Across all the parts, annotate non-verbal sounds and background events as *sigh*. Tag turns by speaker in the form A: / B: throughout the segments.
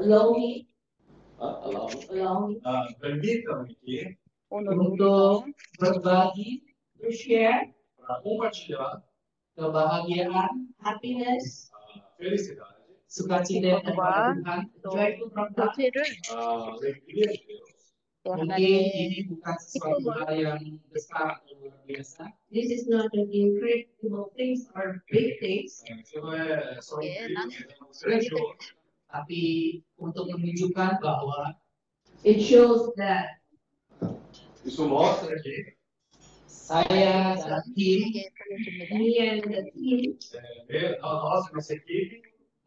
A: allow
B: uh, allow me,
A: allow me. Untuk berbagi to share. Kebahagiaan happiness. sukacita kepada Tuhan
C: joy
A: to from God mungkin ini bukan sesuatu hal yang besar atau luar biasa
D: this is not an incredible things or big things
E: yeah,
A: tapi untuk menunjukkan bahwa
D: it shows that
E: semua
A: saya dan tim
D: me and uh, the team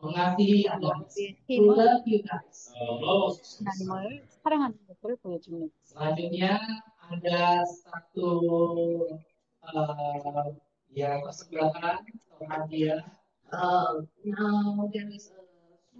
A: mengasihi atau
C: to uh,
D: love you guys.
A: selanjutnya ada satu uh, ya persebelahan atau hadiah
D: uh, now there is a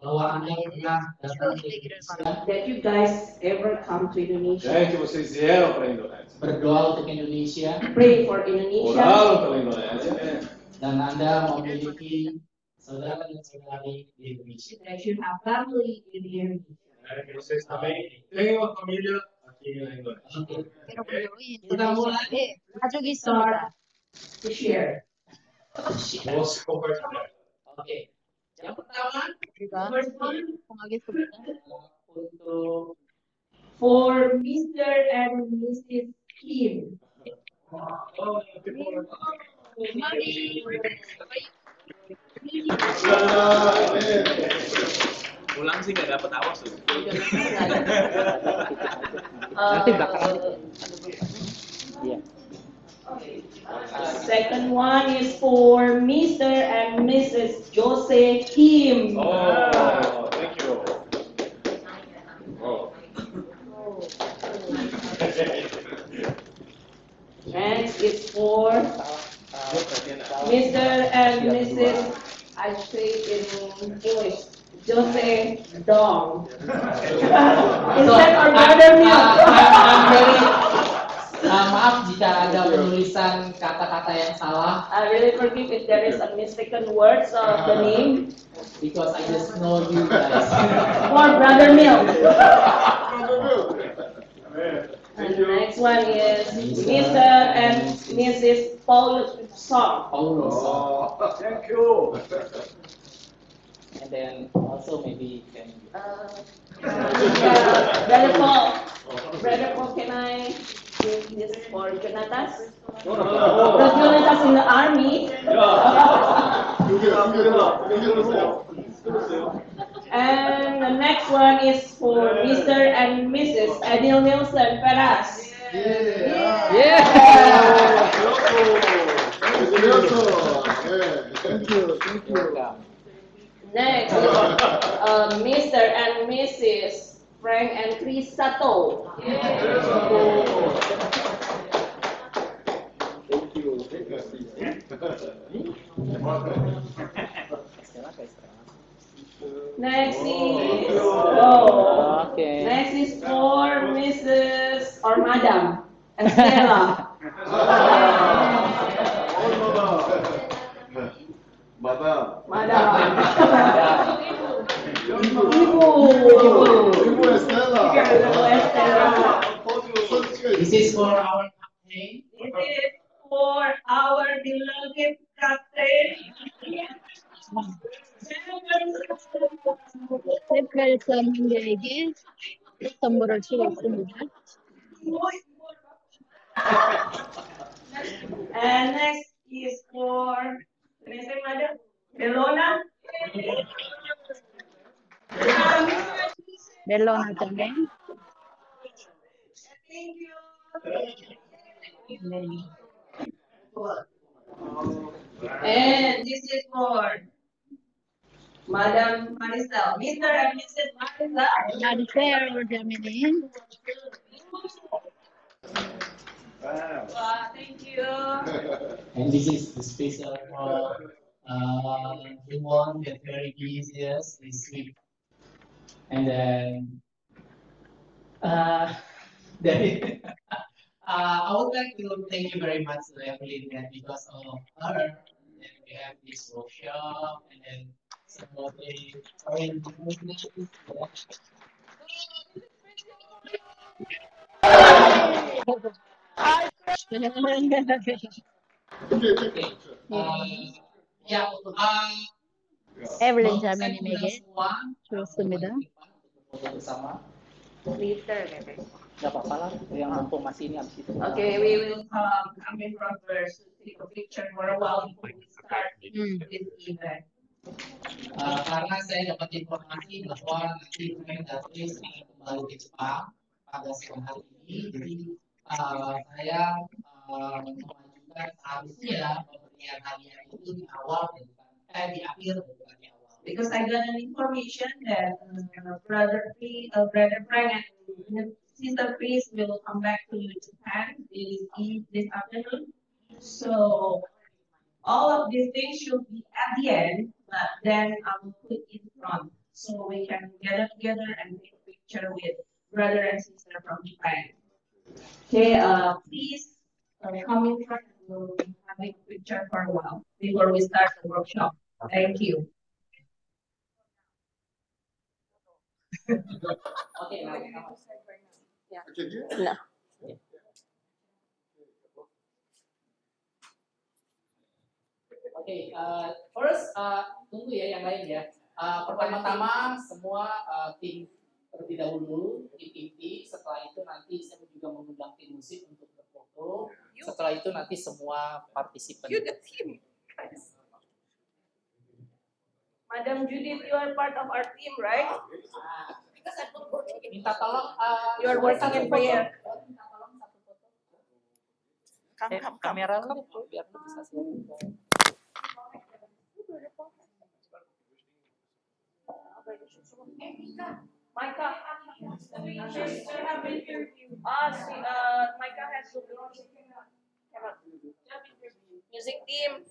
A: bahwa Anda pernah datang ke Indonesia.
F: That you guys ever come to Indonesia.
B: Que vocês vieram para.
A: Berdoa untuk Indonesia.
F: Pray for Indonesia.
B: Oraram untuk Indonesia.
A: Dan Anda memiliki saudara dan saudari di Indonesia.
D: That you have family in Indonesia.
E: Vocês também têm uma família aqui.
C: Okay. Kita mulai. Ayo kita
D: to share.
E: Vamos compartilhar.
A: Okay. Yang pertama,
D: first one,
A: untuk
D: for Mr. and Mrs. Kim.
G: Pulang sih nggak dapet awas tuh.
F: Nanti eh, bakalan. Iya. Oke. Second one is for Mr. and Mrs. Jose Kim.
B: Oh, thank you. Oh.
F: Next is for Mr. and Mrs. I say it in English. Jose Dong. Instead of buttermilk.
A: I'm very Ah, maaf jika ada penulisan kata-kata yang salah
F: I really forgive if there is a mistaken words of the name.
A: because I just know you guys. *laughs*
F: For brother milk.
E: Thank
F: And
E: you.
F: next one is Mr. and Mrs. Paul Song.
A: Paulus.
B: Oh, thank you.
A: And then also maybe can
F: Uh, uh, *laughs* Brother Paul, Brother Paul, can I give this for Jonatas? Because Jonatas in the army. And the next one is for Mr. and Mrs. Adil Nielsen Peras. Next, uh, Mr. and Mrs. Frank and Chris Sato. Next is oh, next is for Mrs. or Madam Estela.
B: Madame.
F: Madam. Ibu. *laughs* *laughs*
A: This is for our campaign.
D: This is for our beloved captain.
C: 특별 선물에게 선물을 주었습니다.
D: And next is for Mr. Belona
C: también.
D: And this is for Madam Maricel. Mr. and Mrs.
C: Maricel. Maricel, Jamilin.
D: Wow.
H: wow. Thank you.
A: and this is the special for uh, everyone that very busy this week and then uh, *laughs* David. *laughs* Uh, I would like to thank you very much to Evelyn because of her, and we have this workshop and then some of
D: the orientation.
A: okay. Uh, yeah. Uh,
C: Evelyn
A: Jamani
C: Mege. Şurası mı da?
A: Foto bersama.
H: Twitter, maybe.
A: Gak apa-apa lah, yang mumpung masih ini habis itu.
F: Okay, we will um, come in front first to take a picture for a while before we start
C: Hmm.
F: this event.
A: Uh, karena saya dapat informasi bahwa nanti Frank Davis akan kembali ke Jepang pada siang hari ini, jadi uh, saya uh, seharusnya pemberian hadiah itu di awal dan bukan eh di akhir dan bukan di awal.
F: Because I got an information that uh, brother P, uh, brother Frank and sister Chris will come back to Japan this this afternoon. So all of these things should be at the end, but then I will put in front so we can gather together and take a picture with brother and sister from Japan. Okay, uh, please uh, come in front and we'll having a picture for a while before we start the workshop. Thank you.
A: Oke.
D: Okay, here.
H: Nah.
A: Oke, uh, first uh, tunggu ya yang lain ya. Uh, pertama-tama semua uh, tim terlebih dahulu tim inti. Setelah itu nanti saya juga mengundang tim musik untuk berfoto. Setelah itu nanti semua partisipan.
H: Madam Judith, you are part of our team, right?
A: Ah, minta tolong. Uh,
H: You are working in prayer.
A: Minta tolong satu foto. Eh, kamera lu biar lu bisa.
H: Micah. Ah, si, uh, Micah has to Music team.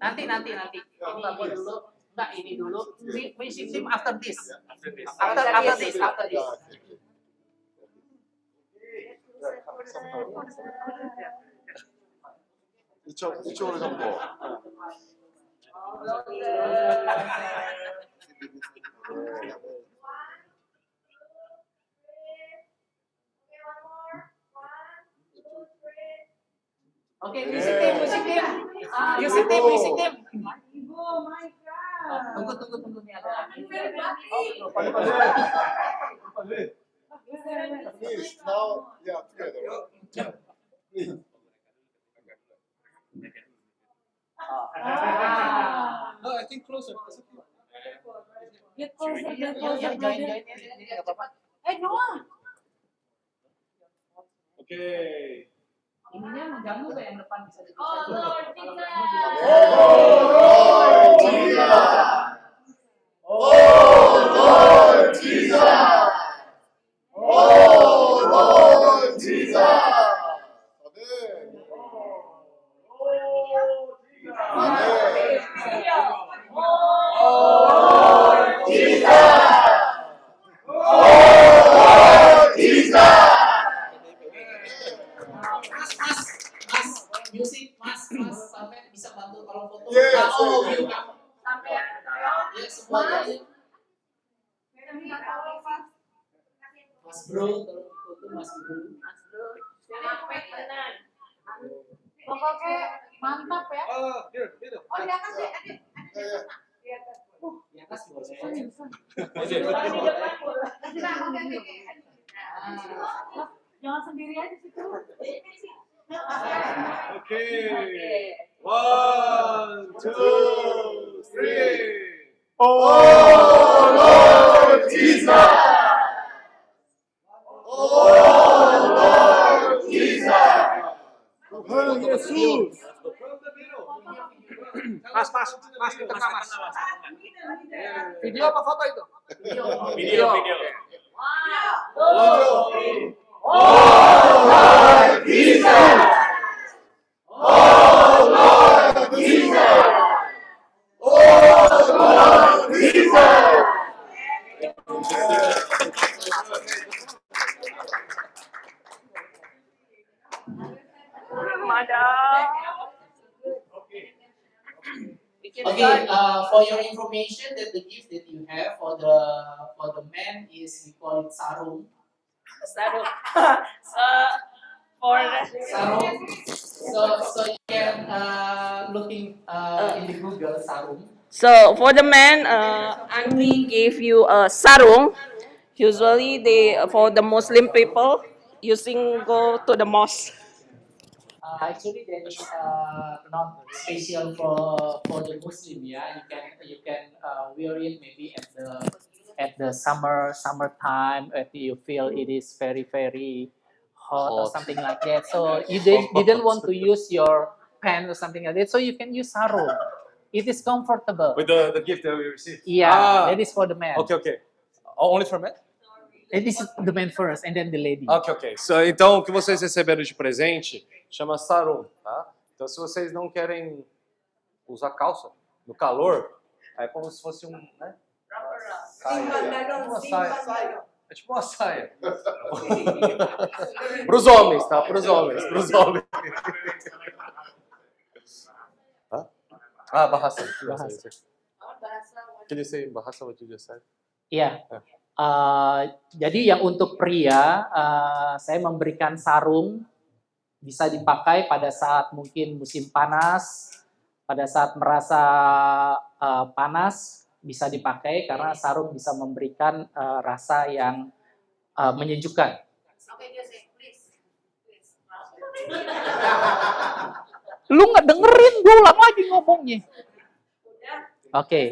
A: Nanti nanti nanti. Ini dulu? Enggak ini dulu. Mi- Music team after this.
G: After this.
A: After after this after this.
D: 이쪽, 이쪽으로 좀 더.
A: Oke, music team, music team. Music team, music team. Tunggu tunggu tunggu. Oh.
D: Please, now, yeah, together. Please.
A: Ah.
I: No, I think closer.
C: Get
A: Iya, iya, iya, join join apa-apa.
C: Eh Noah.
I: Okay.
A: Ininya mengganggu kayak yang depan bisa di
H: Oh, Lord
A: Kalau
H: Jesus.
A: mengganggu,
D: Oh, Lord Jesus. Oh, Lord Jesus.
C: Pokoknya mantap ya.
I: Oh, here, here.
C: Oh di atas deh, adik.
D: 네,
A: Di atas boleh.
H: Kalau di depan boleh.
C: Nah, oke. Jangan sendiri aja situ.
I: Okay.
H: Oke.
I: One, two, three.
D: Oh, Lord Jesus. ¡Oh,
I: Jesús!
G: Más, más, más, te toca más.
A: ¿Pidió para foto y todo?
G: Pidió, pidió.
H: ¡Oh! ¡Oh, Lord Jesus!
D: ¡Oh, Lord Jesus!
J: ¡Oh, Lord Jesus!
A: Okay, uh, for your information, that the gift that you have for the for the man is we call it sarung.
J: Sarung. *laughs* so, for
A: Sarung. So so you can uh, looking uh, in the Google sarung.
J: So for the men, uh, Angli gave you a sarung. Usually, they for the Muslim people using go to the mosque.
A: Uh, actually, that is uh, not special for for the Muslim. Yeah, you can you can uh, wear it maybe at the at the summer summertime if you feel it is very very hot, or something like that. So you didn't *laughs* didn't want to use your pants or something like that. So you can use sarung. It is comfortable.
I: With the, the gift that we received.
A: Yeah,
I: Ah,
A: that is for the man.
I: ok, ok. Oh, Only for men?
A: And This is the man first, and then the lady.
I: Ok, ok. So, então, o que vocês receberam de presente chama sarung, tá? Então, se vocês não querem usar calça no calor, aí é como se fosse um, né? Uma saia. É tipo uma saia. *laughs* Pros homens, tá? Pros homens, pros homens. Hah? Ah, bahasa.
A: Bahasa.
I: Can you say bahasa what you just said?
A: Iya.
I: Ya.
A: Eh, jadi yang untuk pria, eh, saya memberikan sarung bisa dipakai pada saat mungkin musim panas, pada saat merasa eh, panas bisa dipakai karena sarung bisa memberikan eh, rasa yang eh, menyejukkan. Lu nggak dengerin, gue ulang lagi ngomongnya. Oke.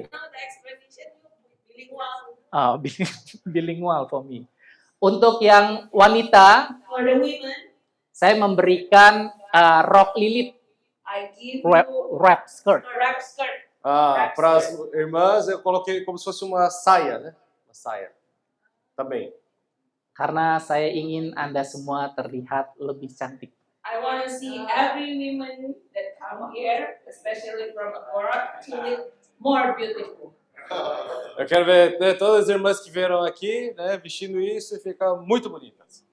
A: Ah, bil- *laughs* bilingual for me. Untuk yang wanita,
F: For the women,
A: saya memberikan uh, rok lilit,
F: I give
A: wrap,
F: you
A: wrap skirt.
F: wrap skirt.
I: Ah, para as irmãs eu coloquei como se fosse uma saia, né? Uma saia. Também.
A: Karena saya ingin Anda semua terlihat lebih cantik.
F: I want to see every woman that come here, especially from Agora, to look more beautiful.
I: Eu quero ver né, todas as irmãs que vieram aqui, né, vestindo isso e ficar muito bonitas.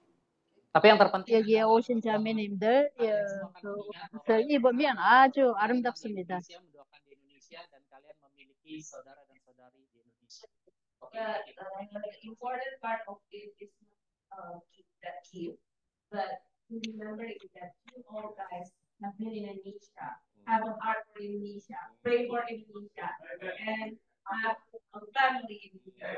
A: Tapi yang terpenting
C: 여기에 오신 자매님들 예, 그 옷을 입으면 아주 아름답습니다.
A: Indonesia mendoakan di Indonesia dan kalian memiliki saudara dan saudari di Indonesia. Oke,
F: But
A: kita
F: uh, the important part of it is uh, keep that keep. But remember is that you all guys have been in Indonesia, have a heart for Indonesia, pray for Indonesia, and have a family in Indonesia.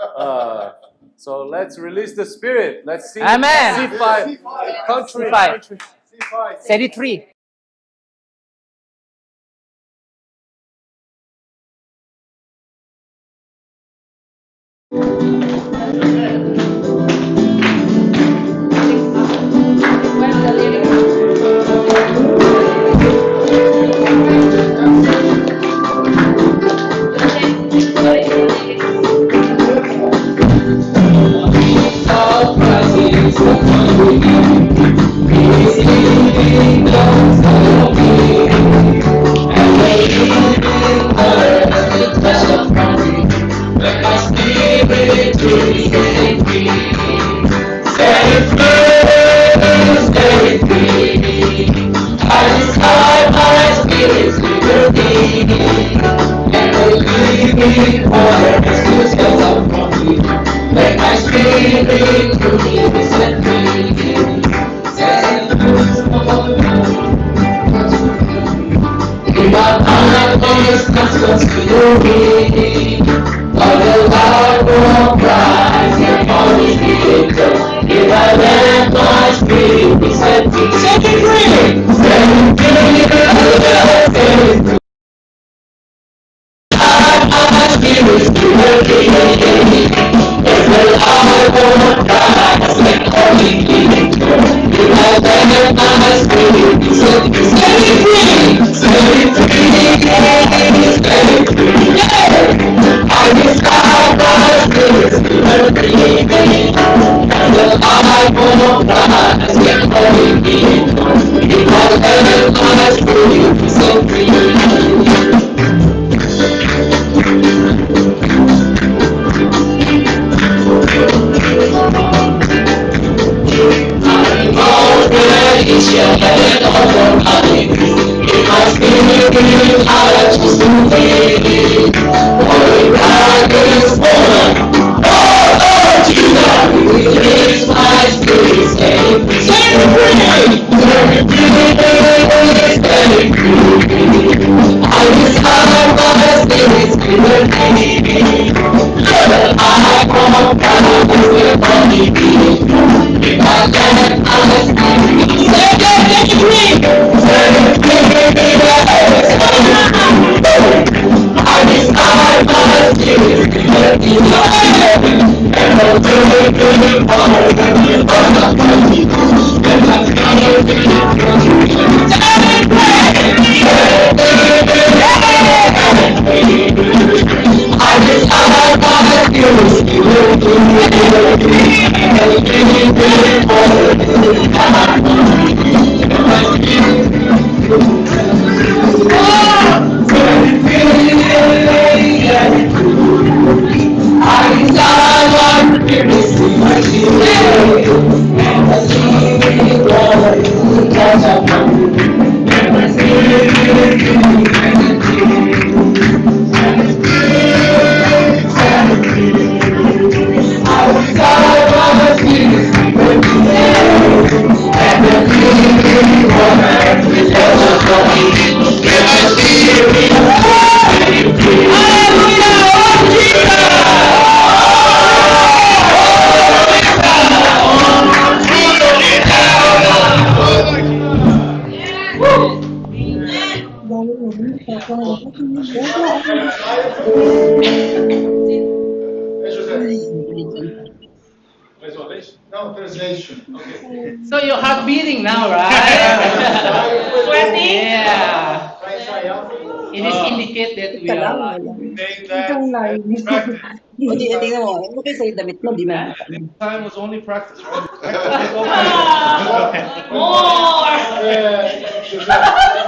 I: Uh, so let's release the spirit. Let's see.
A: Amen.
I: C5.
A: C5.
I: Country.
D: C5.
A: C5.
J: 33. I'm Come
K: you.
D: É
C: mo, ano kayo sa damit mo, di?
G: Time was only practice, right? *laughs*
F: More!
D: É, José,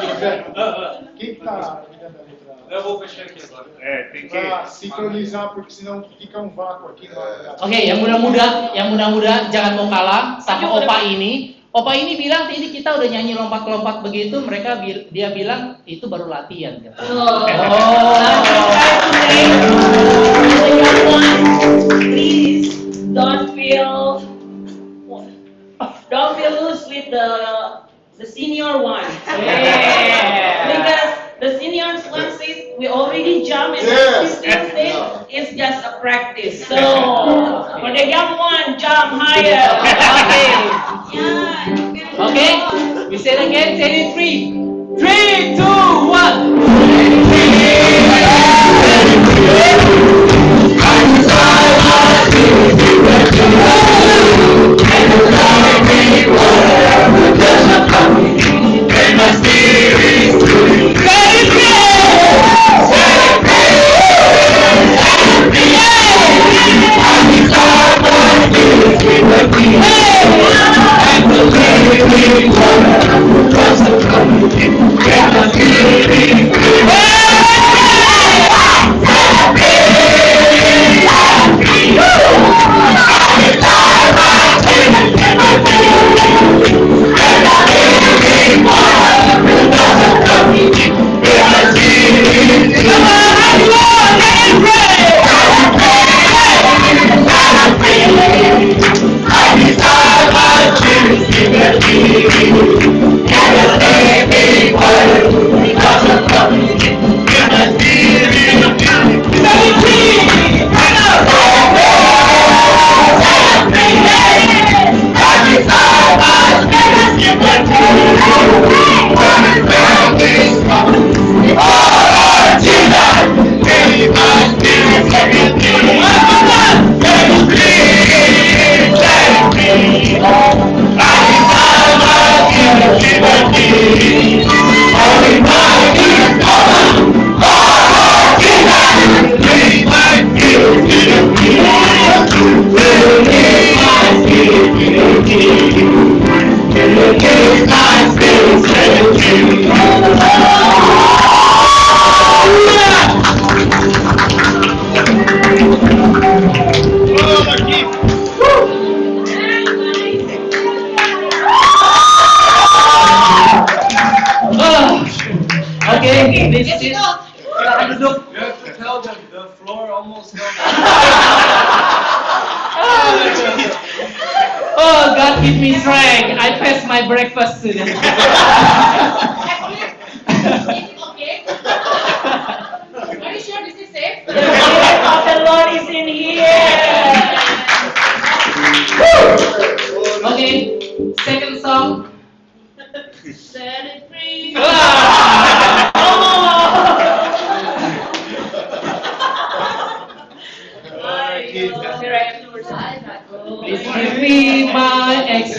D: José, quem que tá cuidando da letra?
G: Eu vou fechar aqui agora.
L: É, tem que.
D: Pra sincronizar, porque senão fica um vácuo aqui na
J: Oke, yang muda-muda, yang muda-muda jangan mau kalah sama opa ini. Opa ini bilang ini kita udah nyanyi lompat-lompat begitu, mereka bil- dia bilang itu baru latihan.
F: Oh.
J: Oh.
F: Please don't feel don't feel loose with the the senior one.
J: Yeah.
F: We already jump and
D: Yes.
F: this thing it's just a practice. So for the young one, jump higher.
J: Okay. *laughs*
F: Yeah,
J: Okay, we say it again, say it in three. Three, two, one.
M: Hey! And the
J: very people, just a
A: community.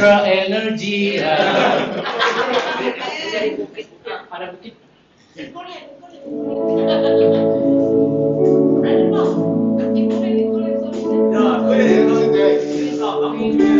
J: Extra energy. Para bukit. Yang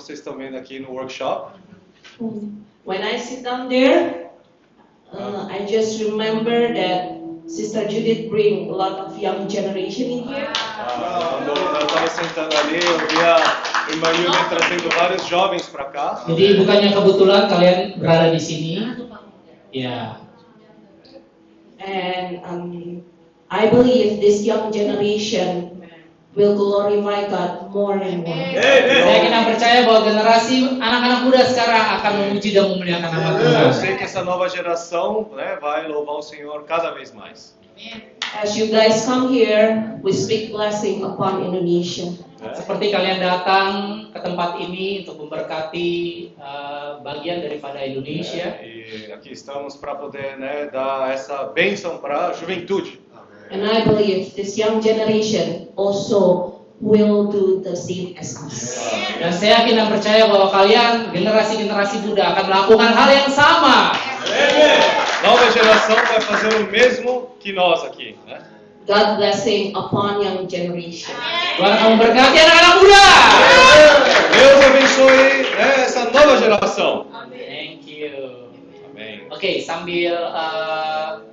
I: vocês estão vendo aqui no workshop.
F: When I sit down there, uh, I just remember that Sister Judith bring a lot of young generation in here.
I: Ah, quando eu estava sentando ali, eu via a irmã Yumi trazendo vários jovens para cá.
A: Jadi bukannya kebetulan kalian berada di sini. Ya,
F: And um, I believe this young generation will glorify God more and more.
A: saya kena percaya bahwa generasi anak-anak muda sekarang akan memuji dan memuliakan nama
I: Eu
A: Tuhan.
I: sei que essa nova geração né, vai louvar o Senhor cada vez mais.
F: As you guys come here, we speak blessing upon Indonesia.
A: Seperti kalian datang ke tempat ini untuk memberkati eh, bagian daripada Indonesia.
I: E aqui estamos para poder né, dar essa bênção para a juventude.
F: And I believe this young generation also will do the same as us.
A: Dan saya yakin dan percaya bahwa kalian generasi-generasi muda akan melakukan hal yang sama.
I: Nova nova geração vai fazer o mesmo que nós aqui, né?
F: God blessing upon young generation.
J: Tuhan memberkati anak-anak muda.
I: Deus abençoe né, essa nova geração.
J: Thank you.
I: Amém.
J: Oke, sambil eh,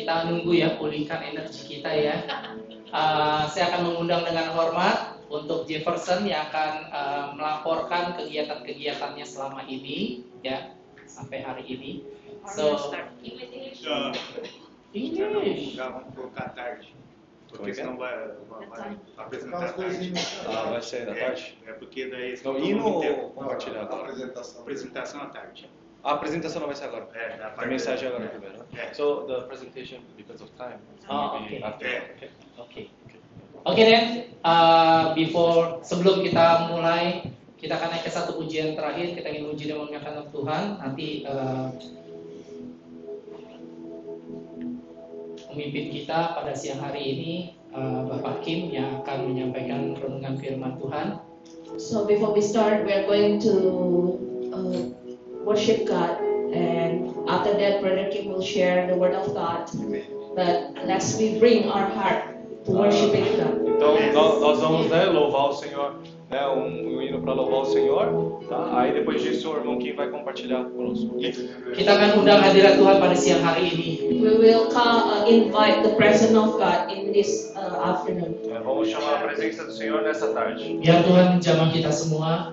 J: kita nunggu ya pulihkan energi kita ya. Eh, saya akan mengundang dengan hormat untuk Jefferson yang akan eh, melaporkan kegiatan-kegiatannya selama ini ya sampai hari ini. So,
L: Já,
J: English.
L: Porque senão vai, vai, apresentar à tarde.
I: Ah, vai ser da tarde?
L: É, é porque daí
I: Não?
B: Apresentação.
L: Apresentação à tarde.
I: A apresentação não vai ser agora.
L: É,
I: A mensagem agora primeiro. né?
L: É.
I: So the presentation because of time.
J: Oh,
I: maybe
J: okay.
I: after, okay?
J: Oke. Oke Den, uh, before sebelum kita mulai, kita akan naik ke satu pujian terakhir. Kita ingin memuji dan memuliakan Tuhan. Nanti uh, pemimpin kita pada siang hari ini uh, Bapak Kim yang akan menyampaikan renungan firman Tuhan.
F: So before we start, we are going to uh, worship God, and after that, Brother Kim will share the Word of God. But let's we bring our heart to worshiping God.
I: Então nós, nós vamos né, louvar o Senhor, né, um, um hino para louvar o Senhor. Tá? Aí depois disso o irmão Kim vai compartilhar conosco.
J: Kita akan undang hadirat Tuhan pada siang hari ini.
F: We will call, uh, invite the presence of God in this uh, afternoon.
I: É, vamos chamar a presença do Senhor nessa tarde.
J: Biar Tuhan menjamah kita semua.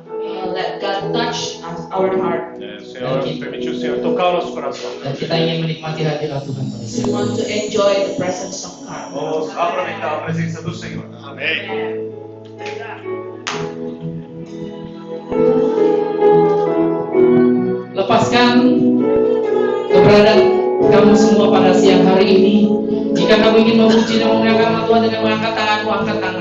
F: Let God touch us, our heart.
I: É, o Senhor permitiu o Senhor tocar nosso coração.
J: Dan kita ingin menikmati hadirat Tuhan
F: We want to enjoy the presence of God.
I: Vamos aproveitar a presença do Senhor. Amém.
J: Lepaskan keberadaan kamu semua pada siang hari ini. Jika kamu ingin memuji dan memuliakan nama Tuhan dengan mengangkat tanganmu, angkat tangan.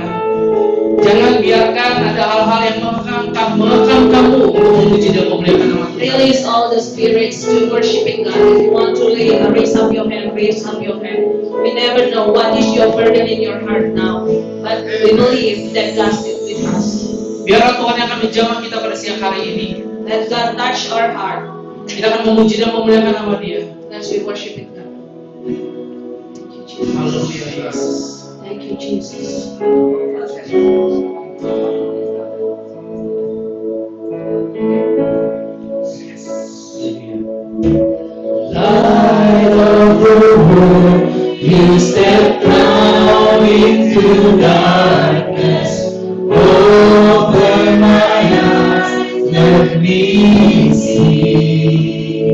J: Jangan biarkan ada hal-hal yang mengekang, mengekang kamu untuk memuji dan memuliakan nama.
F: Release all the spirits to worshiping God. If you want to lay, raise up your hand, raise up your hand. We never know what is your burden in your heart now, but we believe that God is with us.
J: Biarlah Tuhan yang akan menjamah kita pada siang hari ini.
F: Let God touch our heart
J: Kita akan memuji dan memuliakan nama Dia.
F: as we worshiping God. You, Jesus. Thank you, Jesus.
J: Light of the world, you step down into darkness. Open my eyes, let me see.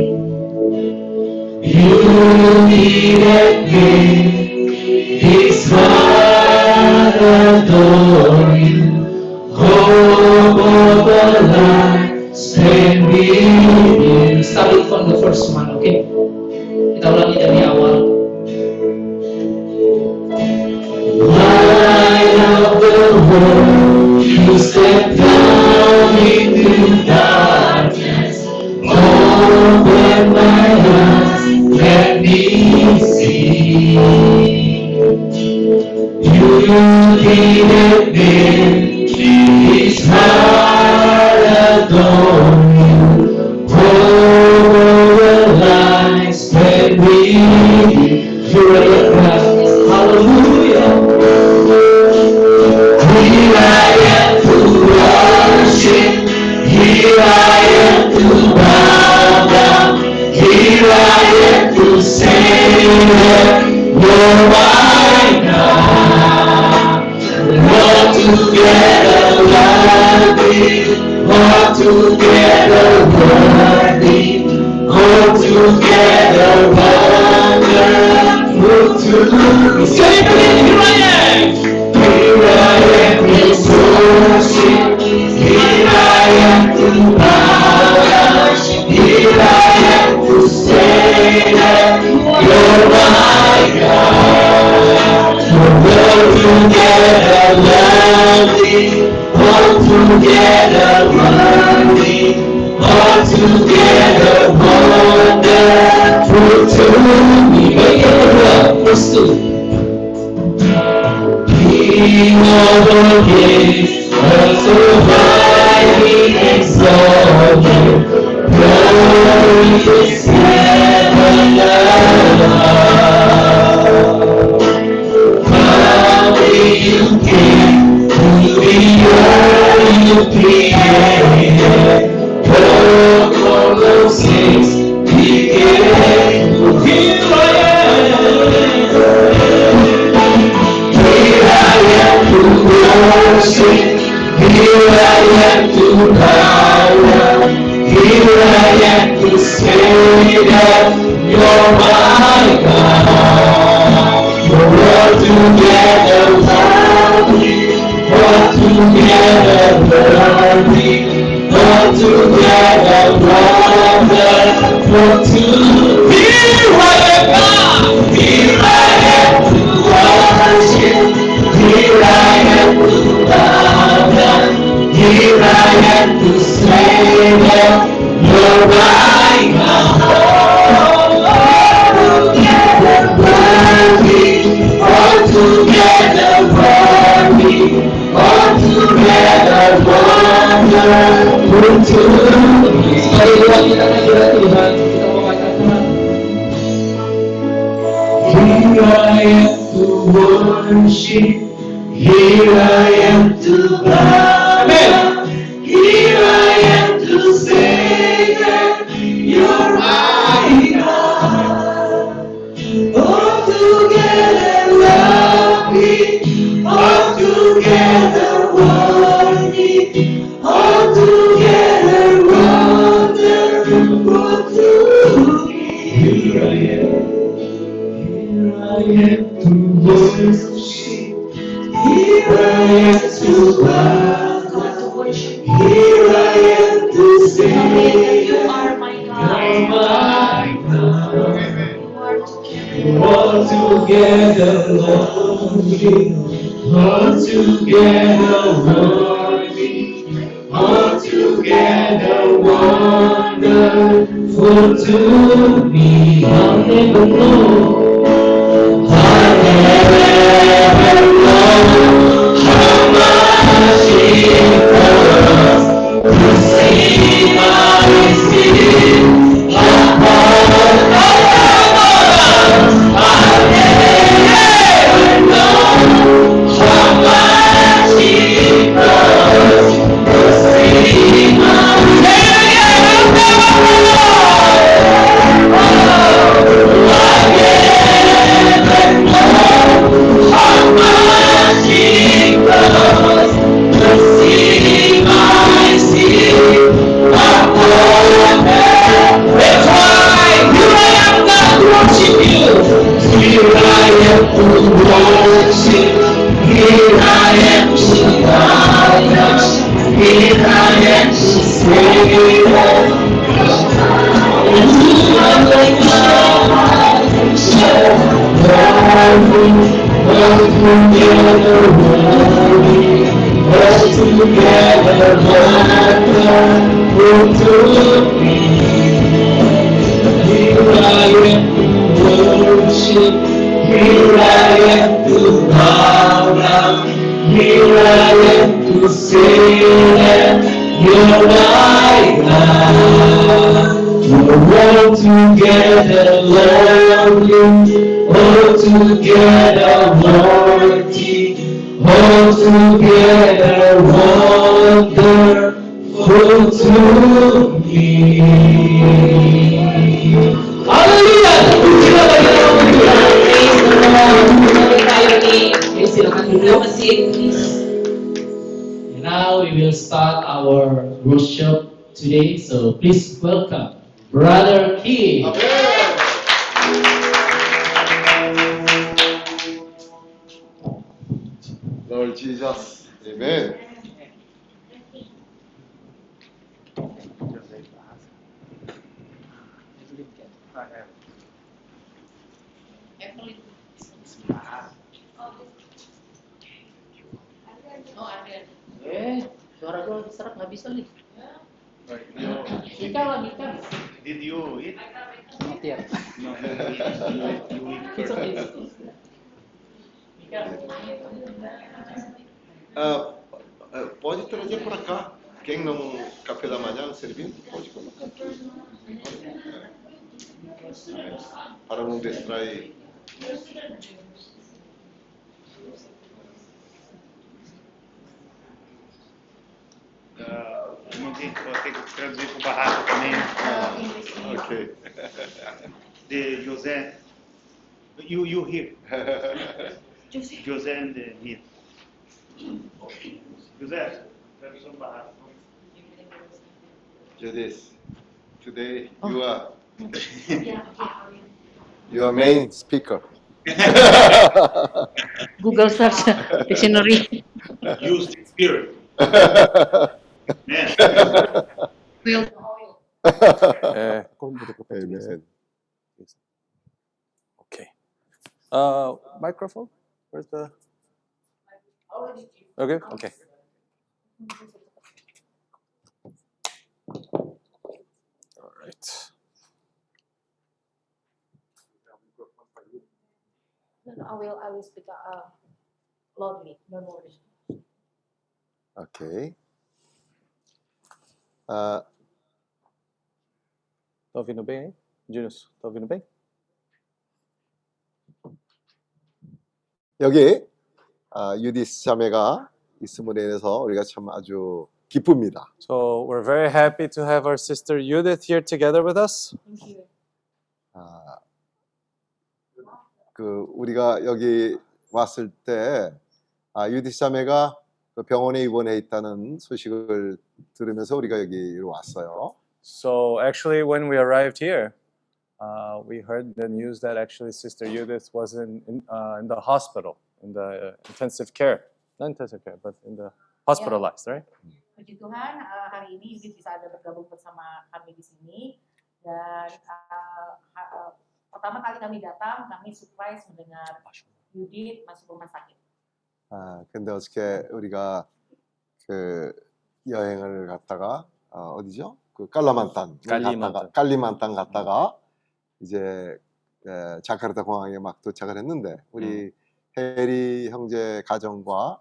J: Beauty that made this heart adore you. Hope of first? Kita ulangi dari awal. Light of the you down into darkness. My eyes, let me see. Here I am to worship. Here I am together worthy, all together worthy, all together wonderful to me. Say it here I am. Here I am to worship. Here I am to bow. Here I am to say that you're my God. All together lovely, all together worthy, all together wonderful to me. Make it up, let's do it. King you created. Oh, those things began to feel like Here I am to worship. Here I am to power. Here I am to say that you're my God. We're all together together glory, not together brother, for to worship, here I am to
F: save she
J: Here I am to bow.
A: گذرنده میر گذر Judith, today
B: oh. you are *laughs* your main speaker. *laughs*
C: Google search, dictionary.
N: Use the spirit. *laughs*
C: Will
I: eh, the oil.
B: Amen.
I: Okay. Uh, microphone. Where's the? Oh, okay. Okay. All right.
O: Then I will. I will speak uh, loudly.
B: No worries. Okay. Uh,
I: tá ouvindo bem, hein? Eh? Junius, tá ouvindo bem?
B: 여기 아, 유디스 자매가 있음으로 인해서 우리가 참 아주 기쁩니다.
I: So we're very happy to have our sister Judith here together with us.
O: Thank you.
B: 아, 그 우리가 여기 왔을 때 아, 유디스 자매가 그 병원에 입원해 있다는 소식을 들으면서 우리가 여기로 왔어요.
I: So actually, when we arrived here, uh, we heard the news that actually Sister Judith was in in, uh, in the hospital, in the uh, intensive care, not intensive care, but in the hospitalized, right?
P: Puji Tuhan, eh, hari ini Yudit bisa ada bergabung bersama kami di sini. Dan eh, ha- eh, pertama kali kami datang, kami surprise mendengar Yudit masuk rumah sakit.
B: 아, 근데 어떻게 우리가 그 여행을 갔다가 어, 어디죠? 그 깔라만탄
I: 깔리만탄.
B: 갔다가 깔리만탄 갔다가 이제 에, 자카르타 공항에 막 도착을 했는데 우리 해리 형제 가정과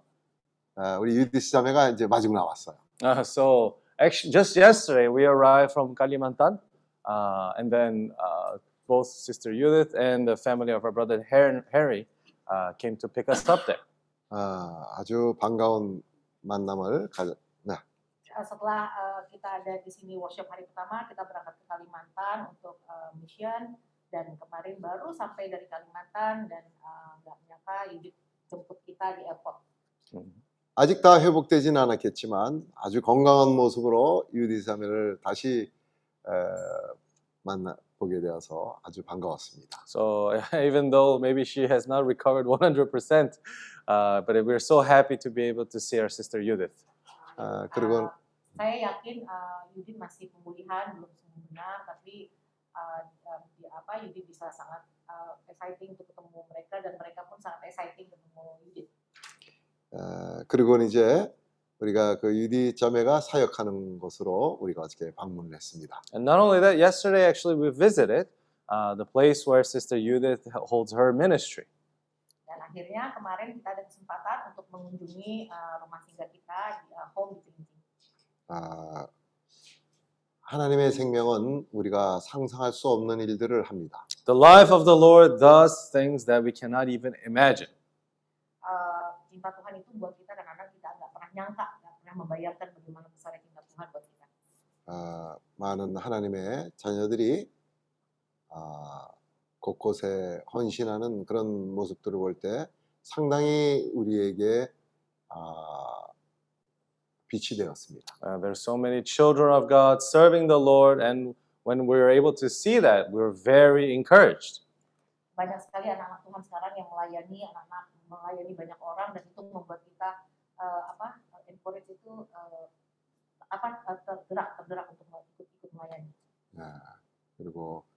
B: 어, 우리 유디스 자매가 이제 마중 나왔어요.
I: Uh, so actually, just yesterday we arrived from Kalimantan, uh, and then uh, both Sister Judith and the family of our brother Har- Harry uh, came to pick us up there.
B: 아, 아주 반가운 만남을 가져. 네.
P: Eh, Setelah eh, kita ada di sini workshop hari pertama, kita berangkat ke Kalimantan untuk eh, mission. Dan kemarin baru sampai dari Kalimantan dan eh, nggak menyangka Yudit jemput kita di airport.
B: 아직 다 회복되진 않았겠지만 아주 건강한 모습으로 유디스 자매를 다시 에, 만나 보게 되어서 아주 반가웠습니다.
I: So even though maybe she has not recovered 100%, uh, but we're so happy to be able to see our sister Judith.
B: 아, 그리고
P: Uh, saya yakin uh, Yudit masih pemulihan belum sembuh benar tapi uh, uh, di apa Yudit bisa sangat uh, exciting untuk ketemu mereka dan mereka pun sangat exciting ketemu Yudit.
B: 어, 그리고 이제 우리가 그 유디 자매가 사역하는 곳으로 우리가 어저께 방문을 했습니다.
I: And not only that, yesterday actually we visited uh, the place where Sister Judith holds her ministry.
P: Dan akhirnya kemarin kita ada kesempatan untuk mengunjungi uh, rumah singgah kita di uh, home di Cilincing.
B: 아, 하나님의 생명은 우리가 상상할 수 없는 일들을 합니다.
I: The life of the Lord does things that we cannot even imagine.
P: Uh, cinta Tuhan itu buat kita kadang-kadang kita nggak pernah nyangka, nggak pernah membayangkan bagaimana besar cinta Tuhan buat kita.
B: 아, 많은 하나님의 자녀들이 아, 곳곳에 헌신하는 그런 모습들을 볼 때 상당히 우리에게 아, 빛이 되었습니다.
I: Uh, there's so many children of God serving the Lord, and when we were able to see that, we were very encouraged.
P: Banyak sekali anak-anak Tuhan sekarang yang melayani anak-anak melayani banyak orang dan itu membuat kita uh, apa uh, encourage itu uh, apa uh, tergerak tergerak untuk ikut-ikut melayani.
B: 아, 그리고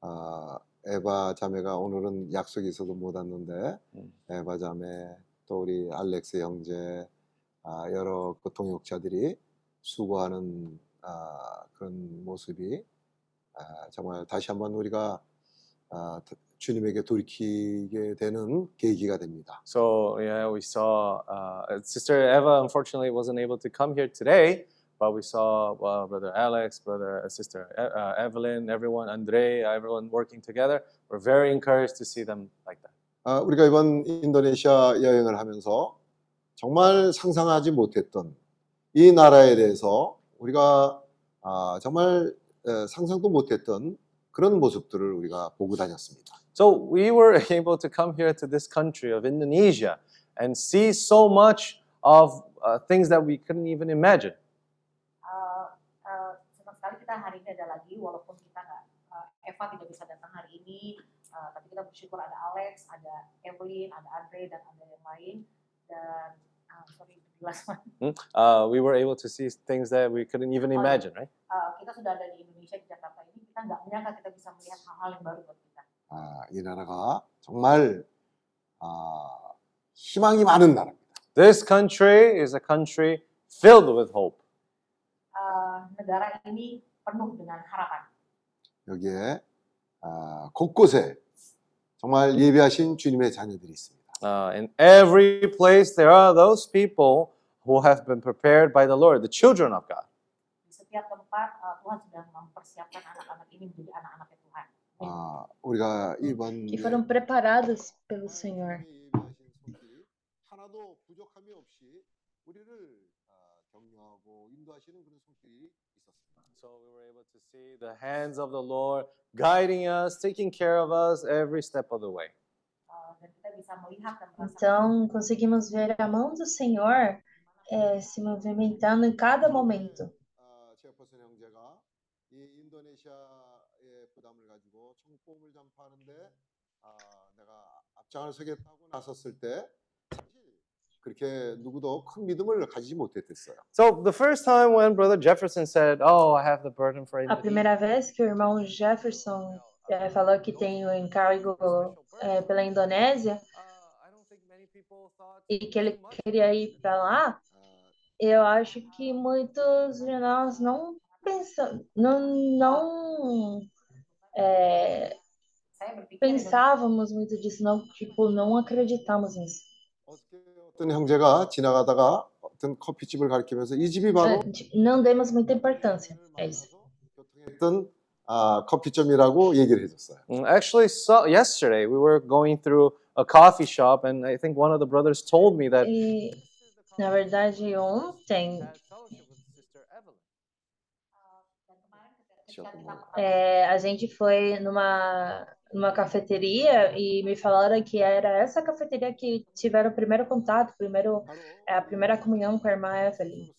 B: 아, 에바 자매가 오늘은 약속이 있어서 못 왔는데
I: 음.
B: 에바 자매 또 우리 알렉스 형제 아, 여러 그 동역자들이 수고하는 아, 그런 모습이 아, 정말 다시 한번 우리가 아, 주님에게 돌이키게 되는 계기가 됩니다.
I: So yeah, we saw uh, Sister Eva. Unfortunately, wasn't able to come here today, but we saw uh, Brother Alex, Brother uh, Sister E- uh, Evelyn, everyone, Andre, everyone working together. We're very encouraged to see them like that.
B: 아, 우리가 이번 인도네시아 여행을 하면서 정말 상상하지 못했던 이 나라에 대해서 우리가 아, 정말 에, 상상도 못했던 그런 모습들을 우리가 보고 다녔습니다.
I: So we were able to come here to this country of Indonesia and see so much of uh, things that we couldn't even imagine.
P: Uh, uh, senang sekali kita hari ini ada lagi walaupun kita nggak uh, Eva tidak bisa datang hari ini, uh, tapi kita bersyukur ada Alex, ada Evelyn, ada Andre dan ada yang lain dan uh, sorry the last one.
I: Hmm? Uh, we were able to see things that we couldn't even
P: Oh, iya.
I: imagine, right?
P: Uh, kita sudah ada di Indonesia di Jakarta ini kita nggak menyangka kita bisa melihat hal-hal yang baru buat kita.
B: 아, 이 나라가 정말 아, 희망이 많은 나라입니다.
I: This country is a country filled with hope.
P: Uh, negara ini penuh dengan harapan.
B: 여기에 아, 곳곳에 정말 예비하신 주님의 자녀들이 있습니다.
I: Uh, in every place there are those people who have been prepared by the Lord, the children of God.
H: Que foram pelo Senhor.
I: Were the hands of the Lord guiding us, taking care of us every step of the way.
H: Então, conseguimos ver a mão do Senhor é, se movimentando em cada momento.
I: So the first time when Brother Jefferson said, "Oh, I have the burden for."
H: A primeira vez que o irmão Jefferson eh, falou que tem o encargo eh, pela Indonésia
I: uh, I don't think many people thought
H: e que ele queria ir para lá, eu acho que muitos de nós não pensam, não, não eh,
P: saya berpikir
H: pensávamos muito disso, não, tipo, não acreditamos nisso.
B: 어떻게 어떤 형제가 지나가다가 어떤 커피집을 가리키면서 이 집이 바로
H: Eh, tipo, Não demos muita importância. É isso.
B: 교통했던 아, 커피점이라고 얘기를 해줬어요.
I: Mm, Actually, so yesterday we were going through a coffee shop, and I think one of the brothers told me that
H: E, na verdade, ontem
I: had fellowship with Sister Evelyn.
P: dan kemarin ketika kita pertama
H: é, a gente foi numa, numa cafeteria e me falaram que era essa cafeteria que tiveram o primeiro contato, primeiro, é, a primeira comunhão com a irmã Evelyn.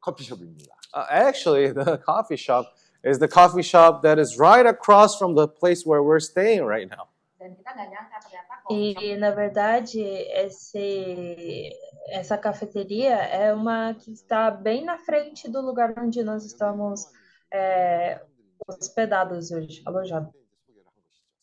B: 쓰고 있는 바로 앞에 그 쇼핑몰이 앞에 입구에 들어가 입구에 있는 커피숍입니다.
I: Uh, actually, the *laughs* coffee shop is the coffee shop that is right across from the place where we're staying right now.
P: dan kita nggak nyangka ternyata coffee shop
H: E, na verdade, esse, essa cafeteria é uma que está bem na frente do lugar onde nós estamos é, hospedados hoje, alojados.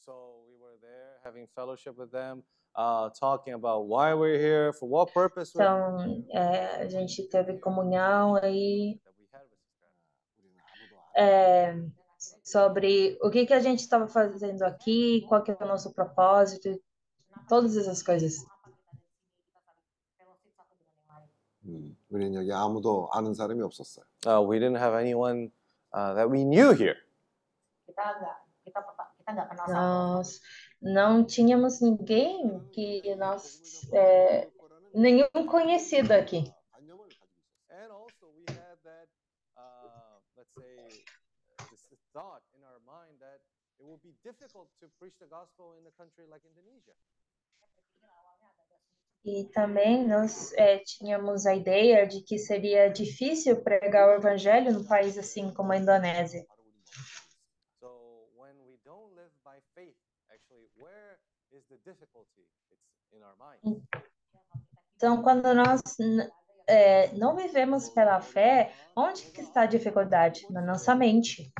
I: So we were there having fellowship with them, uh, talking about why we're here, for what purpose we're
H: Então, é, a gente teve comunhão aí
I: that we had with Sister Evelyn.
B: 우리는 아무도 안
H: é, sobre o que que a gente estava fazendo aqui, qual que é o nosso propósito, todas essas coisas.
P: fellowship satu dengan yang lain.
B: 음, 우리는 여기 아무도 아는 사람이 없었어요.
I: Uh, we didn't have anyone uh, that we knew here.
P: Kita nggak kita perta- kita nggak kenal sama
H: Nós não tínhamos ninguém que nós, é, nenhum conhecido aqui. E também nós é, tínhamos a ideia de que seria difícil pregar o evangelho no país assim como a Indonésia. Então, quando nós é, não vivemos pela fé, onde que está a dificuldade? Na nossa mente.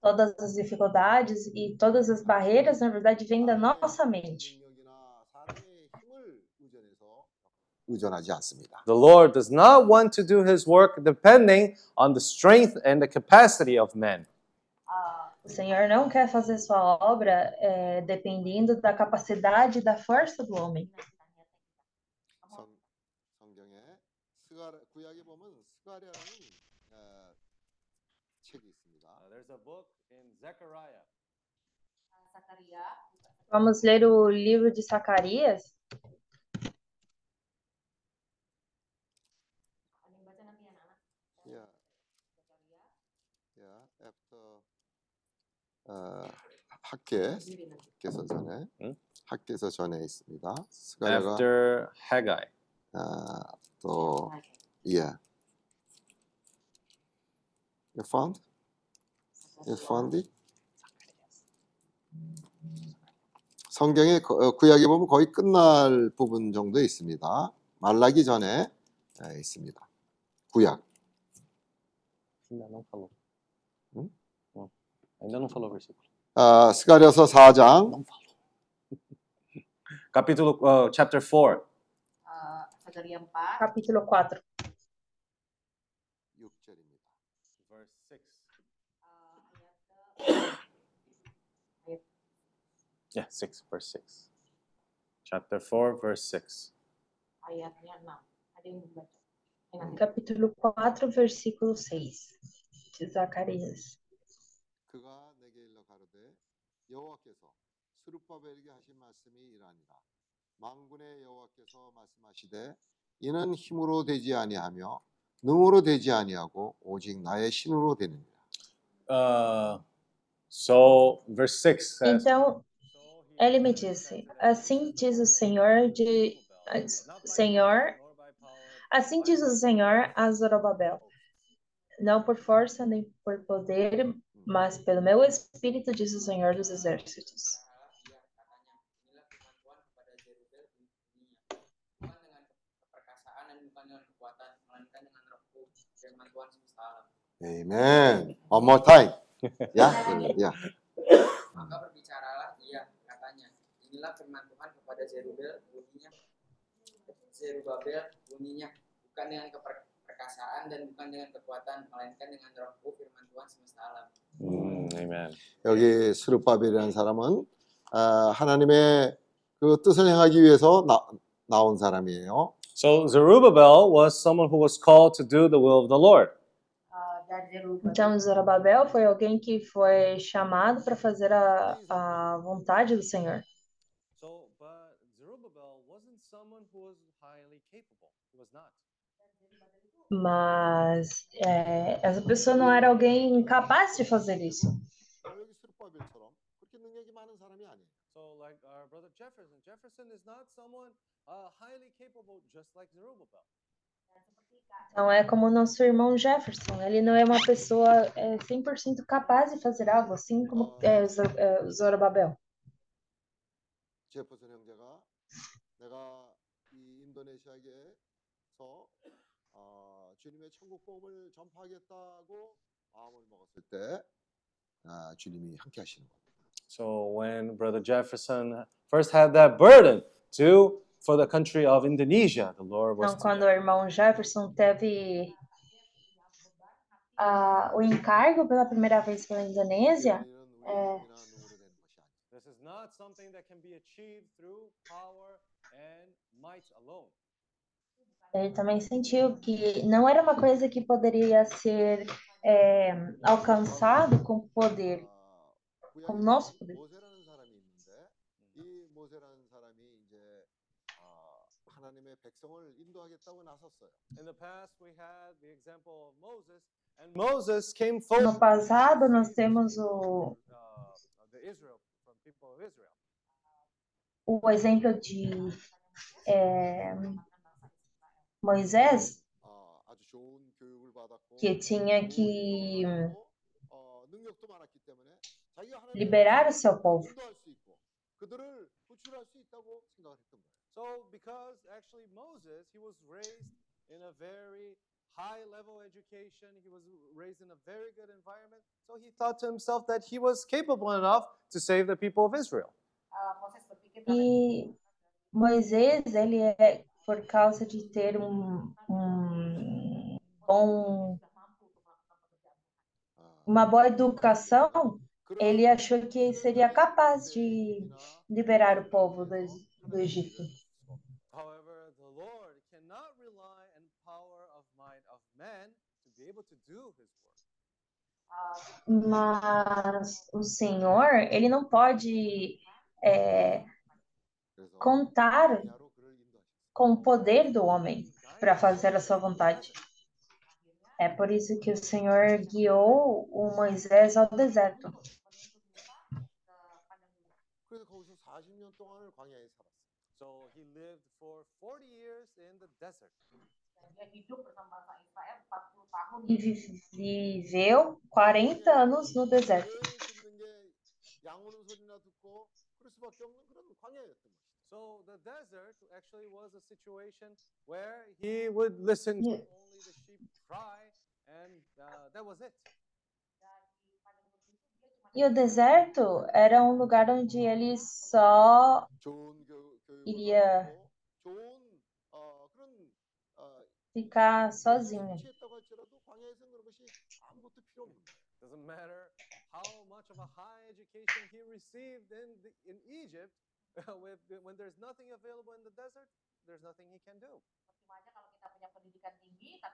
H: Todas as dificuldades e todas as barreiras, na verdade, vêm da nossa mente.
B: 의존하지 않습니다.
I: The Lord does not want to do his work depending on the strength and the capacity of men.
P: uh,
H: O Senhor não quer fazer sua obra é, dependendo da capacidade e da força do homem.
B: 성, 성경에 스가
I: Uh,
B: 학계 학계서 전에
I: 응?
B: 학계서 전에 있습니다. 스가랴가
I: After Haggai.
B: 아, 또 yeah. You found? You found it? 성경의 거- 어, 구약에 보면 거의 끝날 부분 정도 있습니다. 말라기 전에 에, 있습니다. 구약.
I: Ainda não falou o versículo.
B: 아, 스가랴서 4장
I: Capítulo, uh, chapter 4.
P: Eh, Sagaria 4
H: Capítulo 4.
B: 6절입니다.
I: Verse 6. Yeah, 6, verse 6. Chapter 4, verse 6.
P: ayatnya 6. Ada yang membaca? Yang nanti.
H: Capítulo 4, versículo 6. De Zacarias.
B: 그가 내게 일러 가로되 여호와께서 스룹바벨에게 하신 말씀이 이러하니라 만군의 여호와께서 말씀하시되 이는 힘으로 되지 아니하며 능으로 되지 아니하고 오직 나의 신으로 되느니라
I: Uh, so, verse 6 says,
H: Então, ele me disse: Assim diz o Senhor de Senhor, assim diz o Senhor a Zorobabel: Não por força nem por poder, mas pelo meu espírito, diz o Senhor dos exércitos.
B: Amen. One more time. *laughs* Ya, ya.
Q: Maka berbicaralah ia, katanya, inilah firman Tuhan kepada Zerubabel bunyinya, Zerubabel bunyinya, bukan dengan keper- perkasaan dan bukan dengan kekuatan, melainkan dengan rohku firman Tuhan semesta alam.
I: Mm, amen.
B: 여기 스룹바벨이라는 사람은 아, 하나님의 그 뜻을 행하기 위해서 나, 나온 사람이에요.
I: So, Zerubbabel was someone who was called to do the will of the Lord.
P: Eh, dari Zerubabel.
H: Então, Zorobabel foi alguém que foi chamado para fazer a, a vontade do Senhor.
I: So, but Zerubbabel wasn't someone who was highly capable. He was not.
H: Mas é, essa pessoa não era alguém capaz de fazer isso.
B: 여기 스룹바벨처럼 그렇게 능력이 많은 사람이 아니에요.
I: So, like our brother Jefferson, Jefferson is not someone uh, highly capable, just like Zerubbabel.
H: Então, é como o nosso irmão Jefferson. Ele não é uma pessoa é, 100% capaz de fazer algo, assim como é, Zor- é, Zorobabel.
B: 제퍼슨 형제가 내가 이 인도네시아에서 어, 주님의 천국 복음을 전파하겠다고 마음을 먹었을 때 아, 주님이 함께 하시는 거예요.
I: So, when brother Jefferson first had that burden to for the country of Indonesia, the Lord was
H: Então, quando o irmão Jefferson teve ah, o encargo pela primeira vez pela Indonésia, é,
I: This is not something that can be achieved through power and might alone.
H: Ele também sentiu que não era uma coisa que poderia ser é, alcançado com poder, com nosso poder. No passado nós temos o o exemplo de é, Moisés, que tinha que liberar o seu povo.
I: high level education. He was raised in a very good environment. So he thought to himself that he was capable enough to save the people of Israel.
H: E Moisés, ele é por causa de ter um, um bom, uma boa educação, ele achou que seria capaz de liberar o povo do, do Egito. Mas o Senhor, ele não pode é, contar com o poder do homem para fazer a sua vontade. É por isso que o Senhor guiou o Moisés ao deserto. E viveu 40 anos no deserto.
I: So the desert actually was a situation where he would listen to only the sheep cry, and uh, that was it.
H: E o deserto era um lugar onde ele só
B: iria
H: ficar sozinho.
I: Doesn't matter how much of a high education he received in, the, in Egypt, *laughs* when there's nothing available in the desert, there's nothing he can do.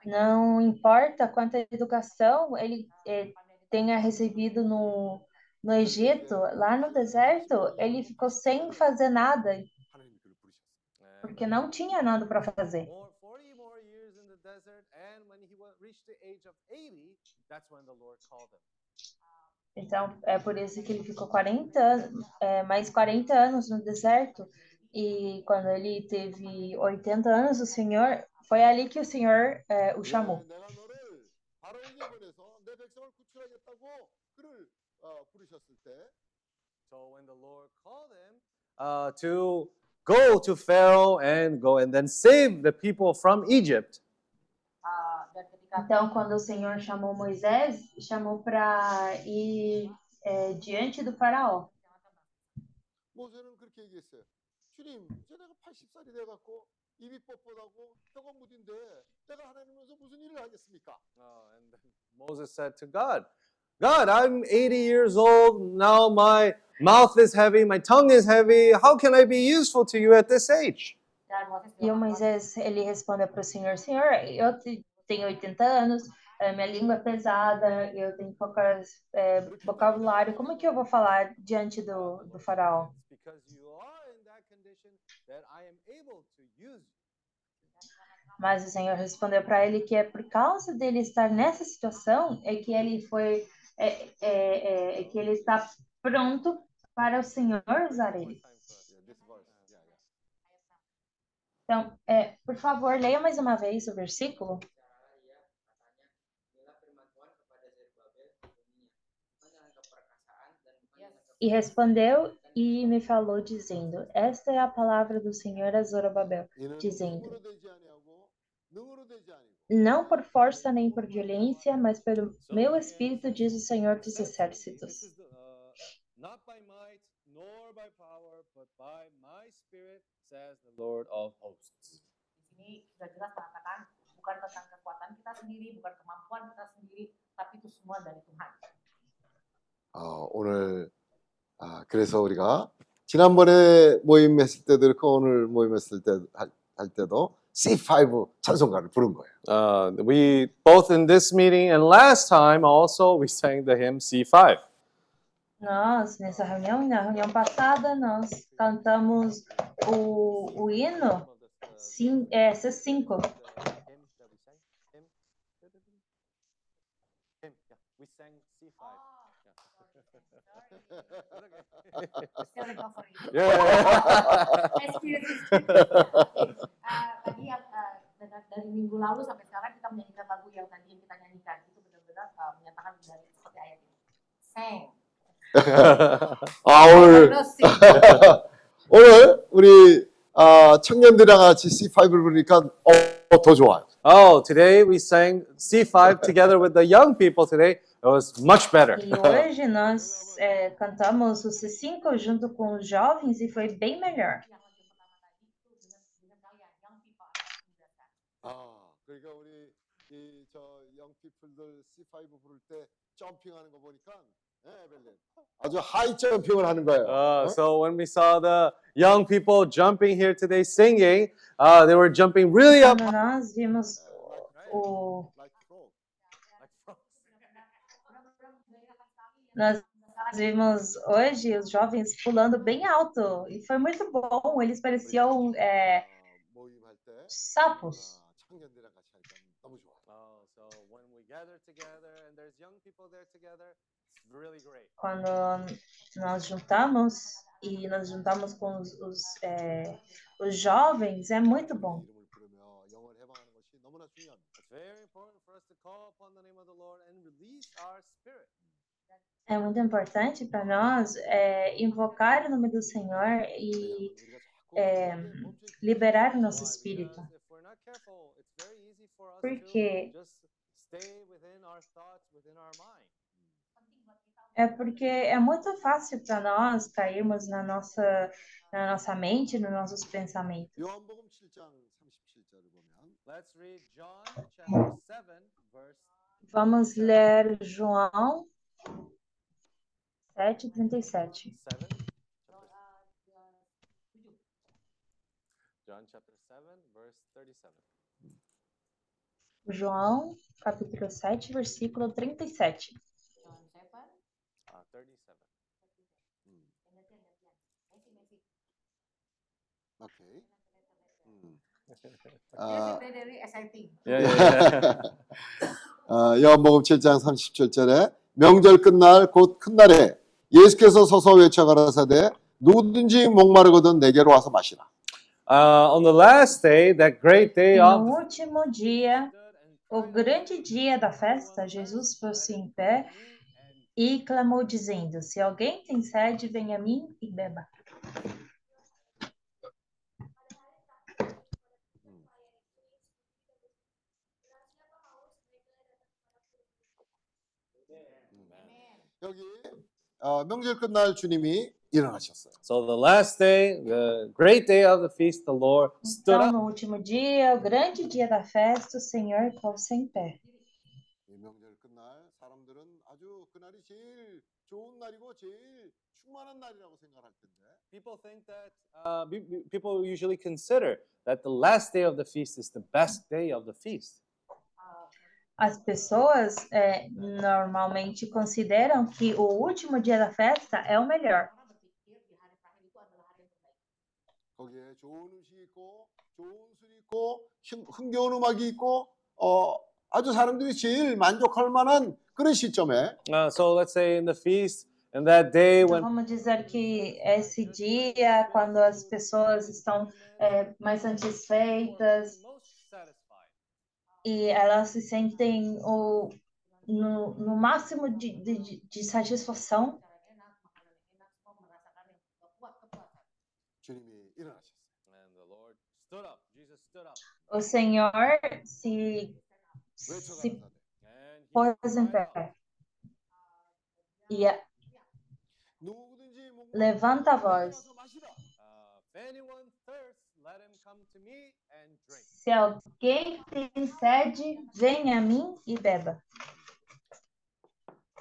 H: Não importa quanta educação ele, eh, tenha recebido no, no Egito, lá no deserto, ele ficou sem fazer nada, porque não tinha nada para fazer. Então, é por isso que ele ficou 40 anos, é, mais 40 anos no deserto. E quando ele teve 80 anos, o Senhor, foi ali que o Senhor é, o chamou.
I: Uh, to go to Pharaoh and go and then save the people from Egypt.
H: Então, quando o Senhor chamou Moisés, chamou para ir é, diante do faraó.
I: Moses said to God, God, I'm 80 years old. Now my mouth is heavy, my tongue is heavy. How can I be useful to you at this age?
H: E o Moisés, ele responde para o Senhor, Senhor, eu tenho 80 anos, eh, minha língua é pesada, eu tenho poucas eh, vocabulário, como que eu vou falar diante do, do faraó? Mas o Senhor respondeu para ele que é por causa dele estar nessa situação é que ele foi, é, é, é, é que ele está pronto para o Senhor usar ele. Então, é, por favor, leia mais uma vez o versículo.
Q: Bicaralah ia, katanya, inilah firman Tuhan kepada Zerubabel, bunyinya, bukan dengan keperkasaan dan bukan dengan
H: E respondeu e me falou, dizendo: Esta é a palavra do Senhor a Zorobabel,
B: 이는
H: dizendo:
B: 힘으로 되지 아니하고 능으로 되지 아니고
H: Não por força nem por violência, mas pelo meu espírito, diz o Senhor dos
I: This
H: exércitos.
I: is the, uh, not by might nor by power, but by my spirit, says the Lord of hosts.
P: di sini sudah jelas mengatakan bukan tentang kekuatan kita sendiri, bukan kemampuan kita sendiri, tapi itu semua dari Tuhan.
B: 어, 오늘 아, 그래서 우리가 지난번에 모임 했을 때도 그렇고 오늘 모임 했을 때 할, 할 때도 C5 찬송가를 부른 거예요.
I: Uh, we both in this meeting and last time also we sang the hymn C5.
H: Nós, nessa reunião, na reunião passada, nós cantamos o, o hino sim, é, C5.
I: We sang C5.
P: Still.
I: Yeah.
P: Experience. Ah, tadi yang ah, dari- minggu lalu sampai sekarang kita menyanyikan lagu yang tadi yang kita nyanyikan itu benar-benar ah, menyatakan dari seperti ayat ini. Sing.
B: 아 오늘 우리 아, 청년들이랑 같이 C5를 부르니까 어, 더 좋아요.
I: Oh, today we sang C5 together with the young people today. It was much better.
H: E hoje nós é, cantamos o C5 junto com os jovens e foi bem melhor.
P: Yang lagu pertama tadi itu dengan dengan kalian yang people anak muda.
B: 아 그러니까 우리 이 저 영피플들 C5 부를 때 점핑하는 거 보니까 예, 벨린 아주 하이 점핑을 하는 거예요.
I: Uh, so when we saw the young people jumping here today singing, uh, they were jumping really up.
H: Quando nós vimos o Nós vimos hoje os jovens pulando bem alto e foi muito bom. Eles pareciam é, sapos. Quando nós juntamos e nós juntamos com os, os, é, os jovens, é muito bom.
I: It's very important for us to call upon the name of the Lord and release our spirit.
H: É muito importante para nós é, invocar o nome do Senhor e é, liberar o nosso espírito. Porque é porque é muito fácil para nós cairmos na nossa, na nossa mente, nos nossos pensamentos. Vamos ler João 7:37.
I: 7. John chapter 7, verse 37.
H: João, capítulo 7, versículo 37.
P: John 7.
I: Uh, 37.
B: 오케이. 음.
P: This *laughs*
B: 아,
P: is very exciting.
I: Yeah, yeah, yeah.
B: 어, 요한복음 7장 37절에 명절 끝날 곧 큰 날에 예수께서 서서 외쳐 가라사대 누구든지 목마르거든 내게로 와서 마시라.
I: Uh, on the last day, that great day
H: E
I: of
H: no último dia, o grande dia da festa, Jesus pôs-se em pé e clamou, dizendo: Se alguém tem sede, venha a mim e beba.
B: 여기 어, 명절 끝날 주님이 일어나셨어요.
I: So the last day, the great day of the feast, the Lord stood
H: Então,
I: up.
H: no último dia, o grande dia da festa, o Senhor pôs-se em pé.
B: 이 명절 끝날 사람들은 아주 그날이 제일 좋은 날이고 제일 충만한 날이라고 생각할 텐데
I: People think that uh, be- be- people usually consider that the last day of the feast is the best day of the feast.
H: as pessoas é, normalmente consideram que o último dia da festa é o melhor.
I: So let's say in the feast, and that day
H: então,
I: when...
H: Vamos dizer que esse dia, quando as pessoas estão é, mais satisfeitas, e elas se sentem ou no, no máximo de, de, de satisfação. O Senhor se, se pôs em pé. E levanta a voz. Se alguém tem sede, venha a mim e beba.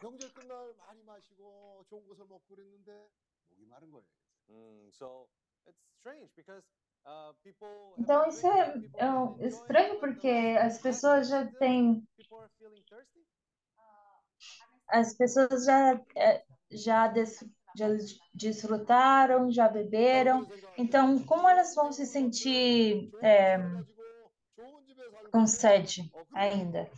B: 명절 끝날 많이 마시고 좋은 것을 먹고 그랬는데 목이 마른 거예요.
I: Mm, so it's strange because uh, people. have
H: Então
I: been
H: isso é,
I: drinking, people
H: é
I: have
H: um-
I: been enjoying
H: estranho
I: it, but
H: porque
I: on the
H: as
I: last
H: pessoas
I: day
H: já
I: still,
H: têm,
I: People are feeling thirsty.
H: as pessoas já é, já, des, já desfrutaram, já beberam. Então como elas vão se sentir é,
B: concede
H: ainda.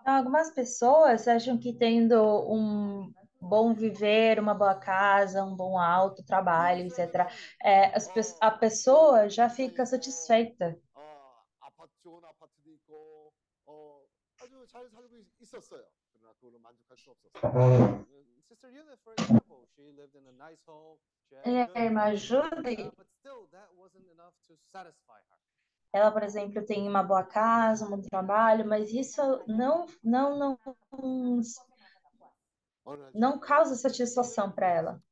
H: Então, algumas pessoas acham que tendo um bom viver, uma boa casa, um bom alto trabalho, etc., é, a pessoa já fica satisfeita.
I: Tá
H: é, irmã Judy, ela, por exemplo, tem uma boa casa, um bom trabalho, mas isso não, não, não, não causa satisfação para ela.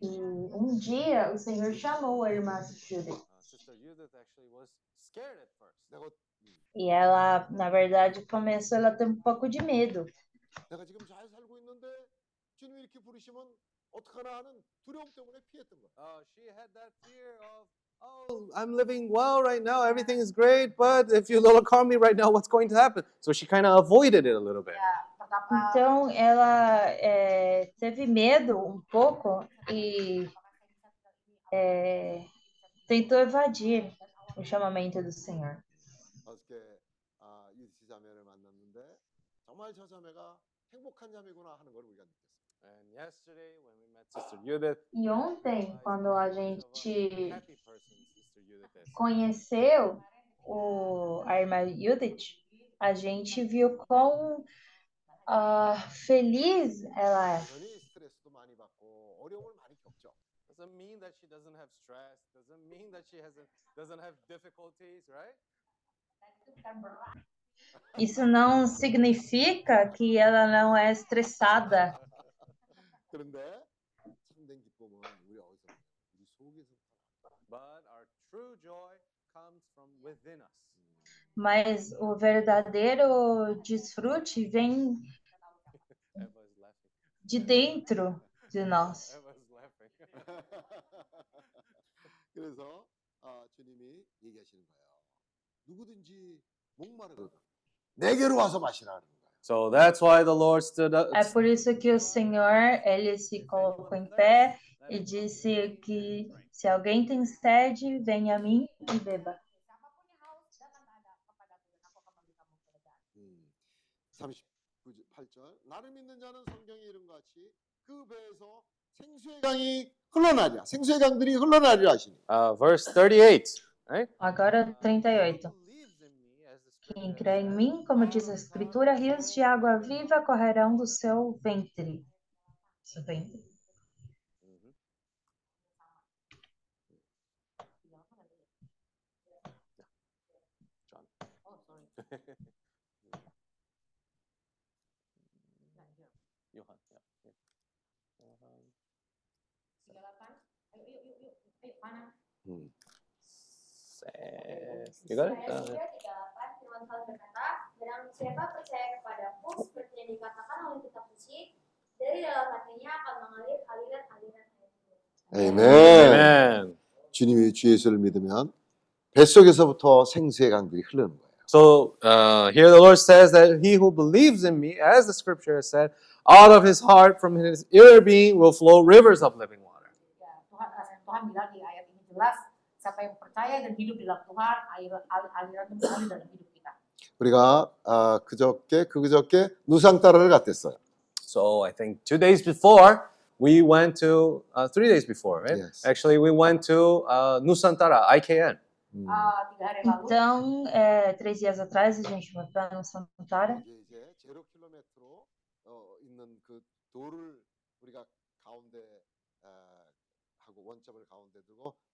H: E um dia o Senhor chamou a irmã
I: Judith.
H: E ela, na verdade, começou, ela tem um pouco de medo.
I: Oh, I'm living well right now. Everything is great, but if you look on me right now, what's going to happen? So she kind of avoided it a little bit.
H: Então ela é, teve medo um pouco e é, tentou evadir o chamamento do Senhor.
B: 어저께 아, 이 자매를 만났는데 정말 저 자매가 행복한 자매구나 하는 걸 우리가 느꼈어요.
I: And yesterday when we met Sister Judith,
H: E ontem, quando a gente
I: happy person Sister Judith is.
H: conheceu o, a irmã Judith, a gente viu quão ah, feliz ela é.
B: 여전히 스트레스도 많이 받고 어려움을 많이 겪죠.
I: Doesn't mean that she doesn't have stress. Doesn't mean that she hasn't doesn't have difficulties, right?
H: Isso não significa que ela não é estressada,
B: 그런데 참된 기쁨은 우리 어디서 나요? 우리 속에서
I: But our true joy comes from within us.
H: mas o verdadeiro desfrute vem
I: Eva's laughing.
H: de dentro de nós.
I: Eva's laughing. *laughs*
B: 그래서 아, 주님이 얘기하시는 거예요. 누구든지 목마르거든 내게로 와서 마시라는 거예요.
I: So that's why the Lord stood up.
H: É por isso que o Senhor, ele se colocou em pé e disse que se alguém tem sede, venha a mim e beba.
B: 음, 38절 나를 믿는 자는 성경에 이른 것 같이 그 배에서 생수의 강이 흘러나리라 생수의 강들이 흘러나리라 하시니
I: Uh, verse 38,
H: Agora 38. Quem crê em mim, como diz a Escritura, rios de água viva correrão do seu ventre. Seu ventre.
I: Johan, *laughs* Ses- You got it?
R: Ayat
I: Uh,
R: 3, 38, firman Tuhan berkata, Barang siapa percaya kepadaku, seperti yang dikatakan oleh kitab suci, dari dalam hatinya akan mengalir aliran-aliran air hidup.
B: 아멘.
I: Amen.
B: 주님이 주 예수를 믿으면 뱃속에서부터 생수의 강들이 흐르는 거예요.
I: So uh, here the Lord says that he who believes in me, as the scripture has said, out of his heart, from his inner being, will flow rivers of living water.
P: Ya, Tuhan eh, Tuhan bilang di ayat ini jelas, siapa yang percaya dan hidup di dalam Tuhan, air al- aliran itu mengalir dalam hidup kita.
B: 우리가 아, 그저께 그저께 누상따라를 갔댔어요.
I: So I think two days before, we went to, uh, three days before, right?
B: Yes.
I: Actually, we went to uh, Nusantara, IKN.
B: 음.
P: Ah, lalu,
H: Então, é, três dias atrás, a gente foi para Santara.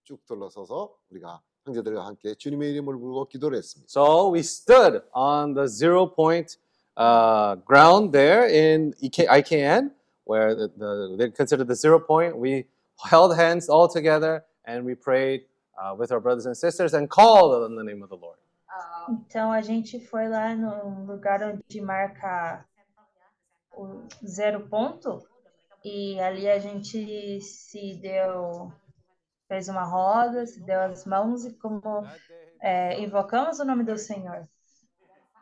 B: 이게 이제 제로 킬로미터로 어, 있는 그 돌을 우리가 가운데 아, 하고 원점을 가운데 두고 쭉 둘러서서 우리가 형제들과 함께 주님의 이름을 부르고 기도를 했습니다.
I: So we stood on the zero point uh, ground there in EK, IKN, where the, the, they consider the zero point. We held hands all together and we prayed uh, with our brothers and sisters and called on the name of the Lord.
P: ah,
H: Então, a gente foi lá no lugar onde marca o zero ponto e ali a gente se deu, fez uma roda, se deu as mãos e como é, invocamos o nome do Senhor.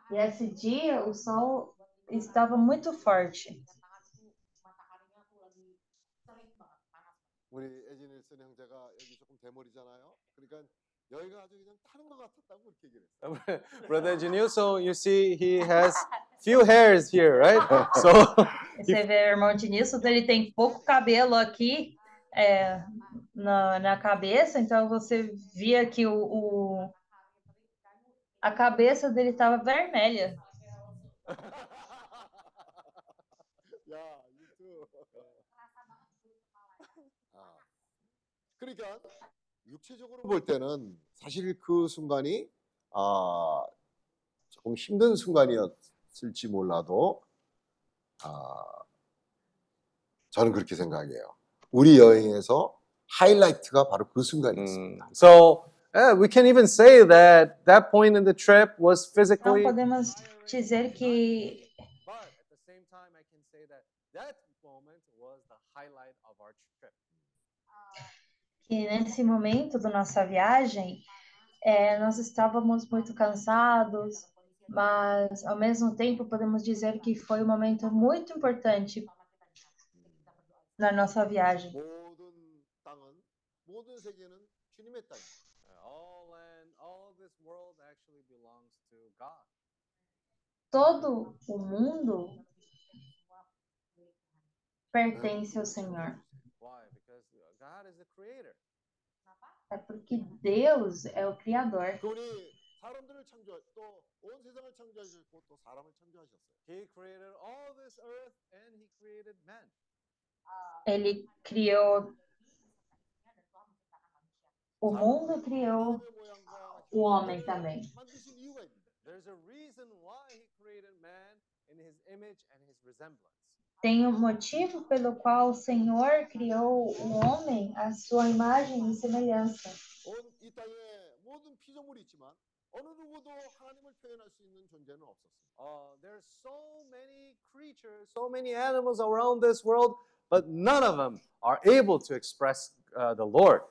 H: E esse dia o sol estava muito forte. *laughs*
I: Brother Ednilson, you see he has few hairs here, right? *laughs* So *laughs*
H: Você vê, irmão Ednilson, então ele tem pouco cabelo aqui. É, na, na cabeça, então você via que o, o- a cabeça dele estava vermelha. *laughs*
B: 아, 그러니까 육체적으로 볼 때는 사실 그 순간이 아, 조금 힘든 순간이었을지 몰라도 아, 저는 그렇게 생각해요. 우리 여행에서 하이라이트가 바로 그 순간이었습니다.
I: Mm. So yeah, we can even say that that point in the trip was
H: Então
I: physically.
H: podemos dizer que
I: But at the same time, I can say that that moment was the highlight of our trip.
H: que nesse momento da nossa viagem, é, nós estávamos muito cansados, mas ao mesmo tempo podemos dizer que foi um momento muito importante na nossa viagem.
B: 모든 땅은 모든 세계는 주님의 땅.
I: All land, all this world actually belongs to God.
H: Todo o mundo pertence ao Senhor.
I: Why? Because God is the creator.
H: É porque Deus é o Criador.
B: 그분이 사람들을 창조 또온 세상을 창조하셨고 또 사람을 창조하셨어요.
I: He created all this earth and he created man.
H: Ele criou o mundo e criou o homem também.
B: 만드신 이유가 있는데.
I: There's a reason why he created man in his image and his resemblance.
H: Tem um motivo pelo qual o Senhor criou o homem à sua imagem e semelhança.
B: 온 이 땅에 모든 피조물이 있지만 어느 누구도 하나님을 표현할 수 있는 존재는 없었어요.
I: Uh, there's so many creatures, so many animals around this world, but none of them are able to express uh, the Lord.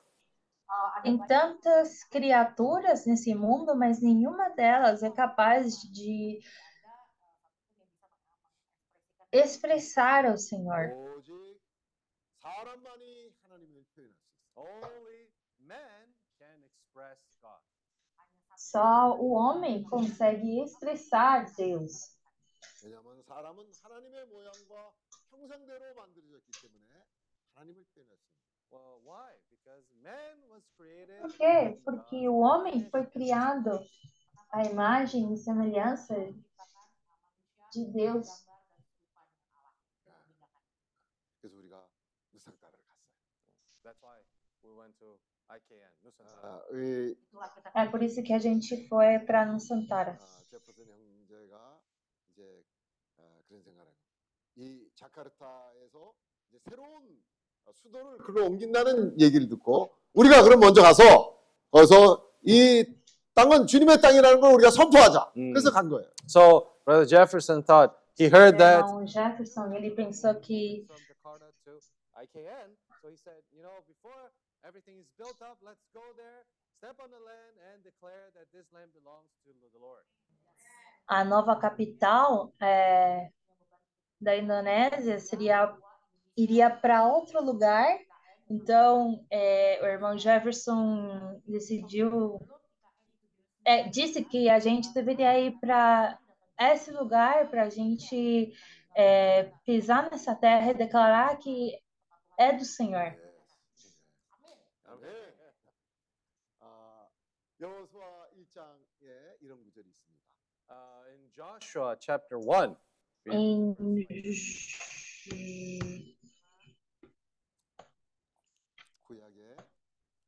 H: Tem tantas criaturas nesse mundo, mas nenhuma delas é capaz de expressar ao Senhor. Só o homem consegue expressar Deus.
I: Why? Because man was created.
H: Por quê? Porque o homem foi criado à imagem e semelhança de Deus.
B: 그래서 우리가 누상따를 갔어요.
I: That's why we went to IKN, Nusantara.
B: 아, 이
H: É por isso que a gente foi para Nusantara.
B: 아, 제퍼슨 형제가 이제 아, 그런 생각을 해요. 이 자카르타에서 이제 새로운 수도를 글로 옮긴다는 얘기를 듣고 우리가 그럼 먼저 가서 거기서 이 땅은 주님의 땅이라는 걸 우리가 선포하자. 그래서 간 거예요.
I: So Brother Jefferson thought he heard that
H: Então, Jefferson, ele pensou que
I: from Jakarta to IKN. So he said, you know, before everything is built up, let's go there, step on the land, and declare that this land belongs to the Lord.
H: a nova capital é, da Indonésia seria iria para outro lugar. Então, é, o irmão Jefferson decidiu, é, disse que a gente deveria ir para esse lugar para a gente é, pisar nessa terra e declarar que é do Senhor.
I: Em Joshua chapter 1.
H: Em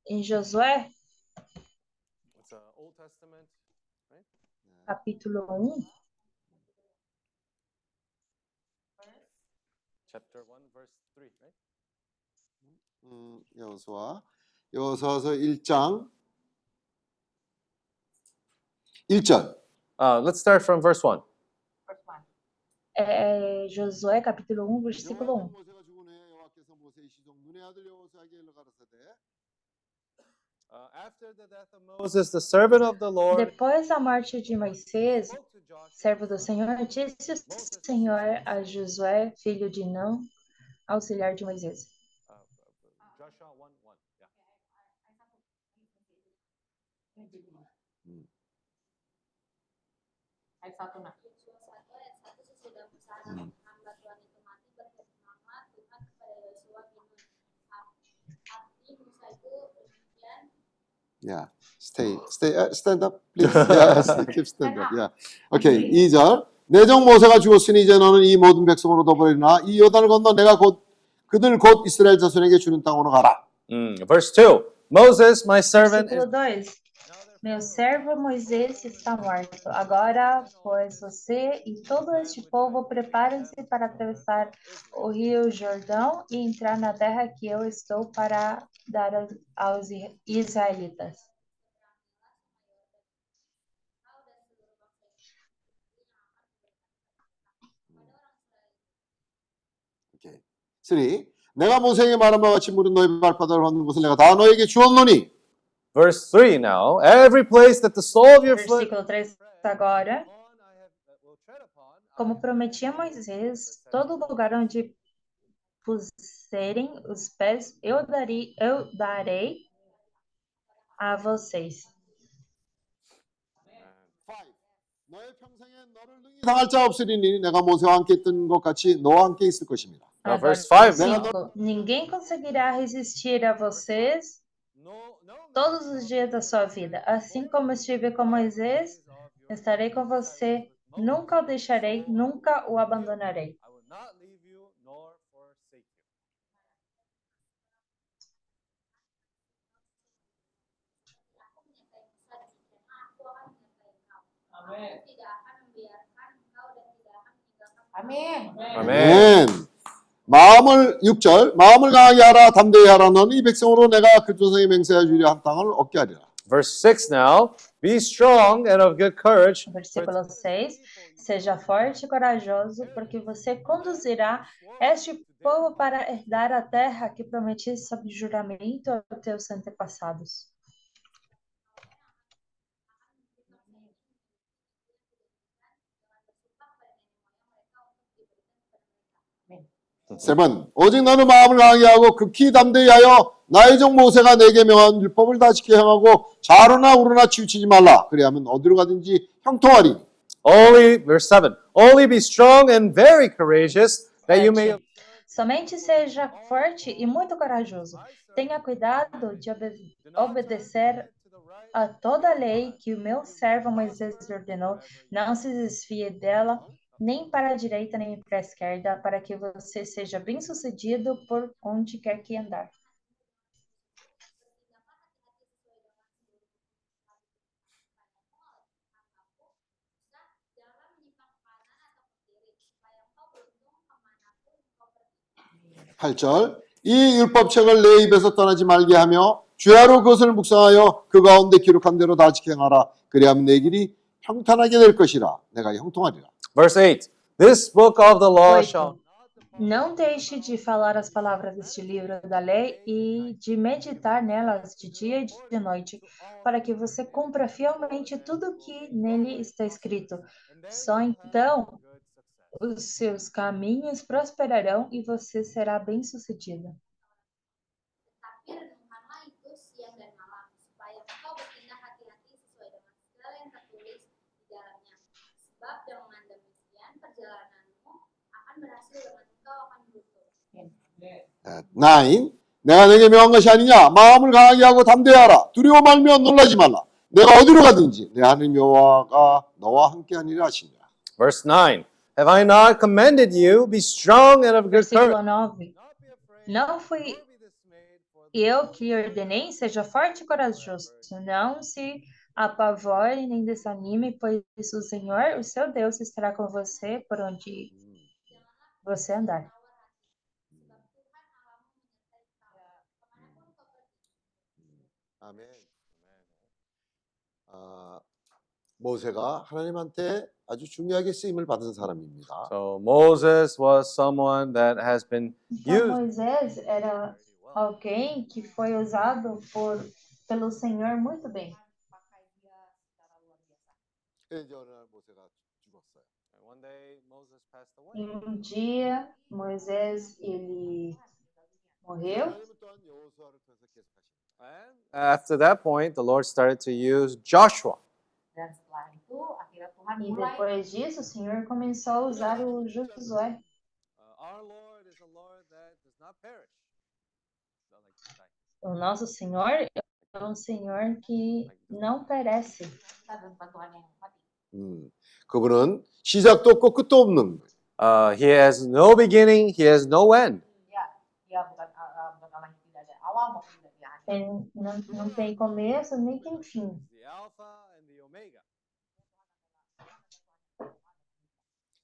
H: em Josué,
I: it's uh, Old Testament, right?
H: capítulo 1,
I: Chapter 1, verse 3, right?
B: 음, 여호수아 여호수아서 1장 1절.
I: Uh, let's start from verse 1.
H: é, Josué, capítulo 1, versículo 1. Depois da morte de Moisés, servo do Senhor, disse o Senhor a Josué, filho de Não, auxiliar de Moisés.
I: Joshua
B: Yeah. Stay. Stay. Uh, stand up, please. Yeah. Keep stand up. Yeah. 오케이. 2절. 내정 모세가 죽었으니 이제 너는 이 모든 백성으로 더버리나 이 요단을 건너 내가 곧 그들 곧 이스라엘 자손에게 주는 땅으로 가라.
I: Mm, Verse 2 Moses, my servant,
H: Versículo
I: is
H: 2. Meu servo Moisés está morto. Agora, pois você e todo este povo preparem-se para atravessar o rio Jordão e entrar na terra que eu estou para dar aos- aos israelitas.
B: 오케이. 3. 내가 모세에게 말한 바와 같이 물은 너희 발바닥을 밟는 곳을 내가 다 너에게 주었노니
I: verse 3 now, every place that the sole of your foot
H: Versículo 3 agora. Como prometi a Moisés, todo lugar onde puserem os pés, eu darei, eu darei a vocês.
B: 이상할 자 없으리니 내가 모세와 함께 있던 것 같이 너와 함께 있을 것입니다.
I: Now,
H: Agora,
I: verse 5.
H: cinco, Ninguém conseguirá resistir a vocês todos os dias da sua vida. Assim como estive com Moisés, estarei com você. Nunca o deixarei, nunca o abandonarei.
I: I will not
B: 마음을 6절 마음을 강하게 하라 담대히 하라 너는 이 백성으로 내가 그 조상에 맹세하여 주려 한 땅을 얻게 하리라.
I: Verse 6 now. Be strong and of good courage.
H: Versículo 6. Seja forte e corajoso, porque você conduzirá este povo para herdar a terra que prometi sob juramento aos teus antepassados.
B: 세번 오직 너는 마음을 강하게 하고 극히 담대히 하여 나의 종 모세가 내게 명한 율법을 다 지켜 행하고 좌로나 우로나 치우치지 말라. 그리하면 어디로 가든지 형통하리.
I: Only, verse 7. Only be strong and very courageous, that you may.
H: Somente seja forte e muito corajoso. Tenha cuidado de obede- obedecer a toda a lei que o meu servo Moisés ordenou. Não se desvie dela, nem para a direita, nem para a esquerda, para que você seja bem-sucedido por onde quer que andar.
R: jangan menyimpang ke kanan atau ke kiri supaya engkau beruntung kemanapun engkau pergi
B: 8절 이 율법책을 내 입에서 떠나지 말게 하며 주야로 그것을 묵상하여 그 가운데 기록한 대로 다 지켜 행하라. 그리하면 내 길이 평탄하게 될 것이라. 내가 형통하리라.
I: Verse 8. This book of the law shall.
H: Não deixe de falar as palavras deste livro da lei e de meditar nelas de dia e de noite, para que você cumpra fielmente tudo o que nele está escrito. Só então os seus caminhos prosperarão e você será bem-sucedido.
R: akan berhasil dengan engkau akan beruntung.
B: 9. 내가 내게 명한 것이 아니냐? 마음을 강하게 하고 담대하라. 두려워 말며 놀라지 말라. 내가 어디로 가든지 내 하나님 여호와가 너와 함께하니라 하시니라.
I: Verse 9. Have I not commanded you? Be strong and of good courage.
H: Versículo 9. Não fui eu que ordenei, seja forte e corajoso. Não se apavore nem desanime, pois o Senhor, o seu Deus, estará com você por onde você andar.
B: 아멘. 아, 모세가 하나님한테 아주 중요하게 쓰임을 받은 사람입니다.
I: So Moses was someone that has been
H: Então,
I: used.
H: Moisés era alguém que foi usado por, pelo Senhor muito bem. E um dia, Moisés, ele morreu.
B: 하나님은 또한 여호수아를 통해서 계속하십니다.
I: And after that point, the Lord started to use Joshua.
P: Dan setelah itu akhirnya Tuhan
H: E
P: mulai
H: depois disso, o Senhor começou a usar o Josué.
I: Uh, our Lord is a Lord that does not perish. Not like to die.
H: O nosso Senhor é um Senhor que não perece.
P: kita dan Tuhan yang mati.
B: 음, 그분은 시작도 없고 끝도 없는 거예요.
I: Uh, he has no beginning, he has no end.
P: Dia dia bukan uh, uh, bukan Allah yang tidak ada awal maupun tidak ada akhir.
H: Ele não, não tem começo nem tem fim.
I: The Alpha and the Omega.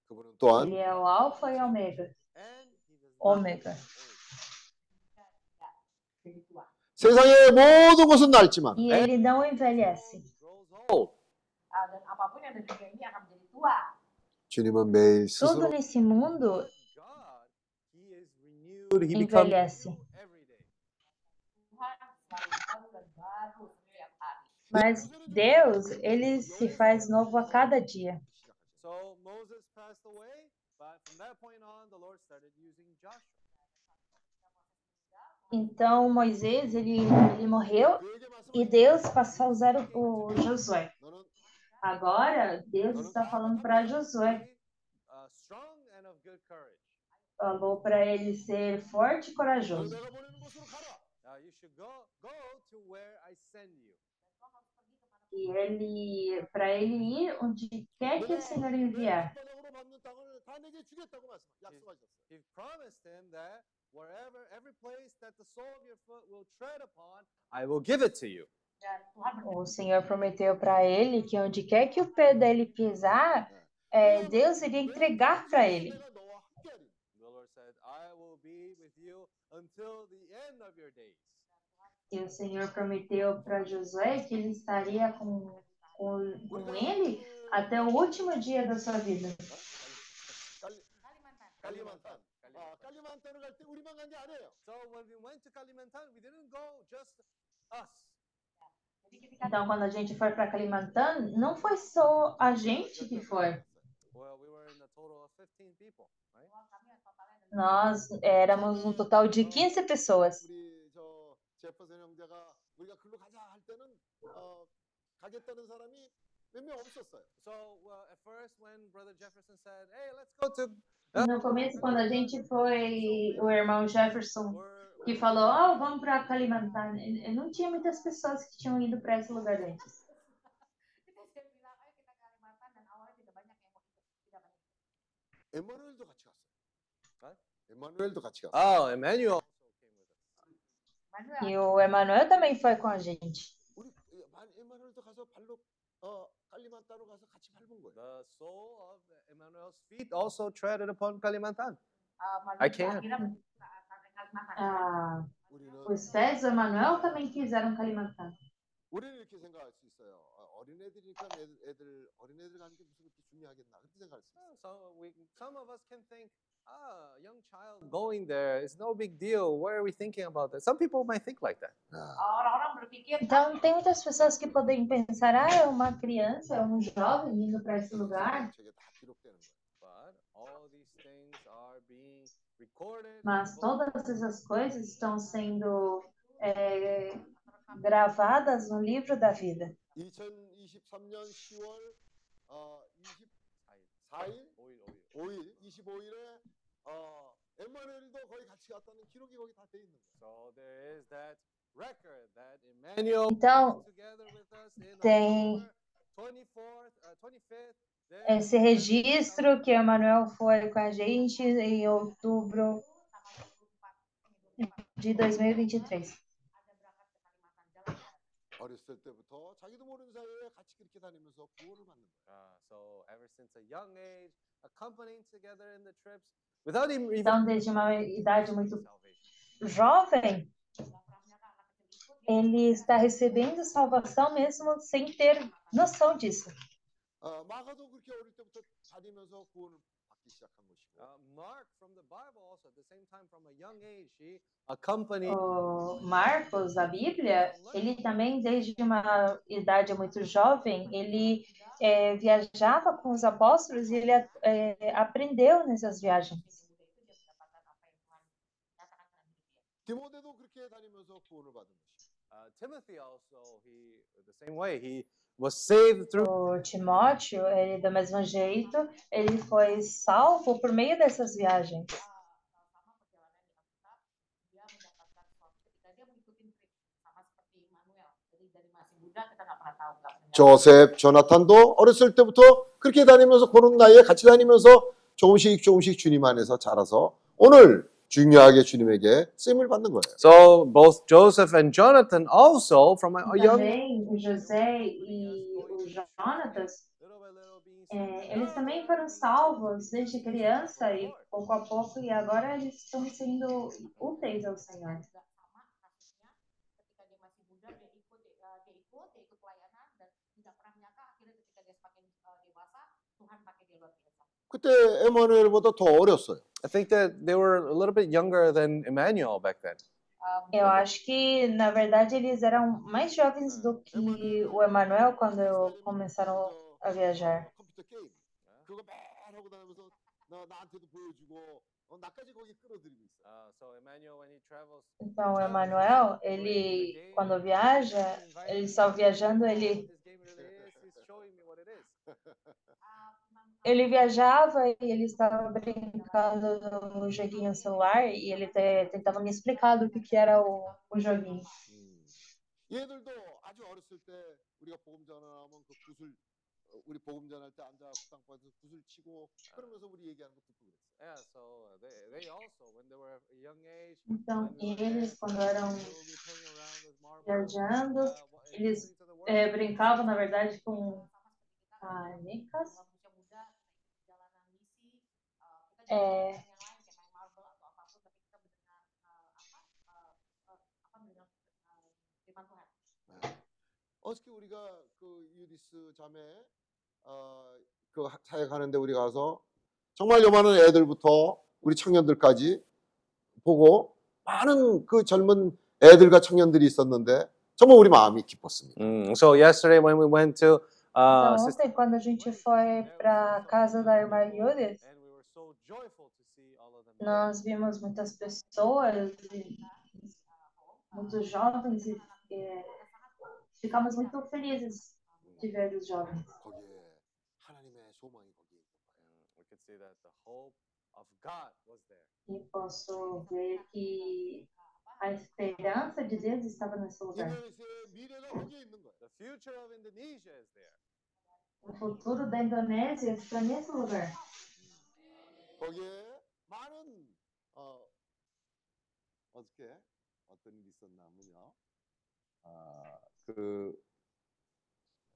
B: 그분은 또한
H: Ele é o Alfa e o Ômega.
I: And he does not
H: Ômega.
P: Jadi tua.
B: 세상의 모든 것은 낡지만
H: E ele não envelhece. tudo nesse mundo envelhece. Mas Deus, ele se faz novo a cada dia. Então Moisés ele, ele morreu e Deus passou a usar o, o Josué. Agora, Deus está falando para Josué.
I: Uh,
H: Falou para ele ser forte e corajoso. E ele, para ele ir onde quer que o Senhor enviar.
I: He promised him that wherever, every place that the sole of your foot will tread upon, I will give.
H: O Senhor prometeu para ele que onde quer que o pé dele pisar, é, Deus iria entregar para ele.
I: The Lord said, I will be with you until the end of your days.
H: E o Senhor prometeu para Josué que ele estaria com, com, com ele até o último dia da sua vida.
B: 깔리만탄. 아, 깔리만탄을 갈 때 우리만 간 게 아니에요.
I: So when we went to Kalimantan, we didn't go just us.
H: Então, quando a gente foi para Kalimantan, não foi só a gente que foi. Nós éramos um total de 15 pessoas. No começo, quando a gente foi, o irmão Jefferson que falou, oh, vamos para Kalimantan. Eu não tinha muitas pessoas que tinham ido para esse lugar antes.
I: Ah, Emmanuel.
H: E o Emmanuel também foi com a gente.
I: The soul of Emmanuel's feet also treaded upon Kalimantan. I
B: can a,
H: os e o Emanuel também
I: quiseram calimantar. Ah, young child going there is no big deal. Why are we thinking about that? Some people might think like that.
H: Então tem muitas pessoas que podem pensar, ah, é uma criança, é um jovem indo para esse lugar. Mas todas essas coisas estão sendo é, gravadas no livro da vida.
B: 2023년 10월 어, 24일, 5일, 25일에 어, 엠마누엘도 거의 같이 갔다는 기록이 거기 다 돼 있는 거예요.
I: So there is that record that Emmanuel
H: Então,
I: was together with us in
H: tem
I: October 24th, uh, 25th. There
H: esse registro que o Emanuel foi com a gente em outubro de 2023.
B: 어렸을 때부터 자기도 모르는 사이에 같이 그렇게 다니면서 구원을 받는 거예요.
I: Uh, so ever since a young age, accompanying together in the trips, without even
H: Então, desde uma idade muito jovem, ele está recebendo salvação mesmo sem ter noção disso.
B: 어, 마가도 그렇게 어릴 때부터 다니면서 구원을 받기 시작한 것이고.
I: Uh, Mark from the Bible also at the same time from a young age he accompanied
H: O Marcos, da Bíblia, ele também, desde uma idade muito jovem, ele eh, viajava com os apóstolos e ele eh, aprendeu nessas viagens.
B: 디모데도 그렇게 다니면서 구원을 받은 것이고.
I: uh, Timothy also he the same way he was saved through
H: O Timóteo, ele do mesmo jeito, ele foi salvo por meio dessas viagens.
B: 조셉, 조나탄도 어렸을 때부터 그렇게 다니면서 보는 나이에 같이 다니면서 조금씩 조금씩 주님 안에서 자라서 오늘 중요하게 주님에게 쓰임을 받는 거예요.
I: So both Joseph and Jonathan also from a, a young
H: Também o José e o Jonatas, eh, eles também foram salvos desde criança e pouco a pouco, e agora eles estão sendo úteis ao Senhor.
P: sama kasusnya ketika dia masih muda dia ikut eh, dia ikut dia ikut pelayanan dan tidak pernah menyangka akhirnya ketika dia semakin eh, dewasa Tuhan pakai dia luar biasa.
B: 그때 에마누엘보다 더 어렸어요.
I: I think that they were a little bit younger than Emmanuel back then.
H: Eu acho que, na verdade, eles eram mais jovens do que o Emmanuel quando começaram a viajar. Então, o Emmanuel, ele, quando viaja, ele só viajando, ele *laughs* ele viajava e ele estava brincando no joguinho celular e ele te- tentava me explicar do que, que era o, o joguinho.
B: 얘들도 아주 어렸을 때 우리가 복음 전하면 그 구슬 어, 우리 복음 전할 때 앉아 국상방에서 구슬 치고 그러면서 우리 얘기하는 거 듣고 그랬어.
I: Yeah, so uh, they, they also, when they were a young age,
H: Então,
I: when they were
H: eles,
I: there,
H: quando eram
I: they will be playing around with marbles.
H: viajando,
I: uh, wha- and
H: eles
I: listening to the word.
H: eh, brincavam, na verdade, com canicas.
B: 어저께 우리가 그 유디스 자매 어, 그 하- 사역하는데 우리 가서 정말 요만한 애들부터 우리 청년들까지 보고 많은 그 젊은 애들과 청년들이 있었는데 정말 우리 마음이 기뻤습니다.
I: Mm, so yesterday when we went to uh,
H: Então, ontem, quando a gente foi para casa da irmã Yudis, Nós vimos muitas pessoas, muitos jovens, e, e ficamos muito felizes de ver os jovens. E posso ver que a esperança de Deus estava nesse lugar. O futuro da Indonésia está nesse lugar.
B: 거기에 많은 어, 어저께 어떤 일이 있었냐면요. 아, 그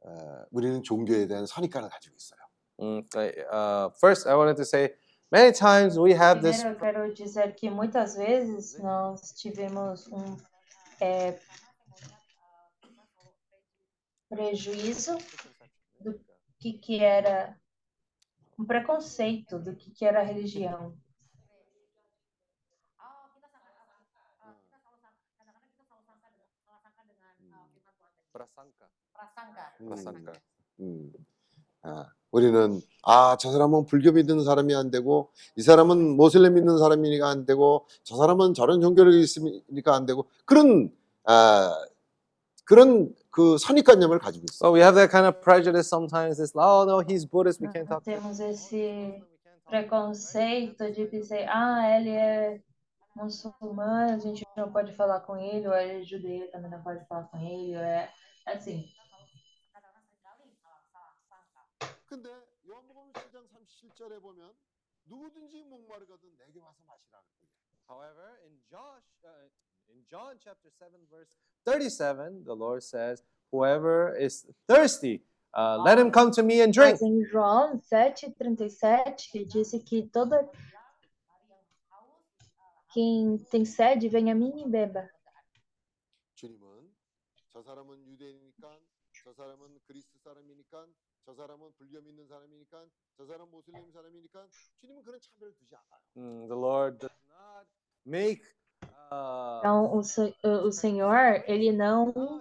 B: 에, 우리는 종교에 대한 선입관을 가지고 있어요.
I: Mm, uh, first, I wanted to say, many times we have this
H: Primeiro, quero dizer que muitas vezes nós tivemos um eh, prejuízo do que, que era um preconceito do que, que era a religião.
I: prasangka.
P: prasangka.
I: prasangka.
B: 음. 아, 우리는 아, 저 사람은 불교 믿는 사람이 안 되고 이 사람은 모슬렘 믿는 사람이니까 안 되고 저 사람은 저런 종교를 있으니까 안 되고 그런 아, 그런 그 선입관념을 가지고 있어요.
I: So we have that kind of prejudice sometimes. It's like, oh no, he's Buddhist, we can't talk to him.
H: Temos esse preconceito de dizer, ah, ele é muçulmano, a gente não pode falar com ele, ou ele é judeu, também não pode falar com ele, ou é assim.
B: 근데 요한복음 7장 37절에 보면 누구든지 목마르거든 내게 와서 마시라 그래요.
I: However, in Josh, uh, in John chapter 7, verse 37, the Lord says, Whoever is thirsty, uh, let him come to me and drink.
H: Mas em João 7,37 disse que toda quem tem sede, venha a mim e beba.
B: 주님은 저 사람은 유대인이니까 저 사람은 그리스 사람이니까 저 사람은 불교 믿는 사람이니까 저 사람 모슬림 사람이니까 주님은 그런 차별을 두지 않아요.
I: Mm, the Lord does not make uh,
H: Então, o, o Senhor, ele não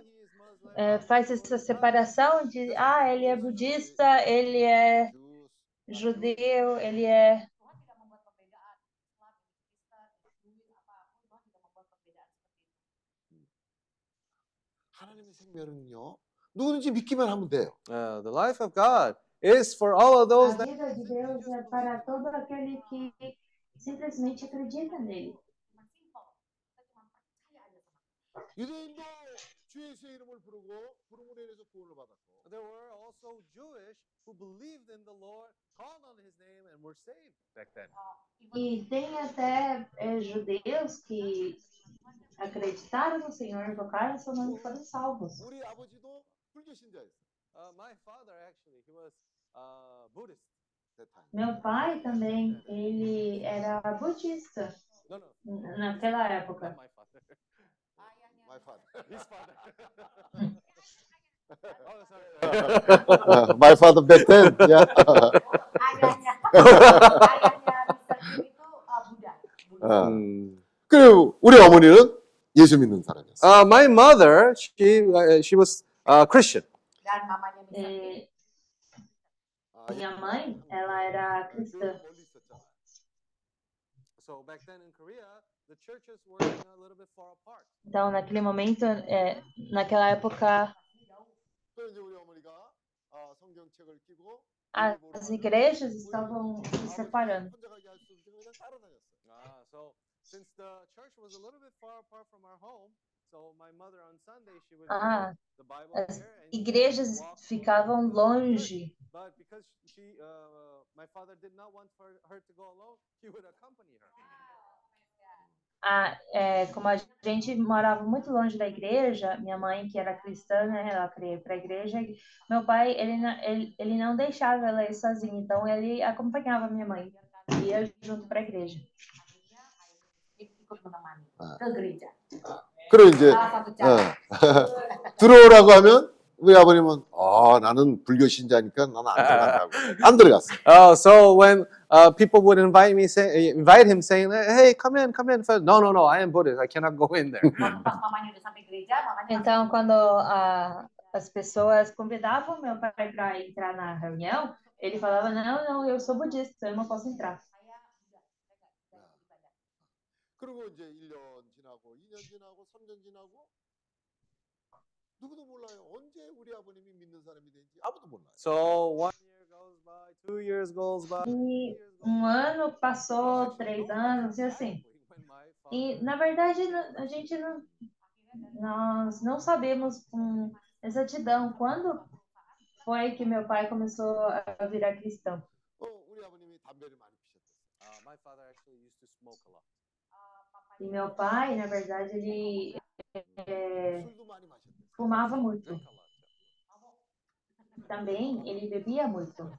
H: é, faz essa separação de, ah, ele é budista, ele é judeu, ele é.
I: Uh, the life of God is for all of those.
H: A vida de Deus é para todo aquele que simplesmente acredita nele.
B: 유대인도 주 예수의 이름을 부르고 부름으로 인해서 구원을 받았고
I: there were also Jewish who believed in the Lord, called on His name, and were saved back then.
H: E tem até eh, judeus que acreditaram no Senhor, invocaram seu nome e foram salvos.
B: 우리 아버지도 불교 신자였어요.
I: Uh, my father actually, he was uh, Buddhist.
B: that time.
H: Meu pai também, ele era budista
I: No, no,
H: n- naquela época.
I: my father. *laughs*
B: My father. *laughs*
I: His father. *laughs* oh, sorry.
B: Uh, *laughs* my father back then. Yeah.
P: Ayahnya, ayahnya Mr. Kim itu uh, Buddha.
B: 어.
I: Mm.
B: 그리고 우리 어머니는 예수 믿는 사람이었어요.
I: Uh, my mother, she uh, she was uh, Christian.
P: Dan mamanya Mr. Kim.
H: Eh, minha mãe, ela era cristã.
B: 멀리 있었잖아.
I: So back then in Korea,
H: Então, naquele momento, é, naquela época, as igrejas estavam se separando.
I: Ah,
H: ah as igrejas ficavam longe
I: But because she, uh, my father did not want for her to go alone, he would accompany her.
H: Ah, é, como a gente morava muito longe da igreja, minha mãe, que era cristã, né, ela queria ir para a igreja, e meu pai, ele, não- ele, ele não deixava ela ir sozinha, então ele acompanhava minha mãe, ia junto para a igreja.
P: ikut menemani
B: Ah.
P: ke gereja.
B: 그리고 이제
P: Salah satu
B: 어,
P: cara.
B: 들어오라고 하면 우리 아버님은 아 나는 불교 신자니까 나는 안 들어간다고 안 들어갔어.
I: Oh, so when uh, people would invite me, say, invite him, saying, "Hey, come in, come in." First. No, no, no, I am Buddhist. I cannot go in there.
H: Então, quando a, as pessoas convidavam meu pai para entrar na reunião, ele falava: Não, não, eu sou budista, eu não posso entrar.
B: 그리고 이제 1년 지나고 2년 지나고 3년 지나고 누구도 몰라요. 언제 우리 아버님이 믿는 사람이 된지 아무도 몰라요.
I: So one year goes by, two years goes by.
H: E um ano passou, três anos, e assim. E, na verdade, não- a gente não. Nós não sabemos com exatidão quando foi que meu pai começou a virar cristão.
B: 어, 우리 아버님이 담배를 많이 피셨대요.
I: Uh, my father actually used to smoke a lot.
H: E meu pai, na verdade, ele é,
B: 술도 많이 마셨대요.
H: fumava muito. Uhum. Também ele bebia muito.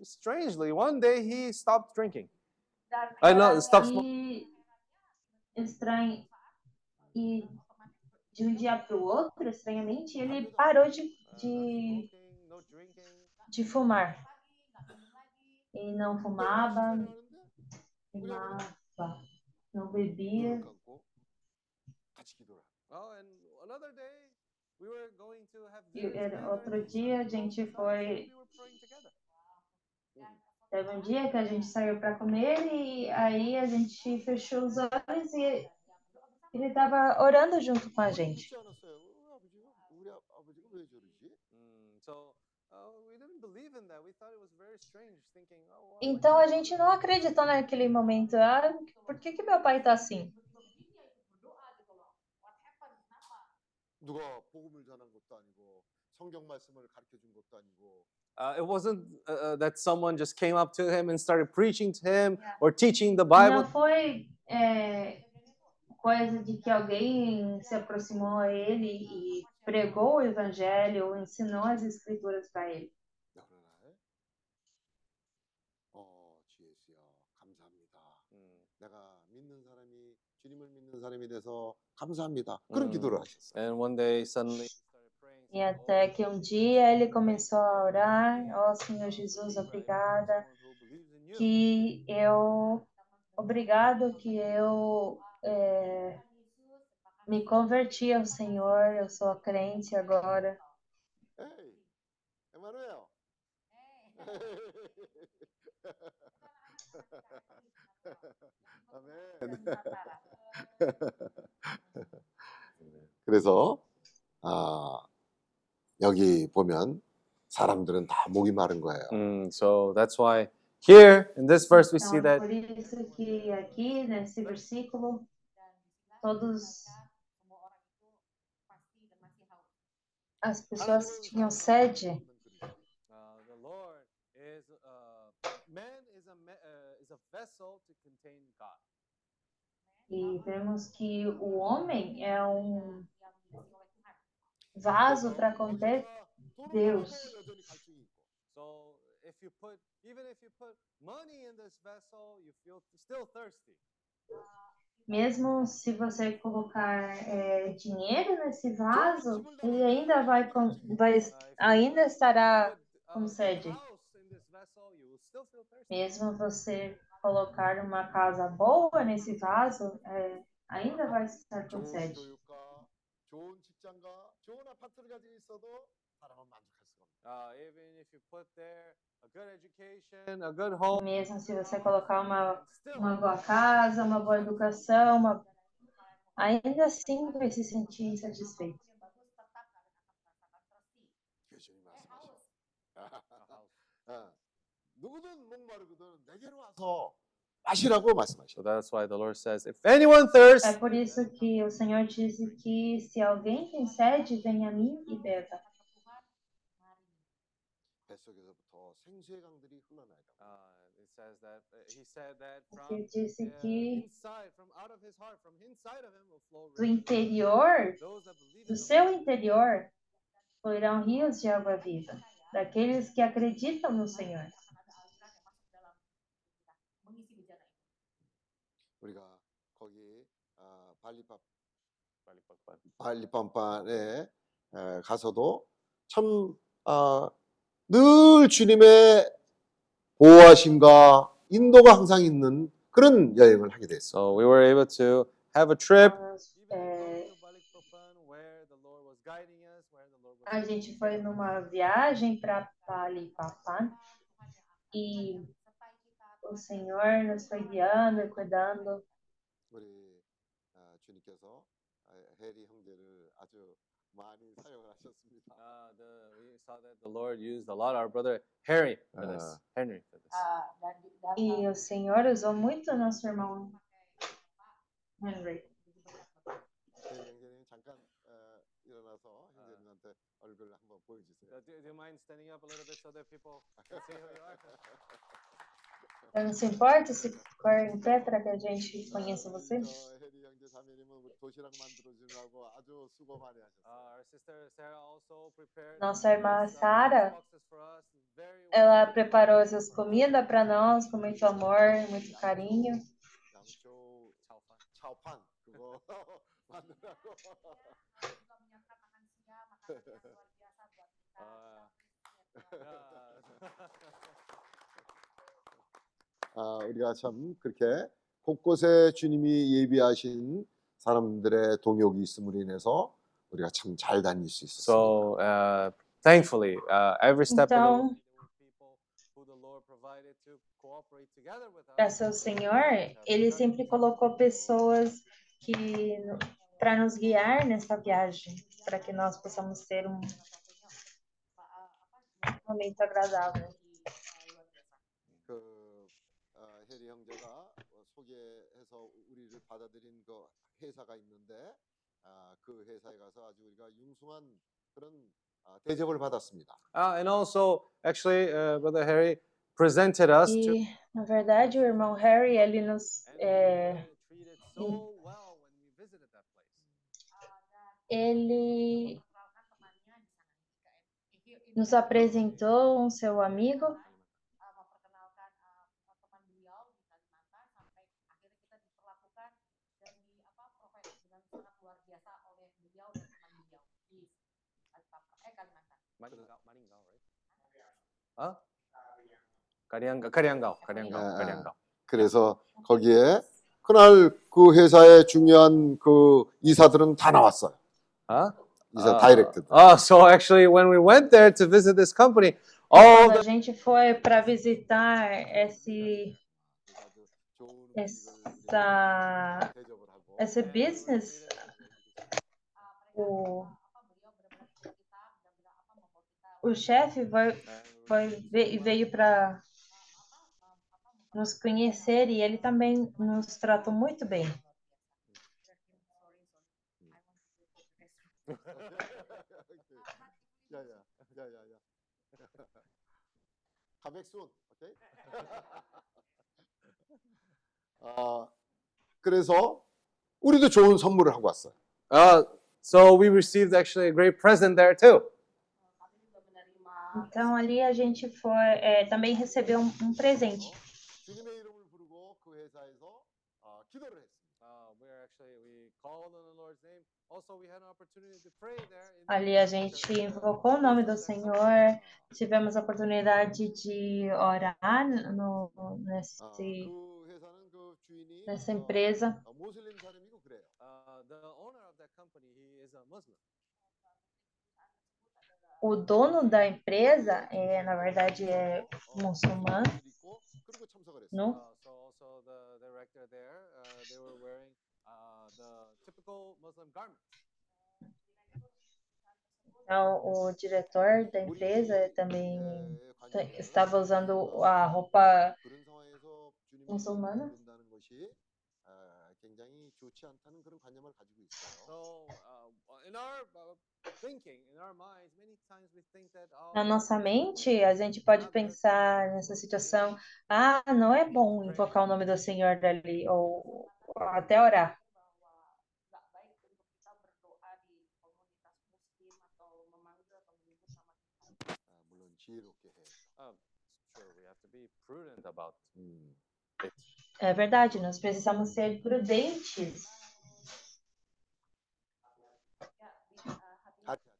I: Strangely, one day he stopped drinking. I know,
H: stopped
I: smoking.
H: Estranho. E de um dia para o outro, estranhamente, ele parou de, de, de fumar. E não fumava, fumava não bebia. E outro dia a gente foi. Teve um dia que a gente saiu para comer e aí a gente fechou os olhos e ele estava orando junto com a gente. Então a gente não acreditou naquele momento. Ah, por que, que meu pai está assim?
I: Uh, it wasn't uh, uh, that someone just came up to him and started preaching to him yeah. or teaching the Bible.
H: Não foi é, coisa de que alguém se aproximou a ele e pregou o evangelho ou ensinou as escrituras para ele.
B: 사람이 돼서 감사합니다. 그런
I: Mm.
B: 기도를 하셨어요.
I: And one day, suddenly,
H: E até que um dia ele começou a orar, ó Senhor Jesus, obrigada que eu, obrigado que eu é, me converti ao Senhor, eu sou crente agora.
B: 에이, 에마누엘. *laughs* 아멘. *laughs* 그래서 아, 여기 보면 사람들은 다 목이 마른 거예요.
I: Mm, so that's why here in this verse we see that
H: por isso que aqui nesse versículo todos as pessoas tinham sede. E vemos que o homem é um vaso para conter Deus.
I: So if you put even if you put money in this vessel, you feel still thirsty.
H: Mesmo se você colocar é, dinheiro nesse vaso, ele ainda vai, vai ainda estará com sede.
I: Thirsty.
H: Mesmo você colocar uma casa boa nesse vaso, é, ainda vai estar com sede. Mesmo se você colocar uma, uma boa casa, uma boa educação, uma... ainda assim vai se sentir insatisfeito.
I: Ah, *laughs*
H: É por isso que o Senhor diz que se alguém tem sede, venha a mim e beba. Ele disse que do interior, do seu interior, fluirão rios de água viva, daqueles que acreditam no Senhor.
B: 우리가 거기 아, 발리밥
I: 발리빵빵.
B: 발리밤반에 에, 가서도 참 아, 늘 주님의 보호하심과 인도가 항상 있는 그런 여행을 하게 됐어.
I: So we were able to have a trip.
H: A gente foi numa viagem para Balikpapan e o Senhor nos foi guiando e cuidando. E o Senhor usou muito nosso irmão. Henry.
I: Do, do you mind standing up a little bit so that people can see who you are? *laughs* *laughs*
H: Não se importa se for em pé para que a gente conheça você? Nossa irmã Sara, ela preparou essas comidas para nós com muito amor, muito carinho. *laughs* *laughs* *laughs*
B: 우리가 참 그렇게 곳곳에 주님이 예비하신 사람들의 동역이 있음으로 인해서 우리가 참 잘 다닐 수 있었습니다.
I: So uh, thankfully, uh, every step of the way,
H: Então,
I: there were people who the Lord provided to cooperate together with us.
H: graças ao Senhor, Ele sempre colocou pessoas que para nos guiar nessa viagem, para que nós possamos ter um momento agradável.
B: 어, 소개해서 우리를 받아들인 그 회사가 있는데 아, 그 회사에 가서 아주 우리가 융숭한 그런 아, 대접을 받았습니다.
I: Uh, and also, actually, uh, Brother Harry presented us to
H: E, na verdade, o irmão Harry, ele nos é, ele nos apresentou um seu amigo
P: Ah, memperkenalkan ah, teman beliau di Kalimantan sampai akhirnya kita diperlakukan dan di apa provide dengan sangat luar biasa oleh beliau dan teman beliau di Balikpapan eh Kalimantan.
I: Maringao, Maringao, right? Kariangao, Kariangao,
B: 아, 아.
I: Kariangao.
B: 그래서 거기에 그날 그 회사의 중요한 그 이사들은 다 나왔어요.
I: Huh?
B: 이사
I: Uh,
B: 다이렉트.
I: Oh, so actually, when we went there to visit this company, all
H: Quando a
I: the
H: gente foi para visitar esse essa esse business, o, o chefe foi, foi ve- veio para nos conhecer e ele também nos tratou muito bem. *laughs*
B: 야야, 야야야. 가백순, 오케이? *laughs* 아, 그래서 우리도 좋은 선물을 하고 왔어요.
I: uh, so we received actually a great present there too.
H: Então ali a gente foi é, também recebeu um, um presente. Ali a gente invocou o nome do Senhor, tivemos a oportunidade de orar no, nesse, nessa empresa o dono da empresa, é, na verdade, é muçulmano, não?
I: Uh, uh.
H: Então, o diretor da empresa também ta- estava usando a roupa muçulmana.
B: 부른다는 것이 아, 굉장히 좋지 않다는 그런 관념을 가지고 있어요.
I: So uh, in our uh, thinking, in our minds, many times we think that oh,
H: Na nossa mente, a gente pode pensar nessa situação, ah, não é bom invocar o nome do Senhor ali, ou ou até orar.
P: nggak baik untuk kita berdoa di komunitas muslim atau memanggil atau menyebut nama Tuhan.
B: 아, 물론 지혜롭게 해.
I: um, sure, we have to be prudent about
B: 음.
I: it.
H: É verdade, nós precisamos ser prudentes.
P: Ya, bi- uh, hati
B: hati-hati ya.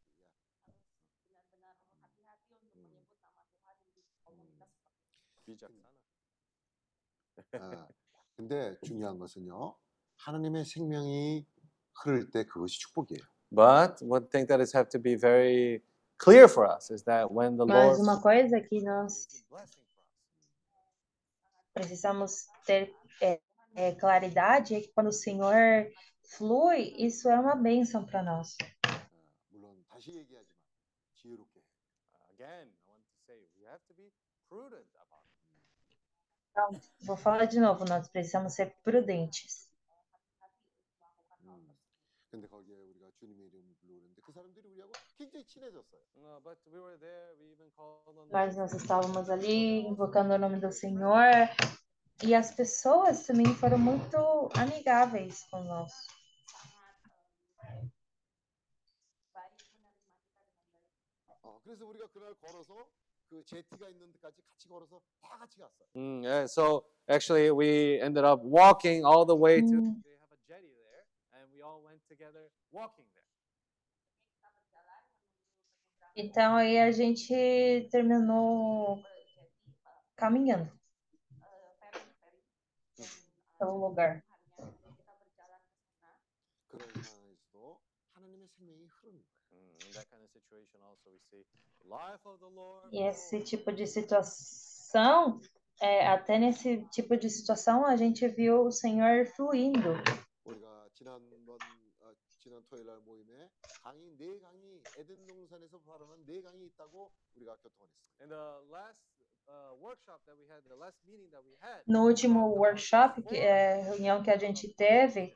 P: benar-benar hati-hati untuk menyebut nama Tuhan di komunitas seperti ini.
I: 비jak사나.
B: 아, 근데 중요한 것은요. 하나님의 생명이 흐를 때 그것이 축복이에요.
I: But one thing that is have to be very clear for us is that when the
H: Mas
I: Lord
H: uma coisa que nós precisamos ter é, é, claridade é que quando o Senhor flui, isso é uma bênção para nós.
B: 아, 물론 다시 얘기하지만 지혜롭게 해.
I: Uh, again, I want to say we have to be prudent about it.
H: Então, vou falar de novo, nós precisamos ser prudentes.
B: 음. 근데 거기에 우리가 주님의 이름을 부르는데 그 사람들이 우리하고 굉장히 친해졌어요.
I: Uh, but we were there, we even called on the
H: Mas nós estávamos ali invocando o nome do Senhor e as pessoas também foram muito amigáveis conosco.
P: baik menerima kita dengan baik.
B: 어, 그래서 우리가 그날 걸어서 그 제티가 있는 데까지 같이 걸어서 다 같이 갔어요.
I: Mm, yeah, so actually, we ended up walking all the way to.
H: Mm.
I: They have a jetty there, and we all went together walking there.
H: Então aí a gente terminou caminhando pelo lugar. E esse tipo de situação, é, até nesse tipo de situação, a gente viu o Senhor fluindo.
B: 우리가 지난번 어, 지난 토요일 날 모임에 강의 네 강의 에덴 동산에서 발언한 네 강의 있다고 우리가 교통을 했어요.
I: In the last uh, workshop that we had, the last meeting that we had,
H: No último workshop, que é reunião que a gente teve,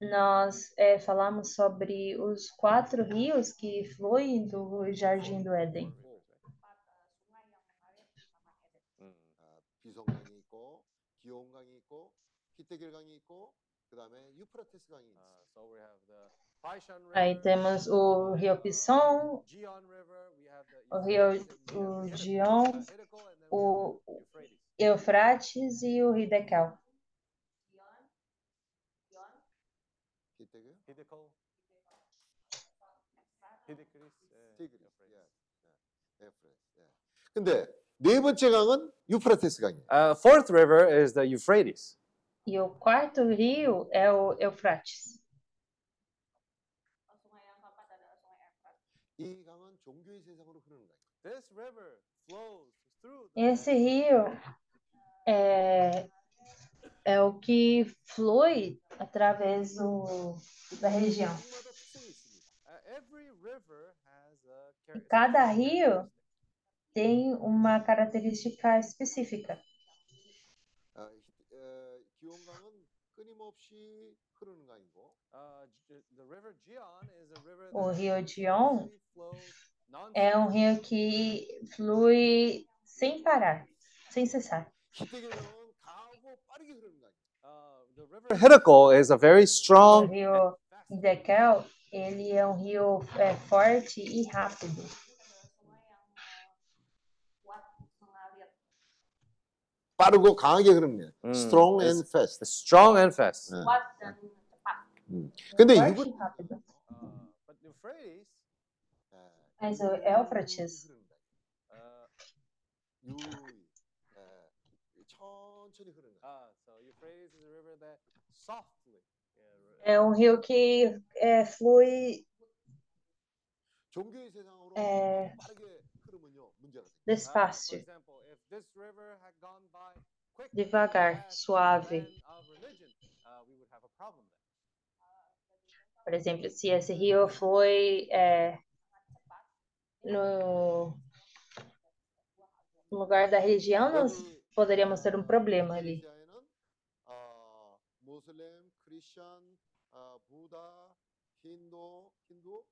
H: nós é, falamos sobre os quatro rios que fluem do Jardim do Éden.
P: empat uh, sungai yang mengalir di Taman Eden.
I: mm,
B: 아, 비송강이 있고 기온강이 있고 히데길 강이 있고 그다음에 유프라테스 강이 있어요.
I: uh, so we have the Paishan
H: Aí
I: River,
H: temos o Rio Pisson,
I: Gion River, we have the
H: o Rio
I: Euphrates, and we
H: o
I: have the
H: Gion,
I: uh, Hiddekel, and then we
H: o
I: have the Euphrates.
H: Eufrates e o Hidekel.
P: Gion, Gion,
B: 히데길,
I: Hiddekel, Hiddekris, uh,
B: 티그리스,
I: Euphrates.
B: 예, 예, 에프레스. 예. 근데 네 번째 강은 유프라테스 강이에요.
I: Uh, fourth river is the Euphrates.
H: E o quarto rio é o Eufrates. Esse rio é, é o que flui através do, da região. E cada rio tem uma característica específica.
B: 끊임없이 흐르는 강이고
I: Uh, G- the river Gion is a river
H: O
I: that
H: rio Gion
I: continuously flows
H: é um
I: nonstop.
H: rio que flui sem parar, sem cessar.
B: 히데길 강은 강하고 빠르게 흐르는 강이에요.
I: Uh, the river Hiddekel is a very
H: O
I: strong
H: rio Hidekel, ele é um rio é, forte e rápido.
B: 빠르고 강하게 흐릅니다.
I: 음,
B: strong and fast.
I: Strong and fast.
B: 네.
P: Kuat dan cepat.
B: 음. 근데
H: Word
B: 이분 habit. Also Elfrates. 천천히 흐르는.
I: 아, so you phrase the river that softly.
H: É um rio que é, flui.
B: 종교의 세상으로
H: 에...
B: 빠르게 흐르면요 문제가 됩니다.
H: Despacio. devagar, suave. Por exemplo, se esse rio foi é, no lugar da religião, nós poderíamos ter um problema ali.
B: Muslim, Hindu,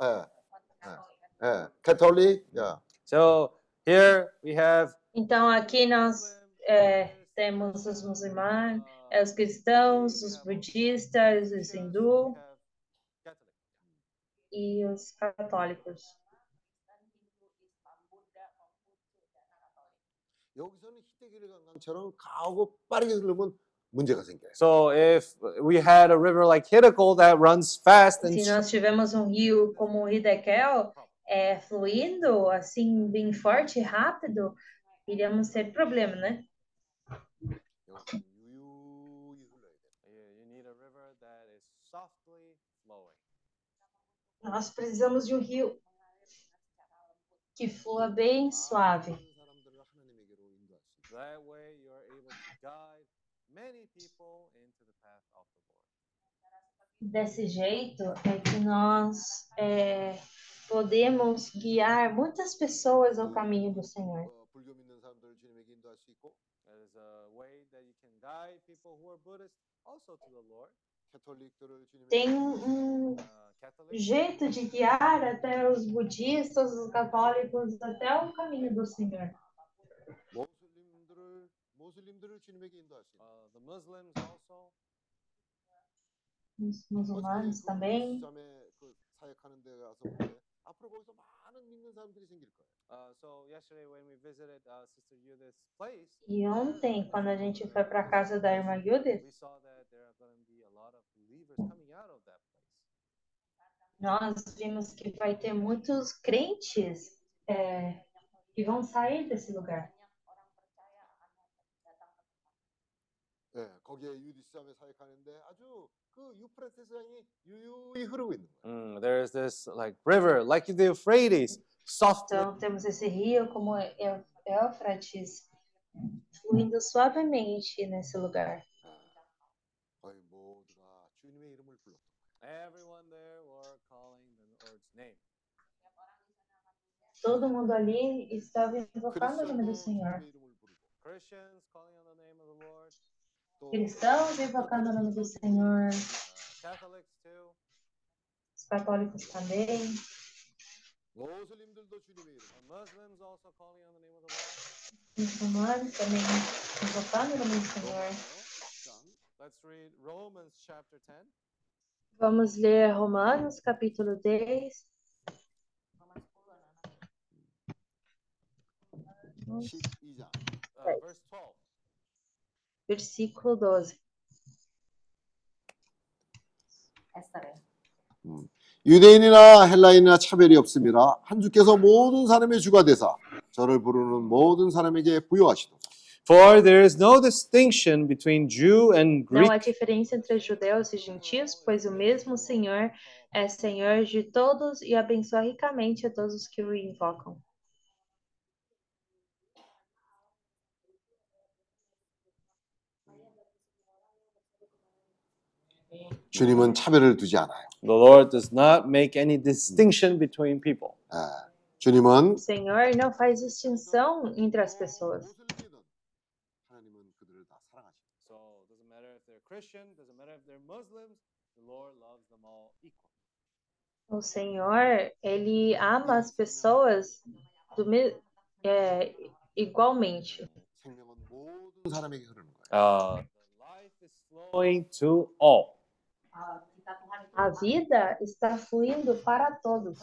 B: é. É, Catholic, yeah.
I: So here we have.
H: Então aqui nós é, temos os muçulmanos, é, os cristãos, os budistas, os hindus e os católicos.
I: So if we had a river like that runs fast and
H: Se nós tivemos um rio como o Hidekel é, fluindo, assim, bem forte, e rápido, iríamos ter problema, né? Nós precisamos de um rio que flua bem suave. Desse jeito é que nós é, podemos guiar muitas pessoas ao caminho do Senhor. Tem um jeito de guiar até os budistas, os católicos, até o caminho do Senhor.
I: Uh,
H: os muçulmanos também.
B: 자매 그 사역하는 데 가서 보는데 앞으로 거기서 많은 믿는 사람들이 생길 거예요.
I: Uh, so yesterday when we visited uh, Sister Judith's place,
H: E ontem, quando a gente foi para a casa da irmã Judith,
I: we saw that there are going to be a lot of believers coming out of that place.
H: nós vimos que vai ter muitos crentes é, que vão sair desse lugar.
B: 예, 거기에 유디스 자매 사역하는데 아주
I: Mm, this like river, like the Euphrates.
H: Então temos esse rio como Éufrates fluindo suavemente nesse lugar. Todo mundo ali estava invocando o nome do Senhor cristãos invocando o nome do Senhor, os católicos também.
I: Os
H: romanos também invocando o nome do Senhor. Vamos ler Romanos capítulo 10.
I: Verse 12
H: Versículo 12.
P: 에스터래.
B: 유대인이나 헬라인이나 차별이 없습니다. 한 주께서 모든 사람의 주가 되사 저를 부르는 모든 사람에게 부여하시도다.
I: For there is no distinction between Jew and
H: Não
I: Greek.
H: há diferença entre judeus e gentios, pois o mesmo Senhor é Senhor de todos e abençoa ricamente a todos os que o invocam.
B: 주님은 차별을 두지 않아요.
I: The Lord does not make any distinction between people.
B: 예, 주님은
H: O Senhor não faz distinção entre as pessoas.
B: 하나님은 그들을 다 사랑하십니다.
I: So it doesn't matter if they're Christian, doesn't matter if they're Muslims, the Lord loves them all equal.
H: O Senhor, ele ama as pessoas do me- é, igualmente.
B: 생명은 모든 사람에게 흐르는 거예요.
I: Uh, the life is flowing to all.
H: A vida está fluindo para todos.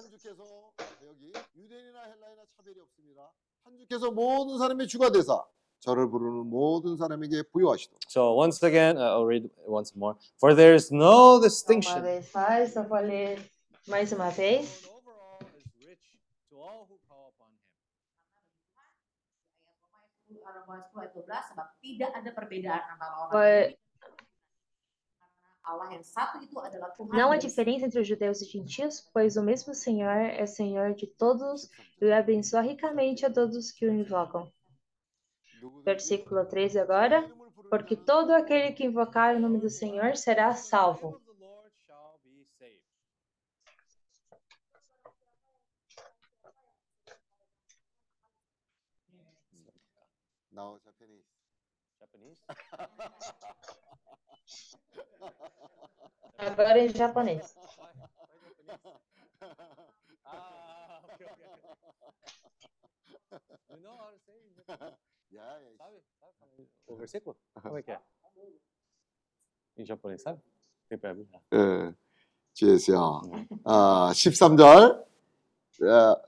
I: So once again, uh, I'll read once more. For there is no distinction.
H: Uma vez mais, eu vou ler mais uma vez.
P: Tidak ada perbedaan antara orang
H: não há diferença entre os judeus e gentios, pois o mesmo Senhor é Senhor de todos e abençoa ricamente a todos que o invocam. Versículo 13 agora. Porque todo aquele que invocar o nome do Senhor será salvo.
B: Now Japanese.
I: Japanese? *laughs*
H: Agora em japonês.
I: Ah, ok, ok. You know how to say in Japanese?
B: Yeah, yeah.
I: Sabe? Sabe? O versículo? Como é que é? Em japonês, sabe? Tem pra abrir?
B: 예, 주에서 아, 13절. 아,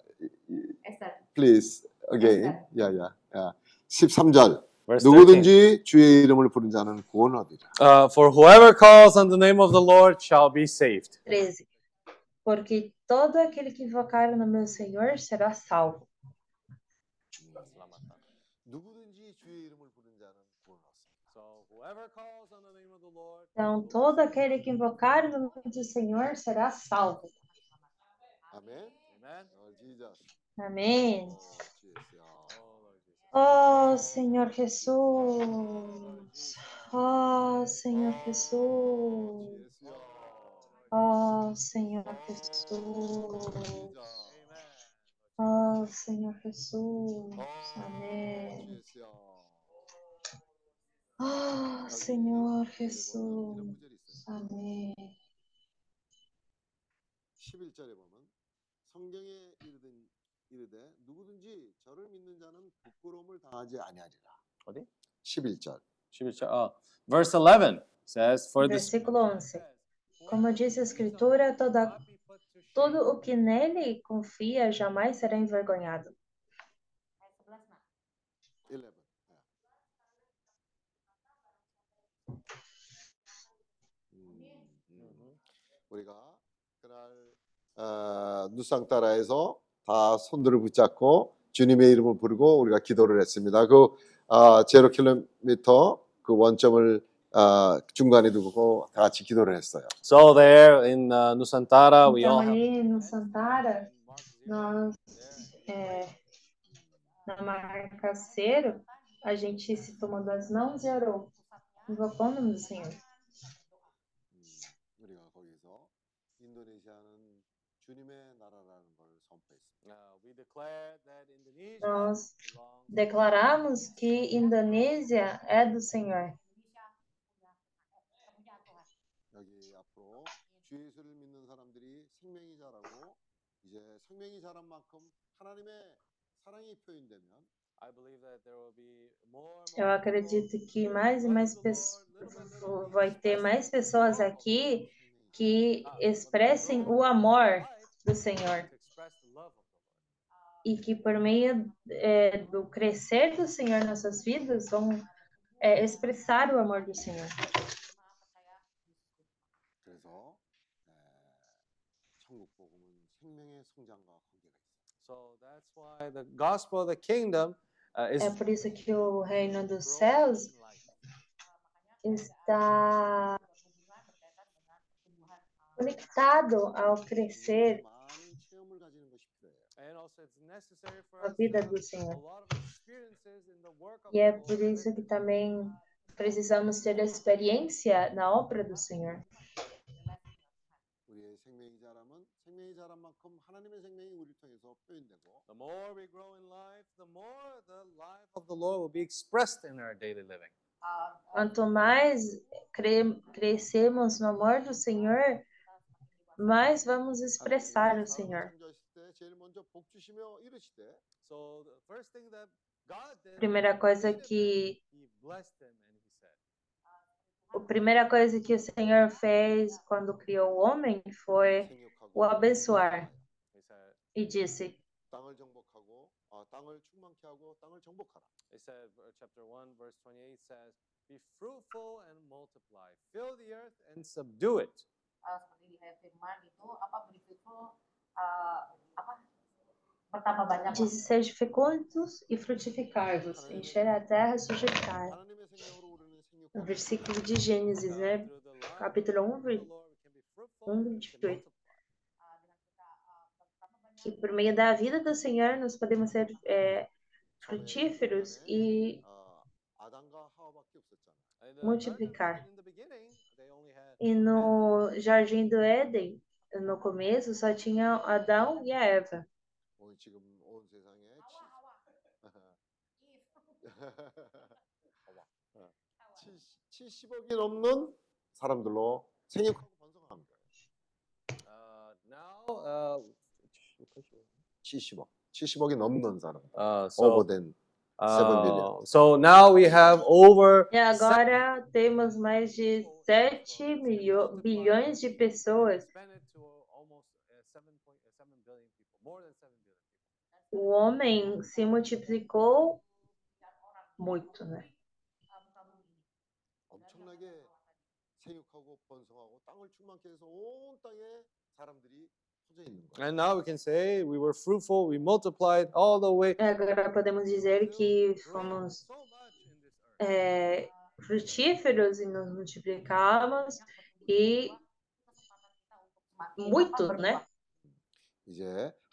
P: Esther.
B: please again. 야, 야, 야. 13절.
I: Verse
B: 누구든지 주의 이름을 부른 자는 구원 얻으리라.
I: Uh, for whoever calls on the name of the Lord shall be saved.
H: 13. Porque todo aquele que invocar o nome do Senhor será salvo.
B: 누구든지 주의 이름을 부른 자는 구원 얻습니다.
I: So whoever calls on the name of the Lord
H: Então, todo aquele que invocar o nome do Senhor será salvo.
B: 아멘.
I: Amen.
B: Lord Jesus.
H: Amém.
B: 주여.
H: Oh, Senhor Jesus. Oh, Senhor Jesus. Oh, Senhor Jesus. Oh, Senhor Jesus. Amém. Oh, Senhor Jesus. Amém.
B: 11절에 보면 성경에 이르든 이르되 누구든지 저를 믿는 자는 부끄러움을 당하지 아니하리라.
I: 어디?
B: 11절.
I: 11, uh, verse 11 says, For the
H: Versículo 11. Como diz a Escritura, toda, todo o que nele confia jamais será envergonhado.
B: 11. 음, 음. 우리가 그날 어, 누상 따라에서 다 손들을 붙잡고 주님의 이름을 부르고 우리가 기도를 했습니다. 그 어, 제로 킬로미터 그 원점을 어, 중간에 두고 다 같이 기도를 했어요.
I: So there in uh, Nusantara, we all have
H: ali no Santara, nós, é, na marca cero, a gente se tomou das mãos e orou, invocou o nome do Senhor.
B: 우리가 거기서 인도네시아는 주님의
H: Nós declaramos que Indonésia é do Senhor. Eu acredito que mais e mais pessoas vai ter mais pessoas aqui que expressem o amor do Senhor e que por meio é, do crescer do Senhor nossas vidas vão é, expressar o amor do Senhor. É por isso que o reino dos céus está conectado ao crescer a vida do Senhor. E é por isso que também precisamos ter experiência na obra do Senhor. Quanto mais cre crescemos no amor do Senhor, mais vamos expressar o Senhor.
B: 창조하실 때 제일 먼저 복 주시며 이르시되
I: So the first thing that God did,
H: Primeira coisa que
I: He blessed him and He said,
H: a primeira coisa que o Senhor fez quando criou o homem foi o abençoar
I: He said,
H: e disse:
B: 땅을 정복하고 아, 땅을 충만케 하고 땅을 정복하라.
I: He said, uh, chapter 1, verse 28 says, Be fruitful and multiply, fill the earth and subdue it.
P: uh, seperti di ayat firman itu apa berfirman a, apa, banyak
H: de ser fecundos e frutificar-vos, encher a terra e sujeitar. O versículo de Gênesis, né? Capítulo 1, 1 28. Que por meio da vida do Senhor nós podemos ser é, frutíferos e multiplicar. E no jardim do Éden, no começo só tinha Adão e a Eva.
B: Uh,
I: now, uh,
B: 70억, 70억이 넘는 사람.
I: Uh, so,
B: over된
I: uh, so now we have over
H: E agora temos mais de 7 milho- bilhões de pessoas. O homem se multiplicou muito, né?
B: 엄청나게 생육하고 번성하고 땅을 충만케 해서 온 땅에 사람들이 퍼져 있는 거예요.
I: And now we can say we were fruitful, we multiplied all the way.
H: Agora podemos dizer que fomos é, frutíferos e nos multiplicamos e muito, né?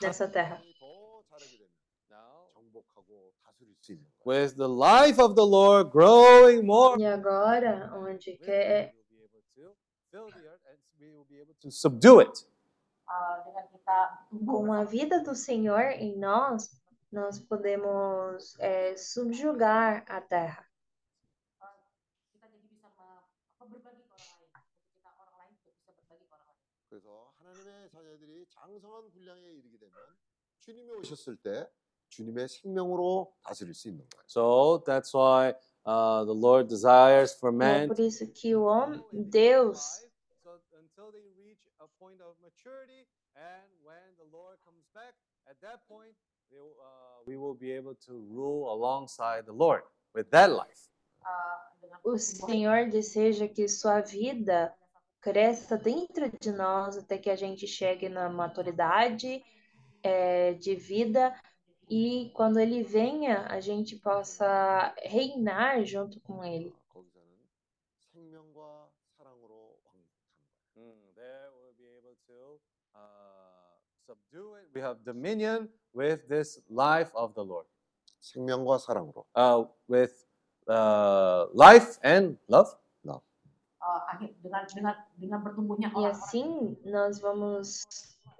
H: Nessa terra.
I: With the life of the Lord growing more.
H: E agora, onde quer,
I: subdue it.
H: com a vida do Senhor em nós, nós podemos é, subjugar a terra.
I: So that's why uh, the Lord desires for
H: é
I: men.
H: É por isso que o homem, Deus
I: point of maturity and when the Lord comes back at that point will, uh, we will be able to rule alongside the Lord with that life
H: o Senhor deseja que sua vida cresça dentro de nós até que a gente chegue na maturidade é, de vida e quando ele venha, a gente possa reinar junto com ele.
I: subdue it we have dominion with this life of the Lord
B: 생명과 사랑으로.
I: uh, with uh, life and love
P: uh, akhir dengan dengan dengan bertumbuhnya
H: E
P: orang-orang
H: assim nós vamos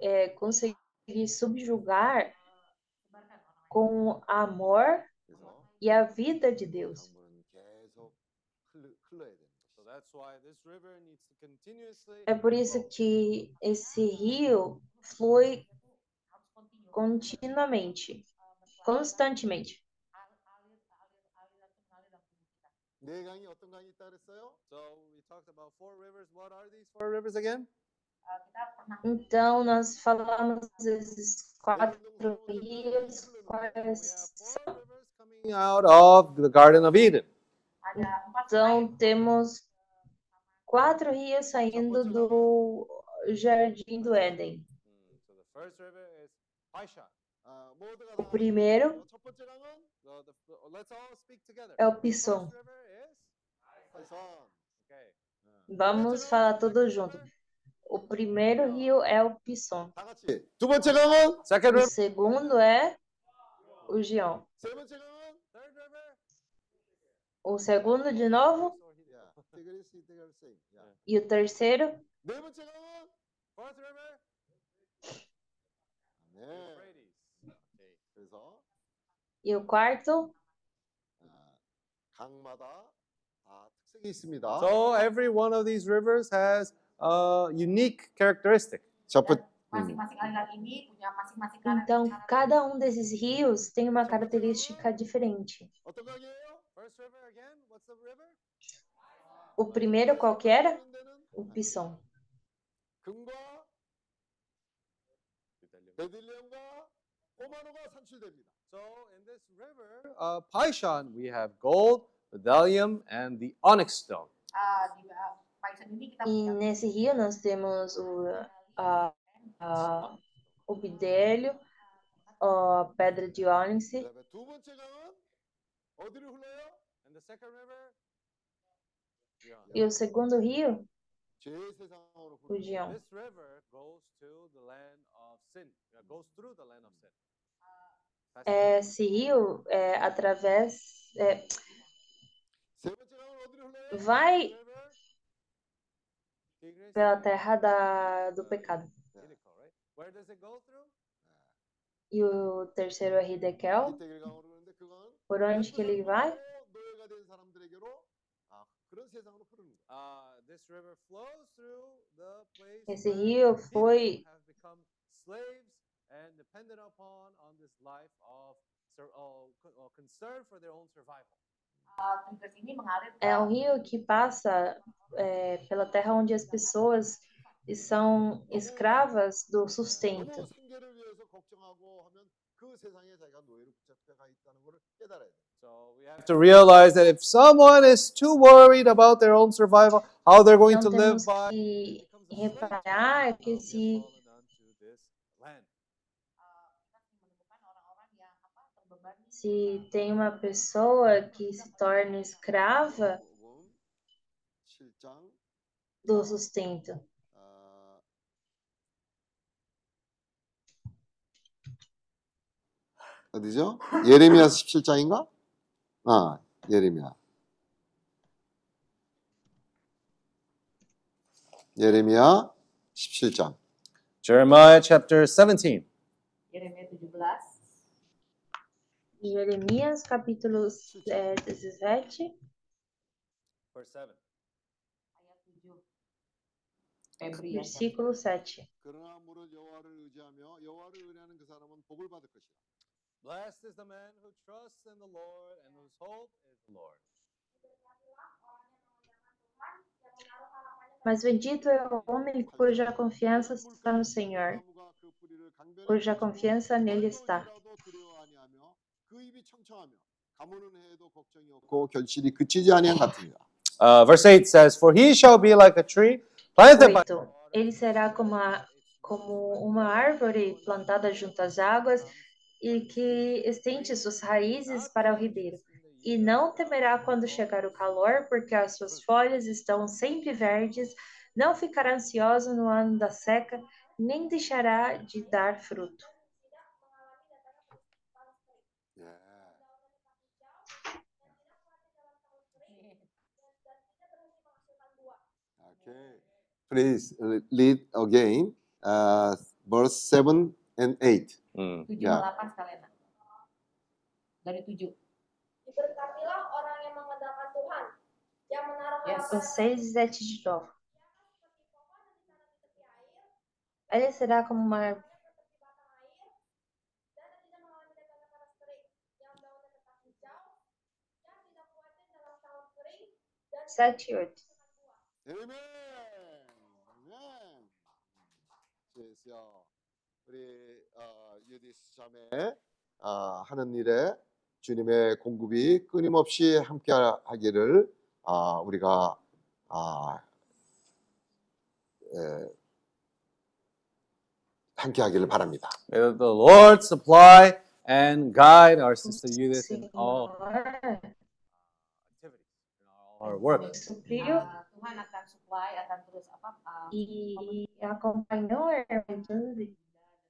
H: é, conseguir subjugar com amor
B: 그래서
H: e a vida de Deus.
B: 강물은 계속 흘러, 흘러야 되는 거예요.
I: so that's why this river needs to continuously
H: É por isso que esse rio flui
P: harus kontinu
H: continuamente, constantemente.
P: alir alir alir aliran itu mengalir dalam tubuh kita
B: 네 강이 어떤 강이 있다 그랬어요?
I: so we talked about four rivers what are these four rivers again
P: Uh, kita pernah
H: Então, nós falamos desses quatro rios,
I: we
H: quais
I: have four rivers coming out of the Garden of Eden
P: ada empat
H: Então, temos quatro rios saindo do Jardim do Éden. O primeiro é o Pison. Vamos falar tudo junto. O primeiro rio é o Pison. O segundo é o Gion. O segundo de novo? E o terceiro? E o quarto?
I: So every one of these rivers has a unique characteristic.
H: Então,
P: então
H: cada um desses rios tem uma característica diferente. O primeiro qual que era? O Pisson.
B: 금과 베들레헴과 호마노가 산출됩니다.
I: So in this river, uh, Paishan, we have gold, bdellium, and the onyx stone.
P: uh, di uh, Paisan ini kita
H: E
P: punya
H: nesse rio nós temos o, a, a, o bidélio, a pedra de ônix
B: 그다음에 두 번째 강은 어디로 흘러요?
I: And the second river, Gihon.
H: e o segundo rio,
B: 죄의 세상으로
H: o Gion.
I: This river goes to the land ah.
H: É, seguiu é, através. É, vai pela terra da, do pecado. E o terceiro é Hidekel. Por onde que ele vai? Esse rio foi
I: slaves and depended upon on this life of uh, concern for their own survival.
H: É um rio que passa é, pela terra onde as pessoas são escravas do sustento.
I: To realize that if someone is too worried about their own survival, how they're going
H: então,
I: to
H: live
I: by.
H: reparar que se se tem uma pessoa que se torna escrava
B: 7장
H: do sustento.
B: 아, 어디죠? 예레미야 17장인가? 아, 예레미야. 예레미야 17장.
I: Jeremiah chapter 17.
P: Yeremia 17
H: Jeremias, capítulo é, 17. Versículo 7.
I: Blessed is the man who trusts in the Lord and whose hope is the Lord.
H: Mas bendito é o homem cuja confiança está no Senhor, cuja confiança nele está.
B: 두려워 아니하며 그 입이 청청하며 가무는 해도 걱정이 없고 결실이 그치지 아니한 같으니라.
I: Uh, verse 8 says, For he shall be like a tree planted by
H: 8. Ele será como, a, como uma árvore plantada junto às águas e que estende suas raízes para o ribeiro. E não temerá quando chegar o calor, porque as suas folhas estão sempre verdes, não ficará ansioso no ano da seca, nem deixará de dar fruto.
B: Please read again uh, verse 7 and 8.
P: 7
B: Yeah.
P: 8 sekalian. Dari 7.
R: Diberkatilah orang yang mengandalkan Tuhan, yang menaruh
P: Yes.
H: O 6 e 7 de novo. Ele será como uma árvore. Sete e oito.
B: 아 그래서 우리 어, 유디스 자매 아, 하는 일에 주님의 공급이 끊임없이 함께 하기를 아, 우리가 아, 에, 함께 하기를 바랍니다.
I: May the Lord supply and guide our sister Judith in all activities, in all her work.
P: Uh, Tuhan akan supply, akan terus apa? uh,
H: e acompanhou a irmã Judith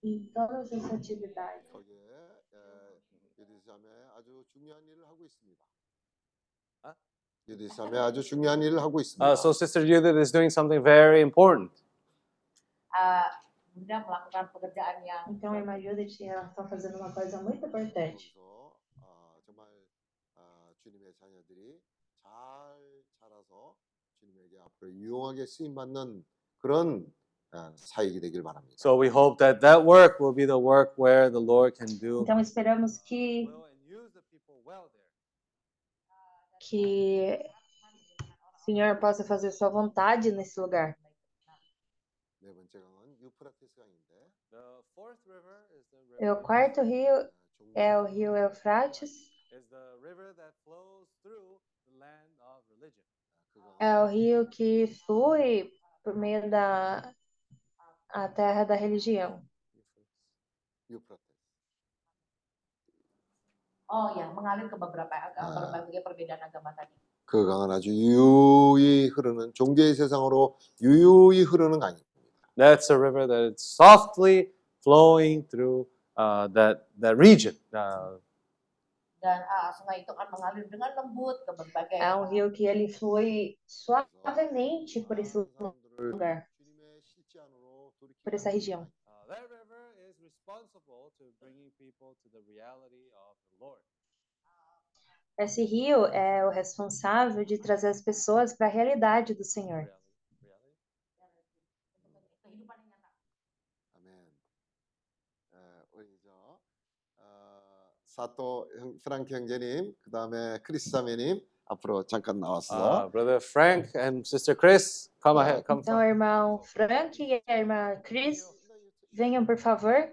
H: em todas as atividades.
B: 거기에 에, 유디스 자매 아주 중요한 일을 하고 있습니다.
I: 아?
B: 자매 아주 중요한 일을 하고 있습니다.
I: Uh, so Sister Judith is doing something very important.
P: uh, Bunda melakukan pekerjaan yang
H: Então, irmã Judith ela está fazendo uma coisa muito importante.
B: 아, 정말 아, 주님의 자녀들이 잘 자라서 주님에게 앞으로 유용하게 쓰임 받는 그런 아, 사역이 되길 바랍니다.
I: So we hope that that work will be the work where the Lord can do
H: Então, esperamos que que o Senhor possa fazer sua vontade nesse lugar.
B: 네 번째 강은 유프라테스 강인데
I: The fourth river is the
H: E o
I: river
H: quarto rio é o rio Eufrates,
I: is the river that flows through the land of religion.
H: é o rio que flui por meio da a terra da religião.
B: 유프라테스.
P: oh ya mengalir ke beberapa agama,
B: Ah.
P: berbagai perbedaan agama tadi.
B: 그 강은 아주 유유히 흐르는 종교의 세상으로 유유히 흐르는 강입니다.
I: That's a river that is softly flowing through uh, that that region. Uh,
P: Dan sungai itu akan mengalir dengan lembut ke berbagai
H: É um rio que ele flui suavemente por esse lugar, por essa região.
I: uh, that river is responsible to bringing people to the reality of the Lord.
H: Esse rio é o responsável de trazer as pessoas para a realidade do Senhor.
B: 사또 형, 프랑키 형제님, 그 다음에 크리스 자매님 앞으로 잠깐 나왔어.
I: Uh, Brother Frank and Sister Chris, come ahead. Come
H: Então, o irmão Frank e a irmã Cris, venham, por favor.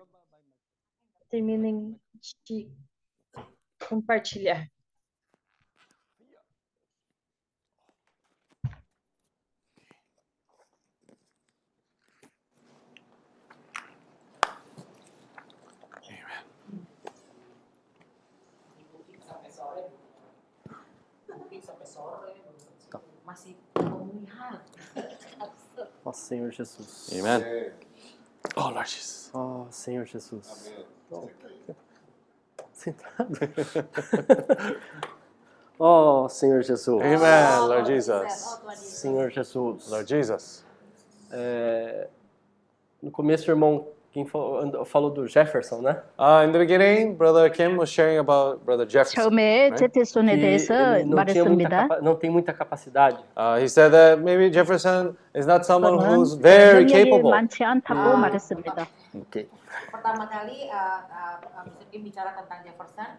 H: Terminem de compartilhar.
P: Pemulihan. *laughs*
S: Ó Senhor Jesus.
I: Amen. Oh, Lord Jesus.
S: Ó Senhor Jesus. Sentado. *laughs* Ó Senhor Jesus.
I: Amen, Lord Jesus.
S: Senhor Jesus.
I: Lord Jesus.
S: É, no começo, o irmão quem falou, andou- falou do Jefferson, né?
I: Uh, in the beginning, Brother Kim was sharing about Brother Jefferson.
T: 처음에
I: right?
T: 제테손에
S: Que
T: 대해서
S: ele não, tinha muita
T: 말했습니다.
S: capa- não tem muita capacidade.
I: Uh, he said that maybe Jefferson is not someone
T: 저는
I: who's very
T: 능력이
I: capable.
T: 많지 않다고 말했습니다.
S: Okay.
P: Pertama kali uh, uh, uh, Mr. Kim bicara tentang Jefferson,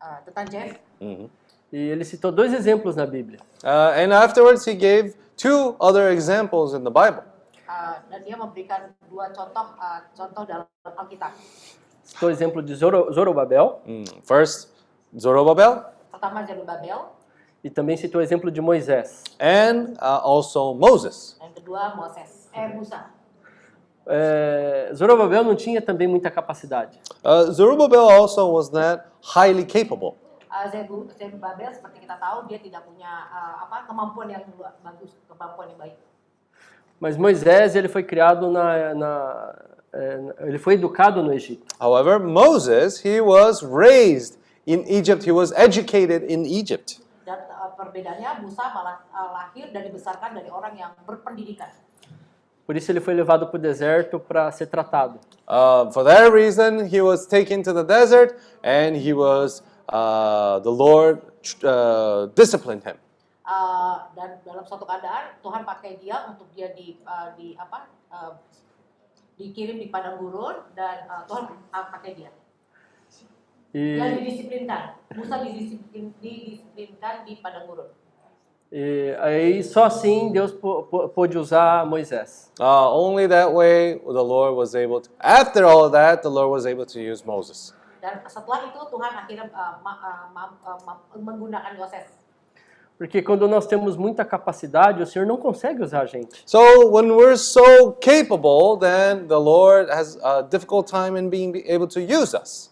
P: uh, tentang Jeff.
I: Mhm.
S: E ele citou dois exemplos na Bíblia.
I: Uh, and afterwards, he gave two other examples in the Bible.
P: uh, dan dia memberikan dua contoh uh, contoh dalam Alkitab.
S: Citou o exemplo de Zoro, Zorobabel
I: Mm, First, Zorobabel,
P: Pertama Zerubabel,
S: e também citou o exemplo de Moisés.
I: and uh, also Moses.
P: yang kedua Moses, eh Musa.
S: É, Zorobabel não tinha também muita capacidade.
I: Uh, Zerubbabel also was not highly capable.
P: Uh, Zeru- Zerubabel seperti kita tahu dia tidak punya uh, apa kemampuan yang bagus, kemampuan yang baik.
S: Mas Moisés ele foi criado na, na é, ele foi educado no Egito.
I: However, Moses, he was raised in Egypt, he was educated in Egypt.
P: Dan uh, perbedaannya Musa malah uh, lahir dan dibesarkan dari orang yang berpendidikan.
S: Por isso ele foi levado para o deserto para ser tratado.
I: Uh, for that reason, he was taken to the desert and he was, uh, the Lord uh, disciplined him.
P: Uh, dan dalam suatu keadaan Tuhan pakai dia untuk dia di uh, di apa uh, dikirim di padang gurun dan uh, Tuhan uh, pakai dia. Dia
S: E,
P: didisiplinkan. Musa didisiplin, didisiplinkan di padang gurun.
S: e aí só assim Deus pô- pô- pôde usar Moisés.
I: Uh, only that way the Lord was able to, after all of that, the Lord was able to use Moses.
P: Dan setelah itu Tuhan akhirnya uh, ma- uh, ma- uh, ma- menggunakan Yoses.
S: Porque quando nós temos muita capacidade, o Senhor não consegue usar a gente.
I: So when we're so capable, then the Lord has a difficult time in being able to use us.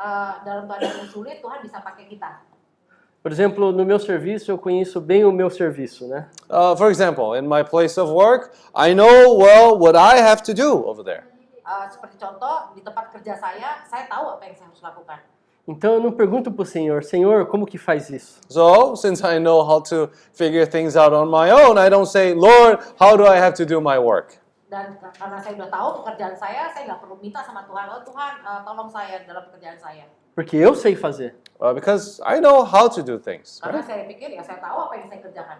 P: Uh, dalam keadaan yang sulit Tuhan bisa pakai kita.
S: Por exemplo, no meu serviço, eu conheço bem o meu serviço, né?
I: Uh, for example, in my place of work, I know well what I have to do over there.
P: Uh, seperti contoh di tempat kerja saya, saya tahu apa yang saya harus lakukan.
S: Então eu não pergunto para o Senhor, Senhor, como que faz isso?
I: So, since I know how to figure things out on my own, I don't say, Lord, how do I have to do my work?
P: Dan ka- karena saya udah tahu pekerjaan saya, saya nggak perlu minta sama Tuhan, oh Tuhan uh, tolong saya dalam pekerjaan saya.
S: Porque eu sei fazer.
I: Uh, because I know how to do things.
P: Karena saya pikir ya saya tahu apa yang saya kerjakan.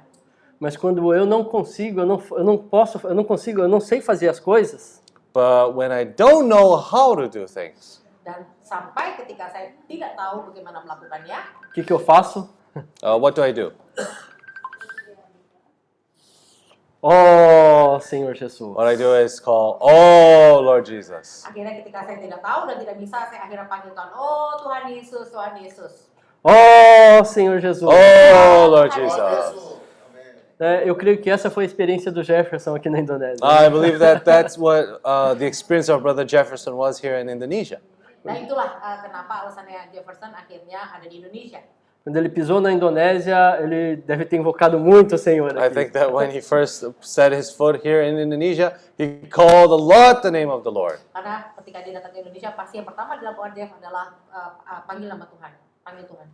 S: Mas quando eu não consigo, eu não, eu não posso, eu não consigo, eu não sei fazer as coisas,
I: But when I don't know how to do things,
P: Dan sampai ketika saya tidak tahu bagaimana melakukannya,
S: o que, que eu faço?
I: uh, what do I do?
S: Oh, Senhor Jesus.
I: What I do is call, Oh, Lord Jesus.
P: akhirnya ketika saya tidak tahu dan tidak bisa, saya akhirnya panggil Tuhan, oh Tuhan Yesus, Tuhan Yesus.
S: Oh, Senhor Jesus.
I: Oh, Lord Jesus.
S: É, eu creio que essa foi a experiência do Jefferson aqui na Indonésia.
I: I believe that that's what uh, the experience of Brother Jefferson was here in Indonesia.
P: Nah itulah uh, kenapa alasannya Jefferson akhirnya ada di Indonesia.
S: Quando ele pisou na Indonésia, ele deve ter invocado muito o Senhor.
I: I
S: aqui.
I: think that when he first set his foot here in Indonesia, he called a lot the name of the Lord.
P: Karena ketika dia datang ke Indonesia, pasti yang pertama dilakukan dia adalah uh, uh, panggil nama Tuhan, panggil Tuhan.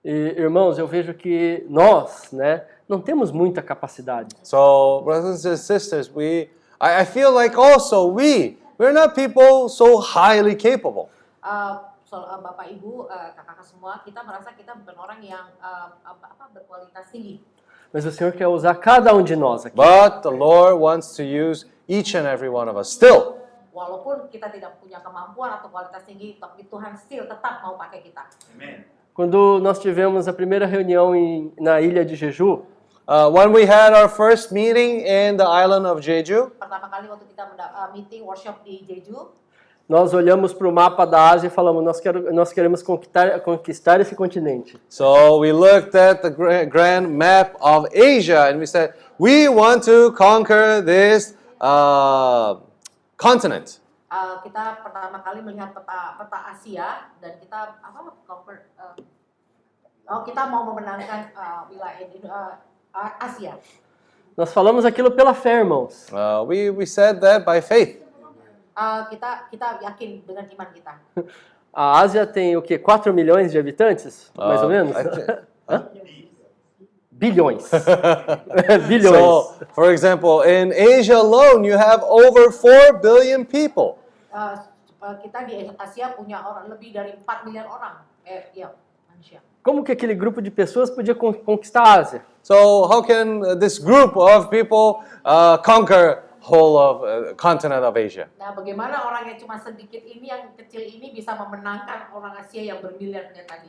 S: E, irmãos, eu vejo que nós, né, não temos muita capacidade.
I: So, brothers and sisters, we I, I feel like also we we're not people so highly capable.
P: Uh, so, uh, Bapak Ibu, uh, kakak-kakak semua, kita merasa kita bukan orang yang uh, apa, apa, berkualitas tinggi.
S: Mas o Senhor quer usar cada um de nós aqui.
I: But the Lord wants to use each and every one of us still.
P: Walaupun kita tidak punya kemampuan atau kualitas tinggi, tapi Tuhan still tetap mau pakai kita.
S: Quando nós tivemos a primeira reunião em, na ilha de Jeju,
I: Uh, when we had our first meeting in the island of Jeju,
P: Pertama kali waktu kita uh, meeting workshop di Jeju,
S: nós olhamos para o mapa da Ásia e falamos: nós, quero, nós queremos conquistar, conquistar esse continente.
I: so we looked at the gra- grand map of Asia and we said, we want to conquer this uh, continent.
P: uh, kita pertama kali melihat peta peta Asia dan kita apa conquer, uh, oh kita mau memenangkan uh, wilayah di uh, Asia.
S: Nós falamos aquilo pela fé, irmãos.
I: Uh, we, we said that by faith.
P: Uh, kita kita yakin dengan iman kita. *laughs*
S: A Ásia tem o quê? 4 milhões de habitantes? Mais ou
I: Uh,
S: menos? *laughs* Hã? Bilhões. *laughs* Bilhões.
I: So, for example, in Asia alone, you have over 4 billion people.
P: Uh, kita di Asia punya orang lebih dari 4 miliar orang. Eh, manusia.
S: Como que aquele grupo de pessoas podia con- conquistar a Ásia?
I: So, how can this group of people uh, conquer whole of uh, continent of Asia?
P: Nah, bagaimana orang yang cuma sedikit ini, yang kecil ini bisa memenangkan orang Asia yang bermiliar-miliar tadi?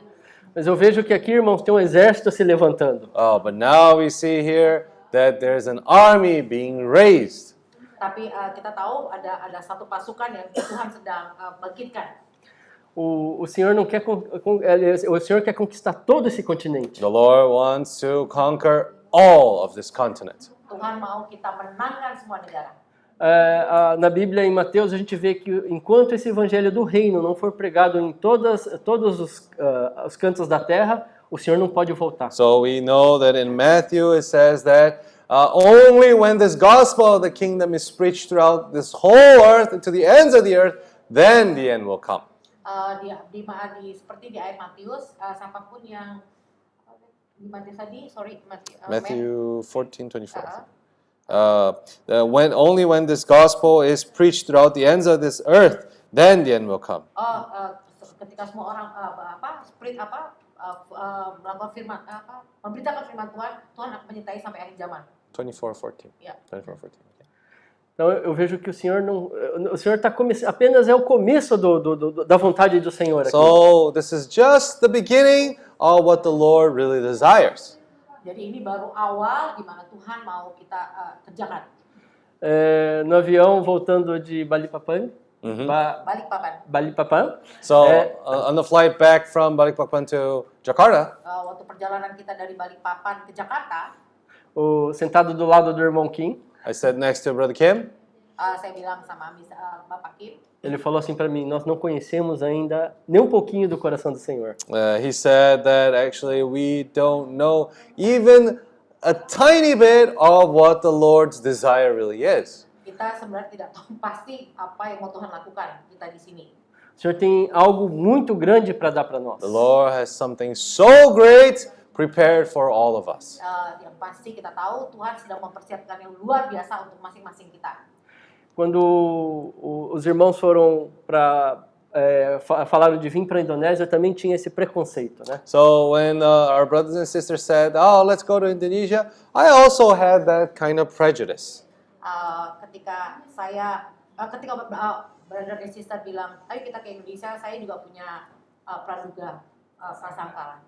S: Mas eu vejo que aqui, irmãos, tem um exército se levantando.
I: Oh, but now we see here that there's an army being raised.
P: Tapi uh, kita tahu ada ada satu pasukan yang Tuhan sedang uh, bangkitkan.
S: O, o Senhor não quer con- con- ele- o Senhor quer conquistar todo esse continente.
I: The Lord wants to conquer all of this continent.
P: Tuhan mau kita menangkan semua negara.
S: É, na Bíblia, em Mateus, a gente vê que enquanto esse evangelho do reino não for pregado em todas, todos os, ah, os cantos da terra, o Senhor não pode voltar.
I: So we know that in Matthew it says that uh, only when this gospel of the kingdom is preached throughout this whole earth and to the ends of the earth, then the end will come.
P: Uh, di, di, di, seperti di ayat Matius, uh, siapapun yang di tadi, sorry, Mati, uh,
I: Matthew 14, 24.
P: Uh-uh.
I: Uh, uh, when only when this gospel is preached throughout the ends of this earth, then the end will come.
P: Oh, uh, ketika semua orang uh, apa, spirit apa, uh, uh, melakukan firman apa, memberitakan firman Tuhan, Tuhan akan menyertai sampai akhir zaman.
I: 24, 14.
P: Yeah.
I: 24, 14.
S: Então eu vejo que o Senhor não, o Senhor está apenas é o começo do, do- do- da vontade do Senhor aqui.
I: So this is just the beginning of what the Lord really desires.
P: Jadi ini baru awal di mana Tuhan mau kita uh, kerjakan.
S: É, no avião voltando de Balikpapan,
I: Mhm.
S: Ba-
P: Balik papan.
S: Balikpapan,
I: So
S: É.
I: uh, on the flight back from Balikpapan to Jakarta,
P: Uh, waktu perjalanan kita dari Balikpapan ke Jakarta,
S: o, sentado do lado do irmão Kim,
I: I sat next to Brother Kim.
P: uh, saya bilang sama Miss, uh, Bapak Kim,
S: ele falou assim para mim: Nós não conhecemos ainda nem um pouquinho do coração do Senhor.
I: Uh, he said that actually we don't know even a tiny bit of what the Lord's desire really is.
P: kita sebenarnya tidak tahu *laughs* pasti apa yang mau Tuhan lakukan kita di sini.
S: O Senhor tem algo muito grande para dar para nós.
I: The Lord has something so great prepared for all of us.
P: Uh, yang pasti kita tahu Tuhan sedang mempersiapkan yang luar biasa untuk masing-masing kita.
S: Quando os irmãos foram para é, fa- falaram de vir para a Indonésia, também tinha esse preconceito, né?
I: So when uh, our brothers and sisters said, "Oh, let's go to Indonesia," I also had that kind of prejudice.
P: Uh, ketika saya, uh, ketika uh, brother dan sister bilang, ayo kita ke Indonesia, saya juga punya uh, praduga, uh, prasangka.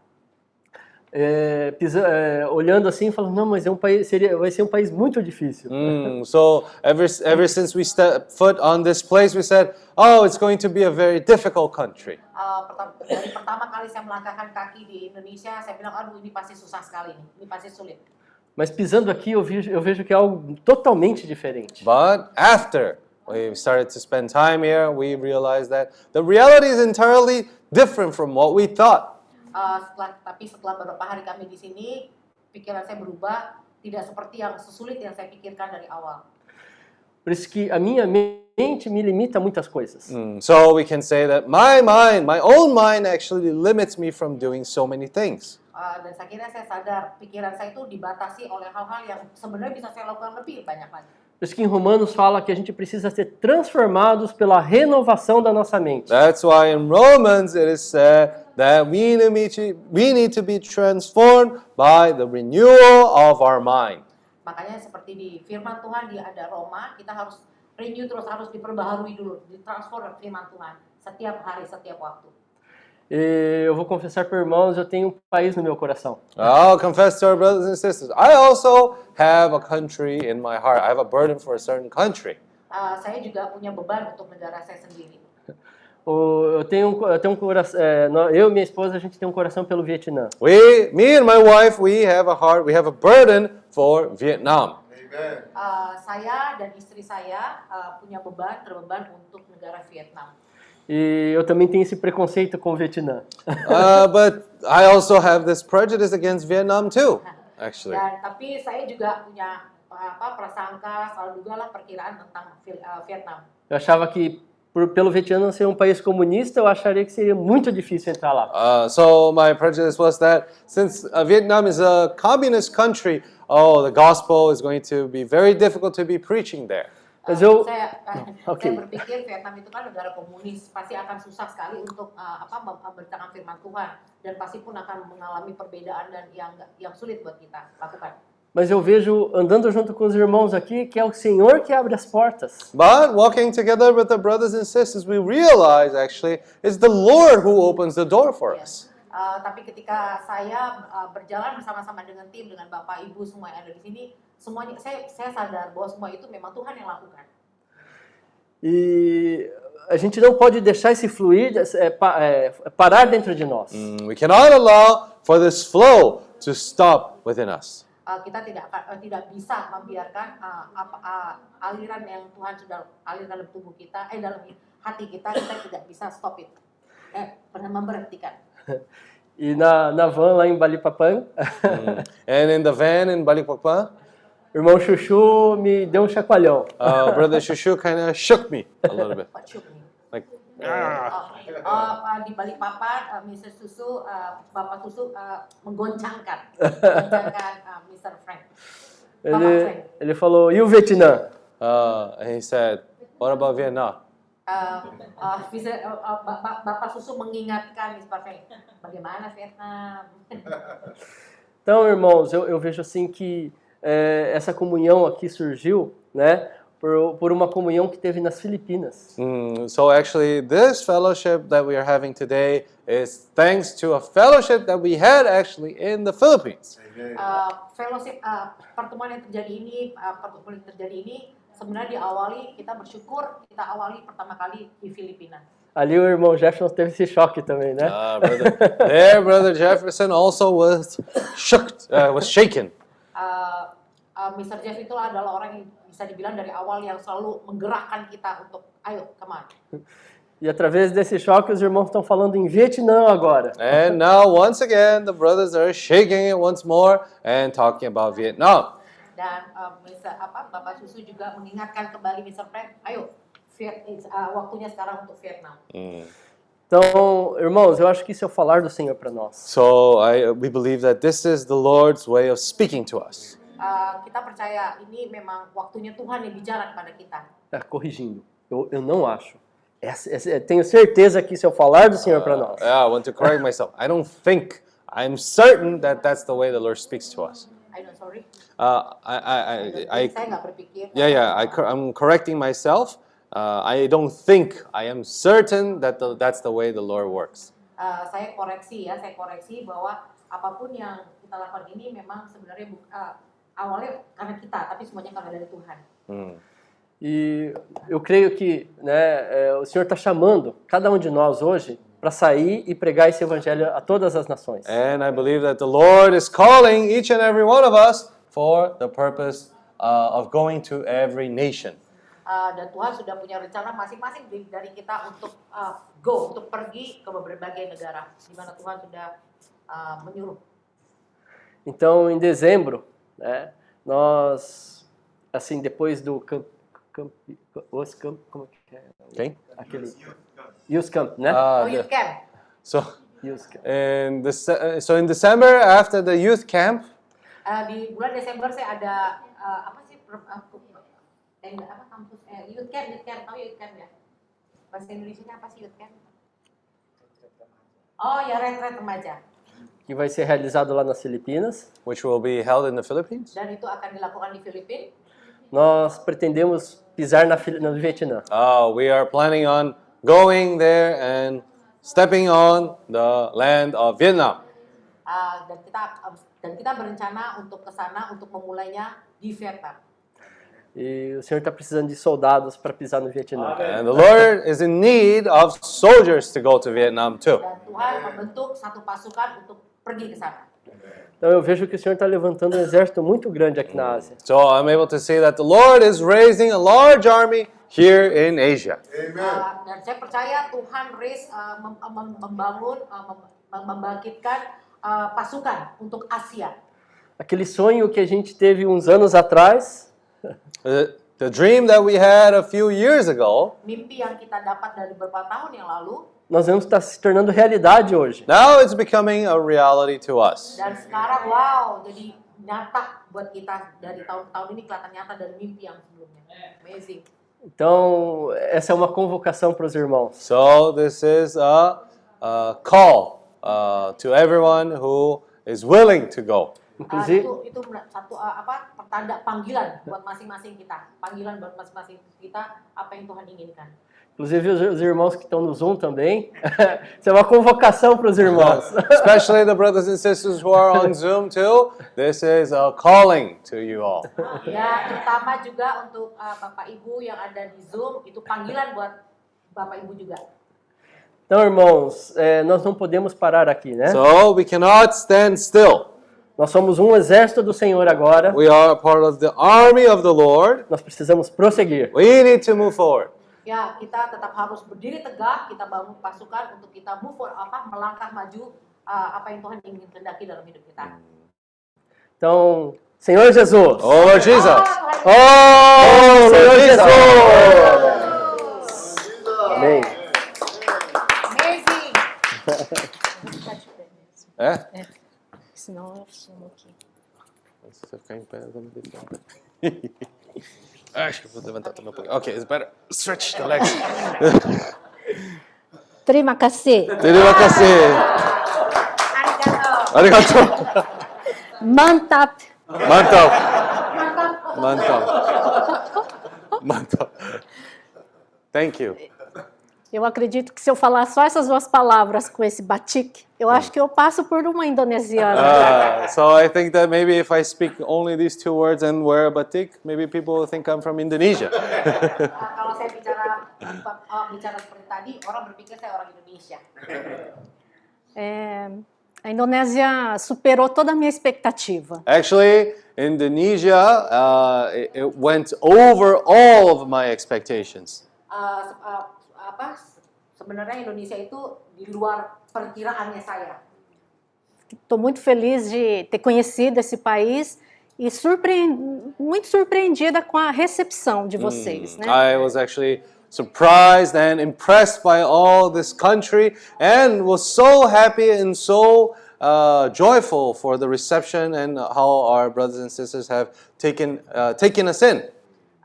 S: É, pisa- é, olhando assim, falando, não, mas é um país, seria, vai ser um país muito difícil. *laughs*
I: Mm, so ever ever since we stepped foot on this place, we said, "Oh, it's going to be a very difficult country."
P: Uh, pertama, dari pertama kali saya melangkahkan kaki di Indonesia, saya bilang, aduh ini pasti susah sekali, ini, ini pasti sulit.
S: Mas pisando aqui, eu vejo, eu vejo que é algo totalmente diferente.
I: But after we started to spend time here, we realized that the reality is entirely different from what we thought.
P: Uh, setelah tapi setelah beberapa hari kami di sini, pikiran saya berubah, tidak seperti yang sesulit yang saya pikirkan dari awal.
S: Por isso que a minha mente me limita a muitas coisas.
I: Mm, So we can say that my mind, my own mind actually limits me from doing so many things.
P: Uh, dan akhirnya saya sadar pikiran saya itu dibatasi oleh hal-hal yang sebenarnya bisa saya lakukan lebih banyak lagi.
S: Por isso que em Romanos fala que a gente precisa ser transformados pela renovação da nossa mente.
I: That's why in Romans it is said that we need to, we need to be transformed by the renewal of our mind.
P: Makanya seperti di firman Tuhan di ada Roma, kita harus renew terus harus diperbaharui dulu, ditransform firman Tuhan setiap hari, setiap waktu.
S: E eu vou confessar para irmãos, eu tenho um país no meu coração.
I: I'll confess to our brothers and sisters, I also have a country in my heart. I have a burden for a certain country.
P: Uh, saya juga punya beban untuk negara saya sendiri.
S: O- Eu tenho, eu tenho um coração, é, eu e minha esposa a gente tem um coração pelo Vietnã.
I: We, me and my wife, we have a heart, we have a burden for Vietnam.
P: Uh, saya dan istri saya uh, punya beban, terbeban untuk negara Vietnam.
S: E eu também tenho esse preconceito com o Vietnã. *laughs*
I: Uh, but I also have this prejudice against Vietnam too, actually.
P: Dan tapi saya juga punya apa prasangka, selalu duga lah perkiraan tentang uh, Vietnam.
S: Eu achava que por, pelo Vietnã ser um país comunista, eu acharia que seria muito difícil entrar lá.
I: Uh, so my prejudice was that since uh, Vietnam is a communist country, oh, the gospel is going to be very difficult to be preaching there.
S: Mas eu,
P: Saya, *laughs*
S: Oke.
P: saya berpikir Vietnam itu kan negara komunis, pasti akan susah sekali untuk uh, apa memberitakan firman Tuhan dan pasti pun akan mengalami perbedaan dan yang yang sulit buat kita lakukan.
S: Mas eu vejo andando junto com os irmãos aqui que é o Senhor que abre as portas.
I: But walking together with the brothers and sisters, we realize actually it's the Lord who opens the door for us.
P: Uh, tapi ketika saya uh, berjalan bersama-sama dengan tim, dengan bapak ibu semua yang ada di sini, semuanya saya saya sadar bahwa semua itu memang Tuhan yang lakukan.
S: E a gente não pode deixar esse fluir é, pa- é, parar dentro de nós.
I: Mm, we cannot allow for this flow to stop within us.
P: Uh, kita tidak akan- uh, tidak bisa membiarkan uh, apa uh, aliran yang Tuhan sudah alir dalam tubuh kita, eh dalam hati kita, kita tidak bisa stop it, eh pernah memberhentikan. *laughs*
S: E na, na van lá em Balipapang,
I: Mm. And in the van in Balikpapan,
S: o irmão Chuchu me deu um chacoalhão.
I: uh, Brother Shushu kind of shook me a little bit.
P: What shook me?
I: Like,
P: Uh, uh, di balik papan, uh, Mr. Susu, uh, Bapak Susu uh, menggoncangkan, *laughs* menggoncangkan uh, Mr. Frank. Bapak Frank.
S: Ele, ele falou, e o Vietnã?
I: uh, he said, What about Vietnam?
P: Uh, uh, Mr. uh, uh, Ba- Ba- Bapak Susu mengingatkan Mr. Frank, bagaimana Vietnam?
S: Então, irmãos, eu, eu vejo assim que é, essa comunhão aqui surgiu, né, por, por uma comunhão que teve nas Filipinas.
I: Mm, so actually, this fellowship that we are having today is thanks to a fellowship that we had actually in the Philippines.
P: Uh, fellowship uh, pertemuan yang terjadi ini, uh, pertemuan yang terjadi ini sebenarnya diawali kita bersyukur kita awali pertama kali di Filipina.
S: Ali o irmão Jefferson teve esse choque também, né?
I: Uh, brother, there, brother Jefferson also was shook, uh, was shaken.
P: Uh, uh, Mr. Jeff itu adalah orang yang bisa dibilang dari awal yang selalu menggerakkan kita untuk ayo kemana.
S: E através desse choque, os irmãos estão falando em Vietnã agora.
I: And now, once again, the brothers are shaking it once more and talking about Vietnam.
P: Dan uh, Mr. apa Bapak Susu juga mengingatkan kembali Mr. Frank, ayo Viet, uh, waktunya sekarang untuk Vietnam.
I: Mm.
S: Então, irmãos, eu acho que isso é o falar do Senhor para nós.
I: So I, we believe that this is the Lord's way of speaking to us.
P: Uh, kita percaya ini memang waktunya Tuhan yang bicara kepada kita.
S: É, corrigindo, eu, eu não acho. Essa- essa- tenho certeza que é o falar do Senhor para nós.
I: Yeah, I want to correct myself. I don't think, I'm certain that that's the way the Lord speaks to us.
P: I don't sorry.
I: Uh, I, I, I, I,
P: berpikir.
I: yeah, yeah, I, I'm correcting myself. Uh, I don't think, I am certain that the, that's the way the Lord works.
P: Uh, saya koreksi ya, saya koreksi bahwa apa pun yang kita lakukan ini memang sebenarnya bu- uh, awalnya karena kita, tapi semuanya karena dari Tuhan.
I: Mm.
S: E eu creio que né, é, o Senhor está chamando cada um de nós hoje para sair e pregar esse evangelho a todas as nações.
I: And I believe that the Lord is calling each and every one of us for the purpose uh, of going to every nation.
P: Uh, dan Tuhan sudah punya rencana masing-masing dari kita untuk uh, go untuk pergi ke berbagai negara di mana Tuhan sudah uh, menyuruh.
S: Então, em dezembro, né, nós, assim, depois do camp, camp, os camp, como que é?
I: Quem?
S: Aquele Youth Camp, né?
I: Ah,
P: Oh, you
I: the-. So,
S: Youth Camp.
I: in Dece- so in December, after the youth camp,
P: Uh, di bulan Desember saya ada uh, apa sih uh, eh, apa kampus eh, youth camp youth camp tahu youth camp ya bahasa Indonesia apa sih youth camp oh ya retret remaja
S: que vai ser realizado lá nas Filipinas.
I: which will be held in the Philippines.
P: dan itu akan dilakukan di Filipina
S: Nós pretendemos pisar na, no Vietnã.
I: Uh, we are planning on going there and stepping on the land of Vietnam.
P: Uh, dan kita dan kita berencana untuk ke sana untuk memulainya di Vietnam
S: E o Senhor está precisando de soldados para pisar no Vietnã.
I: And the Lord is in need of soldiers to go to Vietnam too.
P: dan Tuhan membentuk satu pasukan untuk pergi sana
S: Então eu vejo que o Senhor está levantando um exército muito grande aqui na Ásia.
I: So I'm able to see that the Lord is raising a large army here in Asia.
P: Uh, dan saya percaya Tuhan raise uh, mem- mem- membangun uh, mem- mem- membangkitkan uh, pasukan untuk Asia.
S: Aquele sonho que a gente teve uns anos atrás, *laughs*
I: The, the dream that we had a few years ago,
P: mimpi yang kita dapat dari beberapa tahun yang lalu
S: nós vemos que está se tornando realidade hoje.
I: now it's becoming a reality to us.
P: dan sekarang wow jadi nyata buat kita dari tahun ke tahun ini kelihatan nyata dari mimpi yang sebelumnya amazing
S: Então, essa é uma convocação para os irmãos.
I: So this is a, a call uh, to everyone who is willing to go.
P: Uh,
S: Inclusive,
P: itu itu satu uh, apa pertanda panggilan buat masing-masing kita panggilan buat masing-masing kita apa yang Tuhan inginkan
S: inclusive os, os irmãos que estão no Zoom também. *laughs* Isso é uma convocação para os irmãos. *laughs*
I: Especially the brothers and sisters who are on Zoom too. This is a calling to you all.
P: ya terutama juga untuk uh, bapak ibu yang ada di Zoom itu panggilan buat bapak ibu juga
S: Então, irmãos, é, nós não podemos parar aqui, né?
I: So we cannot stand still.
S: Nós somos um exército do Senhor agora.
I: We are a part of the army of the Lord.
S: Nós precisamos prosseguir.
I: We need to move forward.
P: Ya kita tetap harus berdiri tegak kita bangun pasukan untuk kita move for apa melangkah maju uh, apa yang Tuhan ingin kehendaki dalam hidup kita
S: Então, Senhor Jesus.
I: Oh, Lord Jesus.
S: Oh, Senhor
I: Jesus.
S: Amém.
P: amazing
I: É?
T: Senão eu chamo aqui.
I: Se você ficar em pé, eu vou me deitar. Acho que vou levantar também um pouquinho. Okay, it's better. Stretch the legs. *laughs*
T: Terima kasih.
I: Terima kasih. Arigato.
T: Mantap.
I: Mantap. Mantap. Mantap. Thank you.
T: Eu acredito que se eu falar só essas duas palavras com esse batik, eu acho que eu passo por uma indonesiana.
I: Uh, so I think that maybe if I speak only these two words and wear a batik, maybe people will think I'm from Indonesia. *laughs*
P: Kalau saya bicara uh, bicara seperti tadi orang berpikir saya orang Indonesia
T: É, a Indonésia superou toda a minha expectativa.
I: Actually, Indonesia, uh, it, it went over all of my expectations.
P: Uh, uh, apa sebenarnya Indonesia itu di luar perkiraannya saya
T: Estou muito feliz de ter conhecido esse país e surpreen- muito surpreendida com a recepção de vocês, né?
I: I was actually surprised and impressed by all this country and was so happy and so uh, joyful for the reception and how our brothers and sisters have taken, uh, taken us in.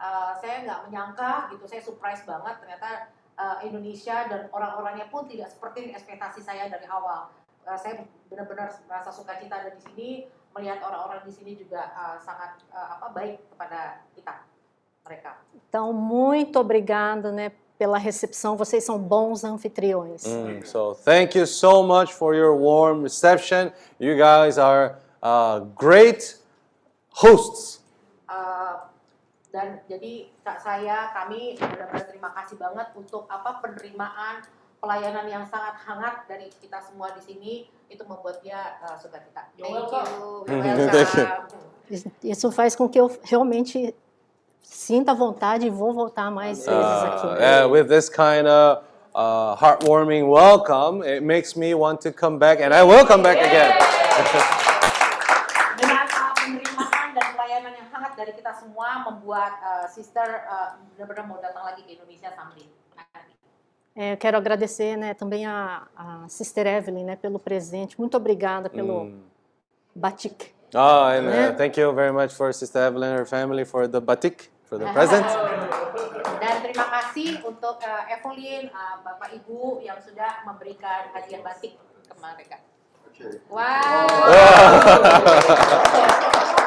P: Uh, saya nggak menyangka gitu saya surprise banget ternyata uh, Indonesia dan orang-orangnya pun tidak seperti ekspektasi saya dari awal Uh, saya benar-benar merasa sukacita ada di sini melihat orang-orang di sini juga uh, sangat uh, apa baik kepada kita mereka
T: Então, muito obrigada, né, pela recepção. Vocês são bons anfitriões.
I: Mm, so thank you so much for your warm reception. You guys are uh, great hosts.
P: Uh, dan jadi kak saya kami benar-benar terima kasih banget untuk apa penerimaan pelayanan yang sangat hangat dari kita semua di sini itu membuat dia uh, suka kita. Thank you.
T: Isso faz com que eu realmente sinta vontade e vou voltar mais vezes aqui.
I: Uh, yeah, with this kind of uh, heartwarming welcome, it makes me want to come back, and I will come back again. *laughs*
P: semua membuat uh, sister uh, benar-benar mau datang lagi ke Indonesia someday.
T: É, eu quero agradecer né, também a, a Sister Evelyn né, pelo presente. Muito obrigada pelo
I: Mm.
T: batik.
I: Oh, and uh, thank you very much for Sister Evelyn and her family for the batik, for the *laughs* present.
P: Dan terima kasih untuk uh, Evelyn, uh, Bapak Ibu yang sudah memberikan hadiah batik ke mereka. Wow. *laughs*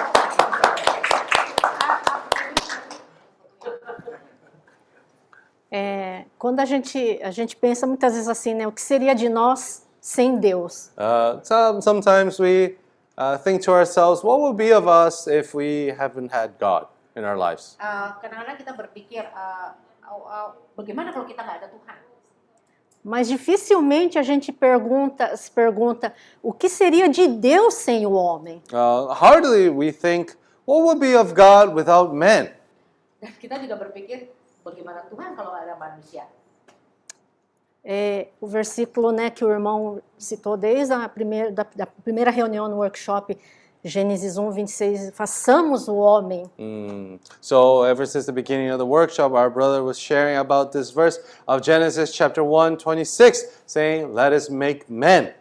T: É, quando a gente, a gente pensa muitas vezes assim, né, o que seria de nós sem Deus?
I: Uh, some, sometimes we uh, think to ourselves, what would be of us if we haven't had God in our lives?
P: Uh, kadang-kadang kita berpikir, uh, uh, uh, bagaimana kalau kita nggak ada Tuhan?
T: Mas dificilmente a gente pergunta, se pergunta o que seria de Deus sem o homem?
I: Uh, hardly we think, what would be of God without men?
P: Dan kita juga berpikir, bagaimana Tuhan kalau ada manusia?
T: É, o versículo né, que o irmão citou desde a primeira, da, da primeira reunião no workshop, Gênesis 1, 26, façamos o homem.
I: Mm. So ever since the beginning of the workshop, our brother was sharing about this verse of Genesis chapter 1, 26, saying, let us make men.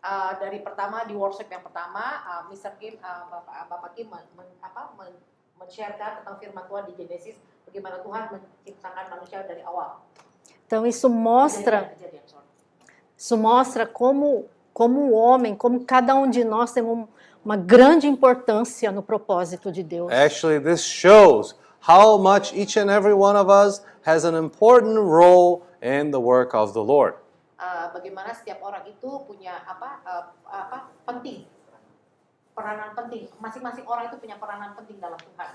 P: Uh, dari pertama di workshop yang pertama, uh, Mr. Kim, uh, Bapak, Bapak Kim men, men- apa, men, men-sharekan tentang firman Tuhan di Genesis, bagaimana Tuhan menciptakan manusia dari awal.
T: Então isso mostra, isso mostra como, como o homem, como cada um de nós tem um- uma grande importância no propósito de Deus.
I: Actually, this shows how much each and every one of us has an important role in the work of the Lord.
P: Uh, bagaimana setiap orang itu punya apa, uh, apa penting, peranan penting. Masing-masing orang itu punya peranan penting dalam Tuhan.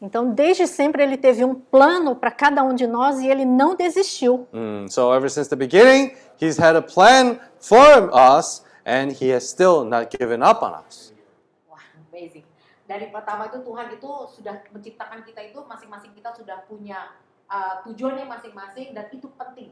T: Então, desde sempre ele teve um plano para cada um de nós e ele não desistiu.
I: Mm, so ever since the beginning, He's had a plan for us, and He has still not given up on us.
P: Wah, amazing. Dari pertama itu Tuhan itu sudah menciptakan kita itu masing-masing kita sudah punya uh, tujuannya masing-masing dan itu penting.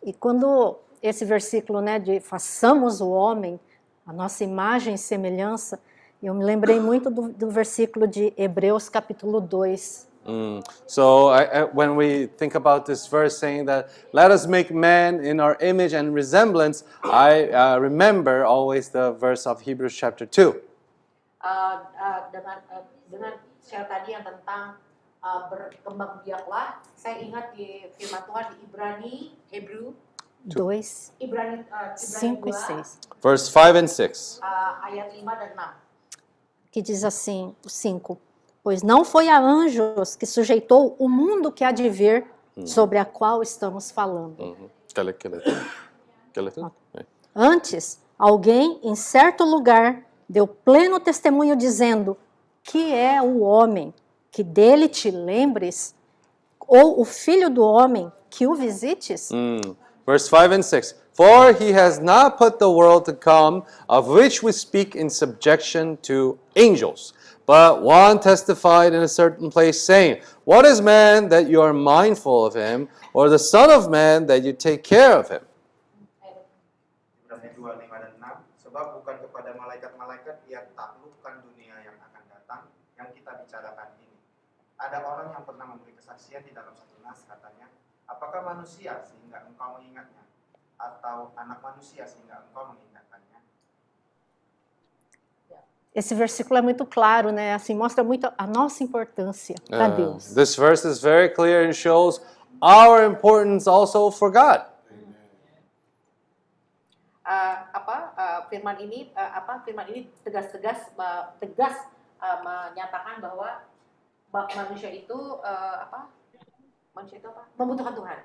T: E quando esse versículo, né, de façamos o homem, a nossa imagem e semelhança, eu me lembrei muito do, do versículo de Hebreus capítulo 2,
I: Mm. So I, I, when we think about this verse saying that let us make man in our image and resemblance, I uh, remember always the verse of Hebrews chapter 2.
P: Uh, uh, dengan uh, dengan share tadi yang tentang uh, berkembang biaklah, saya ingat di firman Tuhan di Ibrani, Hebrew,
T: 2,
P: Ibrani, uh,
T: 5
P: Ibrani
T: e
P: 2,
T: 6,
I: Verse 5 and 6.
P: uh, ayat 5 dan 6.
T: Que diz assim, o 5, pois não foi a anjos que sujeitou o mundo que há de vir, sobre a qual estamos falando.
I: Yeah.
T: Antes, alguém em certo lugar deu pleno testemunho dizendo: Que é o homem que dele te lembres, ou o filho do homem que o visites?
I: Mm. Verse 5 and 6. For he has not put the world to come, of which we speak in subjection to angels. But one testified in a certain place, saying, What is man that you are mindful of him, or the Son of Man that you take care of him?
L: Ibrani 2, 5 dan 6 Sebab bukan kepada malaikat-malaikat ia taklukkan dunia yang akan datang yang kita bicarakan ini. Ada orang yang pernah memberi kesaksian di dalam satu nas katanya, apakah manusia sehingga engkau mengingatnya? Atau anak manusia sehingga engkau mengingatkannya?
T: Esse versículo é muito claro, né? Assim, mostra muito a nossa importância para
I: Uh,
T: Deus.
I: this verse is very clear and shows our importance also for God.
P: Uh, apa uh, firman ini uh, apa firman ini tegas-tegas uh, tegas uh, menyatakan bahwa ba- manusia itu uh, apa manusia itu apa membutuhkan Tuhan.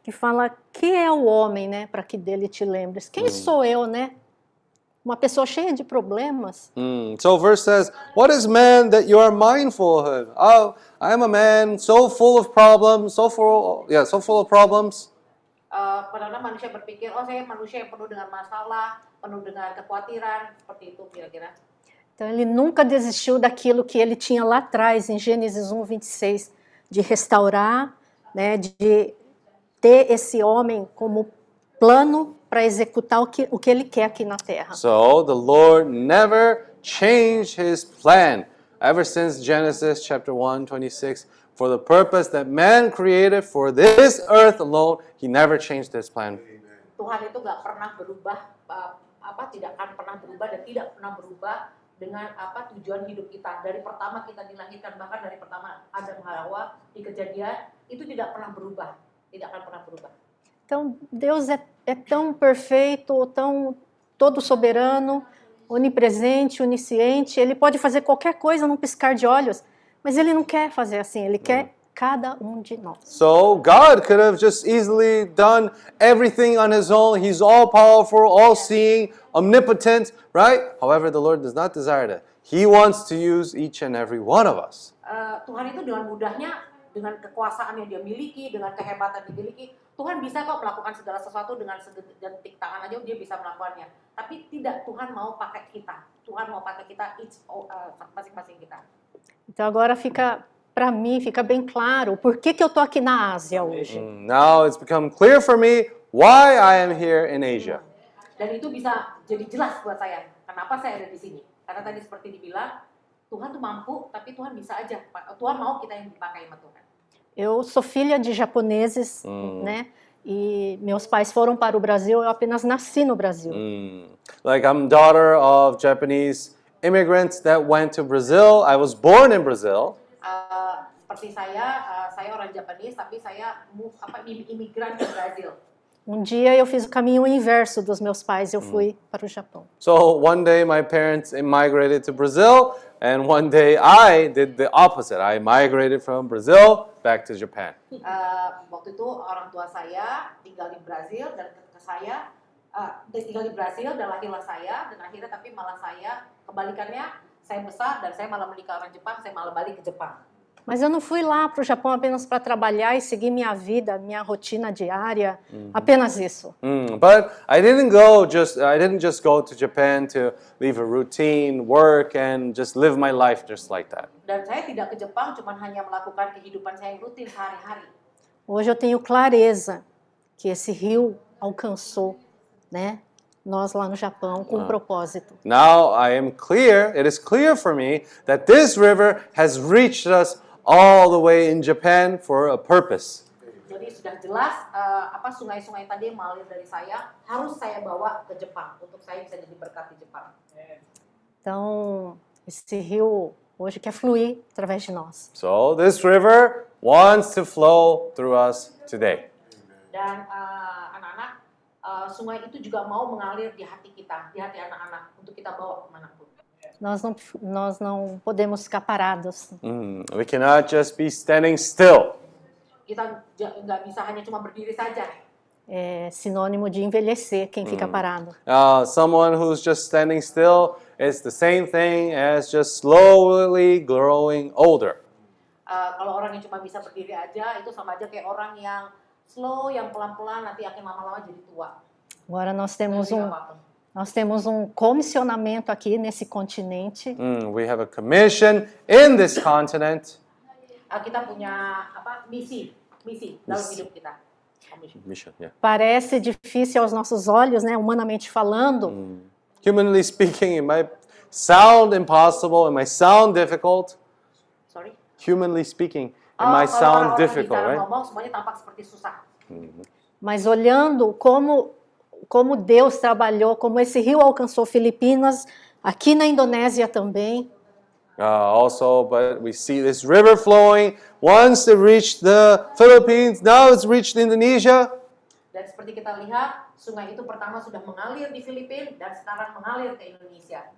T: Que fala: Que é o homem, né? Para que dele te lembres. Quem
I: Hum.
T: sou eu, né? Uma pessoa cheia de problemas.
I: Mm. So verse says, "What is man that you are mindful of him? Oh, I am a man so full of problems, so full, yeah, so full of problems.
P: Uh, manusia berpikir oh saya manusia yang penuh dengan masalah penuh dengan kekhawatiran seperti itu kira-kira.
T: Então ele nunca desistiu daquilo que ele tinha lá atrás, em Gênesis 1, 26, de restaurar, né, de ter esse homem como plano para executar o que, o que ele quer aqui na terra.
I: So the Lord never changed his plan ever since Genesis chapter 1, 26. For the purpose that man created for this earth alone, he never changed his plan.
P: Tuhan itu nggak pernah berubah uh, apa tidak akan pernah berubah dan tidak pernah berubah dengan apa tujuan hidup kita dari pertama kita dilahirkan bahkan dari pertama Adam Hawa di kejadian itu tidak pernah berubah tidak akan pernah berubah
T: Então, Deus é, é tão perfeito, tão todo soberano, onipresente, onisciente. Ele pode fazer qualquer coisa num piscar de olhos, mas ele não quer fazer assim. Ele quer cada um de nós.
I: So God could have just easily done everything on his own. He's all powerful, all seeing, omnipotent, right? However, the Lord does not desire that. He wants to use each and every one of us.
P: Uh, Tuhan itu dengan mudahnya dengan kekuasaan yang dia miliki dengan kehebatan yang dimiliki Tuhan bisa kok melakukan segala sesuatu dengan sedetik tangan aja dia bisa melakukannya tapi tidak Tuhan mau pakai kita Tuhan mau pakai kita each uh, masing-masing kita
T: Então agora fica para mim fica bem claro por que que eu tô aqui na Ásia hoje.
I: Mm, now it's become clear for me why I am here in Asia.
P: Dan itu bisa jadi jelas buat saya kenapa saya ada di sini. Karena tadi seperti dibilang Tuhan tuh mampu, tapi Tuhan bisa aja. Tuhan mau kita yang dipakai sama Tuhan.
T: Eu sou filha de japoneses,
I: Mm.
T: né? E meus pais foram para o Brasil, eu apenas nasci no Brasil.
I: Mm. Like I'm daughter of Japanese immigrants that went to Brazil. I was born in Brazil.
P: Uh, seperti saya, uh, saya orang Japanese, tapi saya apa imigran ke Brasil.
T: Um dia eu fiz o caminho inverso dos meus pais, eu fui para o Japão.
I: So one day my parents migrated to Brazil, and one day I did the opposite. I migrated from Brazil back to Japan.
P: Uh, waktu itu orang tua saya tinggal di Brazil dan ke, saya uh, tinggal di Brazil dan lahirlah saya dan akhirnya tapi malah saya kebalikannya saya besar dan saya malah menikah orang Jepang saya malah balik ke Jepang.
T: Mas eu não fui lá para o Japão apenas para trabalhar e seguir minha vida, minha rotina diária,
I: Mhm.
T: apenas isso.
I: Mm, but I didn't go just I didn't just go to Japan to leave a routine, work, and just live my life just like that.
P: Dan saya tidak ke Jepang cuma hanya melakukan kehidupan saya yang rutin sehari-hari.
T: Hoje eu tenho clareza que esse rio alcançou, né? Nós lá no Japão com um propósito.
I: Now I am clear, it is clear for me that this river has reached us all the way in Japan for a purpose.
P: Jadi sudah jelas uh, apa sungai-sungai tadi yang mengalir dari saya harus saya bawa ke Jepang untuk saya bisa jadi berkat di Jepang.
T: Então, esse rio hoje quer fluir através de nós.
I: So this river wants to flow through us today.
P: Dan uh, anak-anak, uh, sungai itu juga mau mengalir di hati kita, di hati anak-anak untuk kita bawa kemanapun.
T: Nós não, nós não podemos ficar parados.
I: Mm, we cannot just be standing still.
P: Kita nggak bisa hanya cuma berdiri saja.
T: É sinônimo de envelhecer quem fica
I: Hum.
T: parado.
I: Uh, someone who's just standing still is the same thing as just slowly growing older.
P: Uh, kalau orang yang cuma bisa berdiri aja itu sama aja kayak orang yang slow, yang pelan-pelan nanti akan lama-lama jadi tua.
T: Agora nós temos um. Nós temos um comissionamento aqui nesse continente.
I: Mm, we have a commission in this continent.
P: Uh, kita punya apa misi, misi dalam hidup kita.
I: Mission, yeah.
T: Parece difícil aos nossos olhos, né, humanamente falando,
I: Mm. Humanly speaking, it might sound impossible, it might sound difficult.
P: Sorry.
I: Humanly speaking, it
P: Oh,
I: might sound difficult, right?
P: ngomong semuanya tampak seperti susah.
I: Mhm.
T: mas olhando como como Deus trabalhou, como esse rio alcançou Filipinas, aqui na Indonésia também.
I: Uh, also, but we see this river flowing. Once it reached the Philippines, now it's reached Indonesia.
P: Dan seperti kita lihat, sungai itu pertama sudah mengalir di Filipina dan sekarang mengalir ke Indonesia.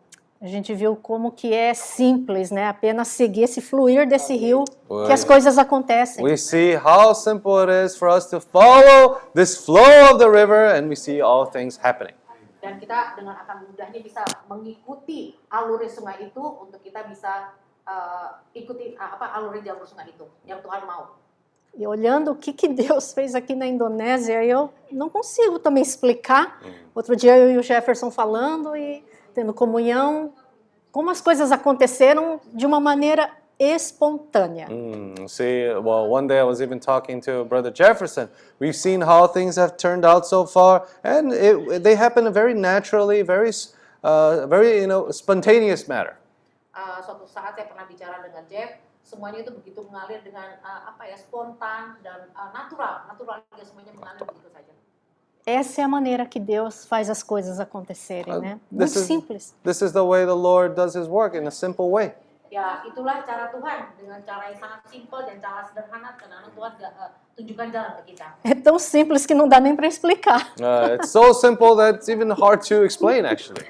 T: A gente viu como que é simples, né? Apenas seguir esse fluir desse rio que as coisas acontecem.
I: We see how simple it is for us to follow this flow of the river, and we see all things happening.
P: Dan kita dengan akan mudahnya bisa mengikuti alur sungai itu untuk kita bisa uh, ikuti uh, apa alur jalur sungai itu yang Tuhan mau.
T: E olhando o que, que Deus *laughs* fez aqui na Indonésia, eu não consigo também explicar. Outro dia eu e o Jefferson falando e tendo comunhão, como as coisas aconteceram de uma maneira espontânea.
I: Mm, see, well, one day I was even talking to Brother Jefferson. We've seen how things have turned out so far, and it, they happen very naturally, very, uh, very, you know, spontaneous matter.
P: Uh, suatu saat saya pernah bicara dengan Jeff, semuanya itu begitu mengalir dengan uh, apa ya spontan dan uh, natural, natural ya semuanya mengalir begitu saja.
T: Essa é a maneira que Deus faz as coisas acontecerem, né? Muito
I: This is,
T: simples.
I: this is the way the Lord does His work in a simple way.
P: Ya itulah cara Tuhan dengan cara yang sangat simpel dan cara sederhana karena Tuhan gak, uh, tunjukkan jalan ke kita.
T: É tão simples que não dá nem para explicar. *laughs*
I: Uh, it's so simple that it's even hard to explain, actually.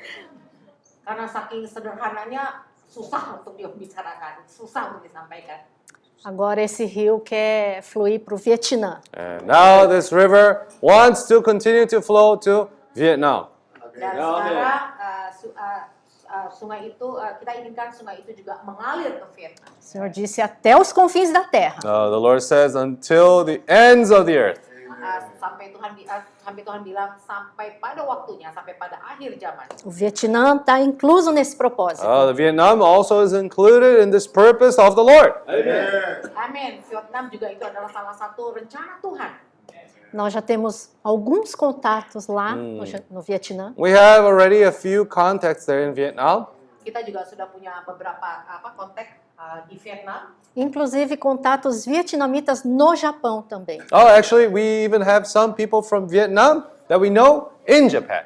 P: Karena saking sederhananya susah untuk dibicarakan, susah untuk disampaikan.
T: Agora esse rio quer fluir para o Vietnã.
I: And now this river wants to continue to flow to Vietnam.
P: Dan sekarang uh, su- uh, uh, sungai itu uh, kita inginkan sungai itu juga mengalir ke Vietnam.
T: O Senhor disse até os confins da terra.
I: Uh, the Lord says, until the ends of the earth.
P: Uh, sampai Tuhan uh, sampai Tuhan bilang sampai pada waktunya, sampai pada akhir zaman.
T: O Vietnã está incluso nesse propósito.
I: Uh, the Vietnam also is included in this purpose of the Lord.
P: Amin. Vietnam juga itu adalah salah satu rencana Tuhan.
T: Nós já temos alguns contatos lá
I: Hum.
T: no, no Vietnã.
I: We have already a few contacts there in Vietnam.
P: Kita juga sudah punya beberapa apa kontak.
T: Inclusive contatos vietnamitas no Japão também.
I: Oh, actually, we even have some people from Vietnam that we know in Japan.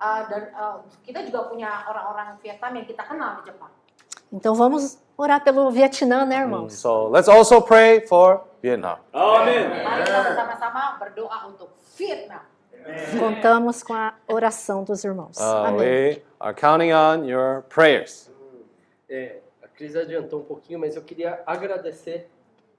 P: Uh, dan uh, kita juga punya orang-orang Vietnam yang kita kenal di Jepang.
T: Então vamos orar pelo Vietnã, né,
I: Mm,
T: irmãos?
I: So let's also pray for Vietnam.
P: Mari kita bersama-sama berdoa untuk Vietnam.
T: Contamos com a oração dos irmãos.
I: Uh,
T: Amém.
I: we are counting on your prayers.
S: A Cris adiantou um pouquinho, mas eu queria agradecer.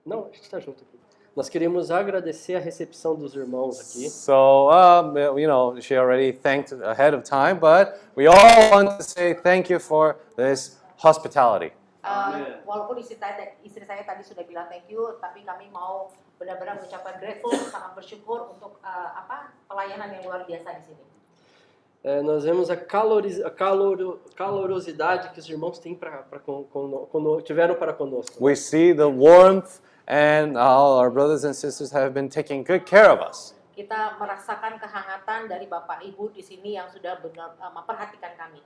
S: Não, a gente está junto aqui. Nós queremos agradecer a recepção dos irmãos aqui.
I: So, um, you know, she already thanked ahead of time, but we all want to say thank you for this hospitality.
P: Uh, walaupun istri saya, istri saya tadi sudah bilang thank you, tapi kami mau benar-benar mengucapkan grateful, sangat bersyukur untuk uh, apa pelayanan yang luar biasa di sini.
S: É, nós vemos a, caloriz, a caloro, calorosidade que os irmãos têm pra, pra, con, con, cono- tiveram para conosco.
I: We see the warmth and how our brothers and sisters have been taking good care of us.
P: Kita merasakan kehangatan dari Bapak Ibu di sini yang sudah benar uh, memperhatikan kami.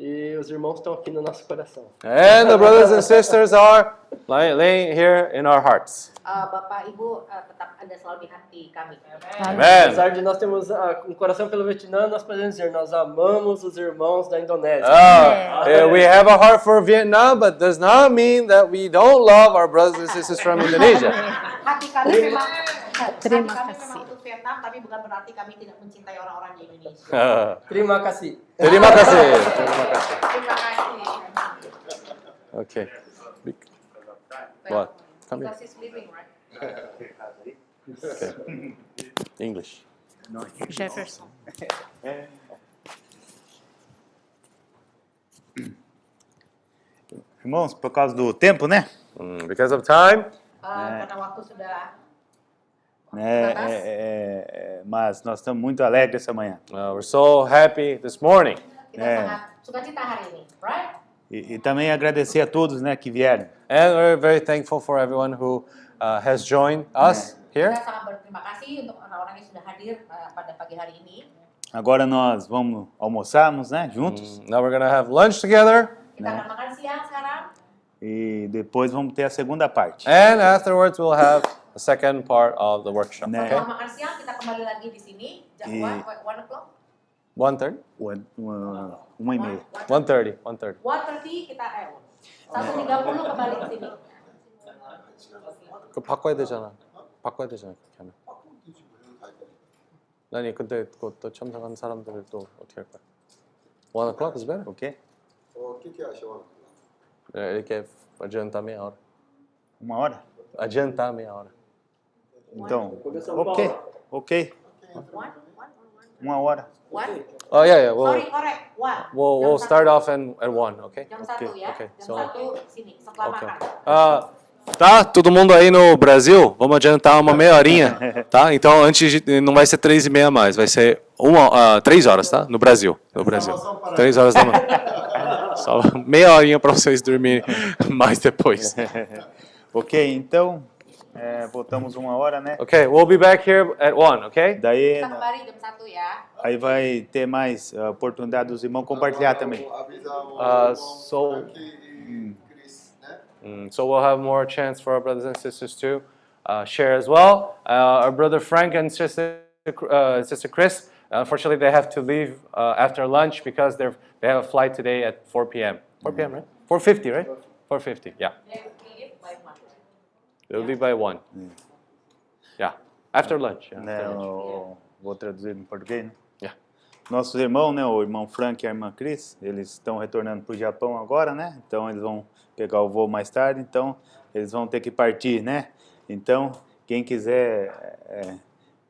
S: E os irmãos estão aqui no nosso coração.
I: And the brothers and sisters are lay- laying here in our hearts.
P: Uh, Bapak Ibu uh, tetap ada selalu di hati kami.
I: Amen.
S: Apesar de nós termos ah, um coração pelo Vietnã, nós podemos dizer, nós amamos os irmãos da Indonésia.
I: Oh, yeah, we have a heart for Vietnam, but does not mean that we don't love our brothers and sisters from *laughs* Indonesia.
P: Hati kami memang memang untuk Vietnam, tapi bukan berarti kami tidak mencintai orang-orang di Indonesia.
I: Uh, *laughs*
S: Terima kasih.
I: terima kasih. Terima kasih.
P: Terima kasih.
I: Okay. What? Come here.
P: Because he's leaving, right?
I: Okay. English.
T: Jefferson.
U: Irmãos, por causa do tempo, né?
I: Mm, because of time.
P: Uh, karena waktu sudah
U: É, é, é, é, mas nós estamos muito alegres essa manhã.
I: Uh, we're so happy this morning.
U: É,
P: right?
U: e, e também agradecer a todos né, que vieram.
I: And we're very thankful for everyone who uh, has joined us here.
P: Kita sangat berterima kasih untuk orang-orang yang sudah hadir uh, pada pagi hari ini.
U: Agora nós vamos almoçarmos né, juntos.
I: Now we're going to have lunch together.
P: Kita akan makan siang sekarang.
U: E depois vamos ter a segunda parte.
I: And afterwards, we'll have the second part of the workshop.
U: Né?
I: Okay?
P: Setelah makan siang kita kembali lagi di sini jam
U: I-
P: one, one o'clock.
I: One thirty.
U: One, uma, uma e meia.
I: One thirty. One thirty.
P: One thirty kita eh satu tiga puluh kembali ke sini.
I: 그 바꿔야 되잖아. 바꿔야 되잖아. 그렇게 하면. 아니 근데 그또 참석한 사람들을 또 어떻게 할 거야? One o'clock is better.
U: Ok?
B: O que, que acha? Ana?
I: É, Ele quer adiantar meia hora.
U: Uma hora?
I: Adiantar meia hora.
U: Então, ok, ok. Uma hora.
P: One.
I: Oh yeah, yeah. We'll
P: Sorry, correct. One.
I: we'll, we'll start off and at one. Okay. Okay.
P: Jam
I: So okay. Uh, Tá? Todo mundo aí no Brasil, vamos adiantar uma meia horinha, *laughs* tá? Então, antes de, não vai ser três e meia mais, vai ser uma, ah, três horas, tá? No Brasil, no Brasil. Três horas da manhã. *laughs* Só meia horinha para vocês dormirem *laughs* mais depois.
U: ok, então, é, voltamos uma hora, né?
I: Ok, we'll be back here at one, ok?
U: Daí,
V: Kembali jam satu ya.
U: aí vai ter mais a oportunidade dos irmãos compartilhar também.
I: Uh, so, Mm, so we'll have more chance for our brothers and sisters to uh, share as well. Uh, our brother Frank and sister uh, sister Chris, unfortunately, they have to leave uh, after lunch because they're they have a flight today at 4 p.m. 4 p.m. right? 4:50, right? 4:50. Yeah. They'll leave by one. Yeah. After lunch. Yeah,
U: Né,
I: after lunch.
U: vou traduzir em português, né?
I: Yeah.
U: Nossos irmãos, né, o irmão Frank e a irmã Cris, eles estão retornando para o Japão agora, né? Então eles vão pegar o voo mais tarde, então eles vão ter que partir, né? Então, quem quiser é,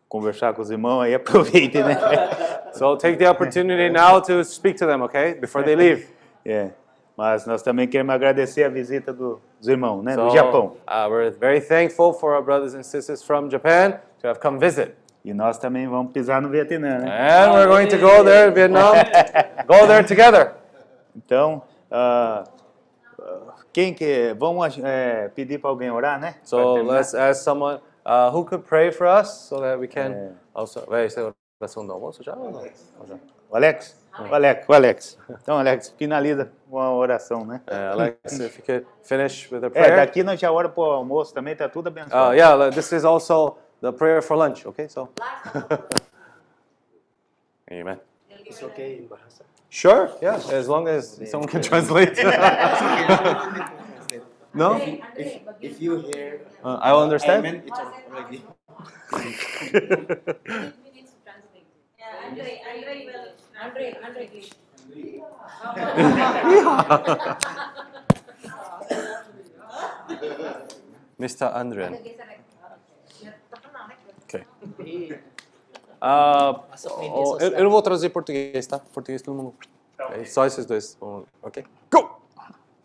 U: conversar com os irmãos aí, *laughs* aproveite, né?
I: So take the opportunity now to speak to them, okay? Before they leave. *laughs*
U: É. Mas nós também queremos agradecer a visita do- dos irmãos, né?
I: So,
U: do Japão.
I: Uh, we're very thankful for our brothers and sisters from Japan to have come visit.
U: E nós também vamos pisar no Vietnã, né?
I: And we're going to go there, Vietnam. *laughs* go there together.
U: Então, ah, quem que vamos é, pedir para alguém orar, né?
I: So let's ask someone uh, who could pray for us so that we can also. Vai ser oração do almoço já?
U: O Alex? O Alex, o Alex. Então, Alex, finaliza com a oração, né?
I: Uh, Alex, if you could finish with a
U: É,
I: prayer.
U: daqui nós já ora pro almoço também, tá tudo abençoado.
I: Uh, yeah, this is also the prayer for lunch. Okay, so. *laughs* Amen.
P: It's okay in bahasa.
I: Sure. Yeah, as long as someone can translate. *laughs* *laughs* no.
P: If, if you hear,
I: Uh, I will understand.
P: Amen, it's already.
R: Andre, Andre will, Andre, Andre, please. *laughs*
I: Mr. Andrian. Ok. *laughs* Oh, eu, eu não vou traduzir português, tá? Português todo mundo. É só esses dois. Ok?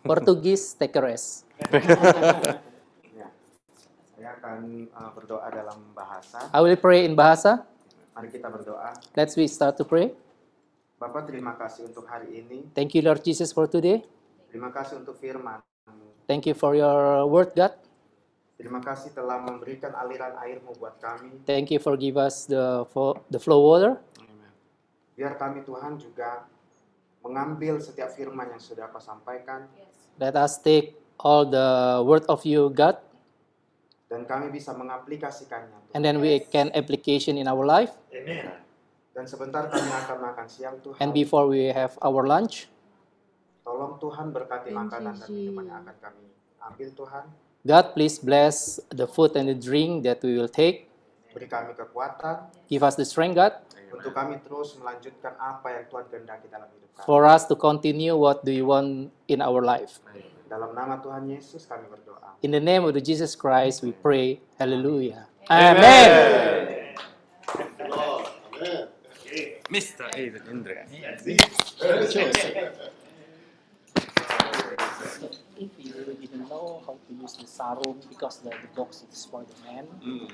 A: Portugis take a rest.
L: Ya. *laughs* Saya akan uh, berdoa dalam bahasa.
A: I will pray in Bahasa.
L: Mari kita berdoa.
A: Let's we start to pray.
L: Bapak terima kasih untuk hari ini.
A: Thank you, Lord Jesus, for today.
L: Terima kasih untuk firman.
A: Thank you for your word, God.
L: Terima kasih telah memberikan aliran airmu buat kami.
A: Thank you for give us the fo- the flow water.
L: Biar kami Tuhan juga mengambil setiap firman yang sudah Kau sampaikan.
A: Let us take all the word of you, God,
L: Dan kami bisa mengaplikasikannya.
A: and then we can application in our life.
L: Dan sebentar kami akan makan siang Tuhan.
A: And before we have our lunch,
L: Tolong Tuhan berkati makanan dan minuman yang akan kami ambil Tuhan.
A: God, please bless the food and the drink that we will take.
L: Beri kami kekuatan
A: Give us the strength, God,
L: untuk kami terus melanjutkan apa yang Tuhan kehendaki dalam hidup kami.
A: for us to continue what do you want in our life.
L: Dalam nama Tuhan Yesus kami berdoa.
A: In the name of the Jesus Christ, we pray. Hallelujah. Amen.
I: Mr. David Indra.
W: If you really didn't know how to use the sarung because the, the box is for the men, mm.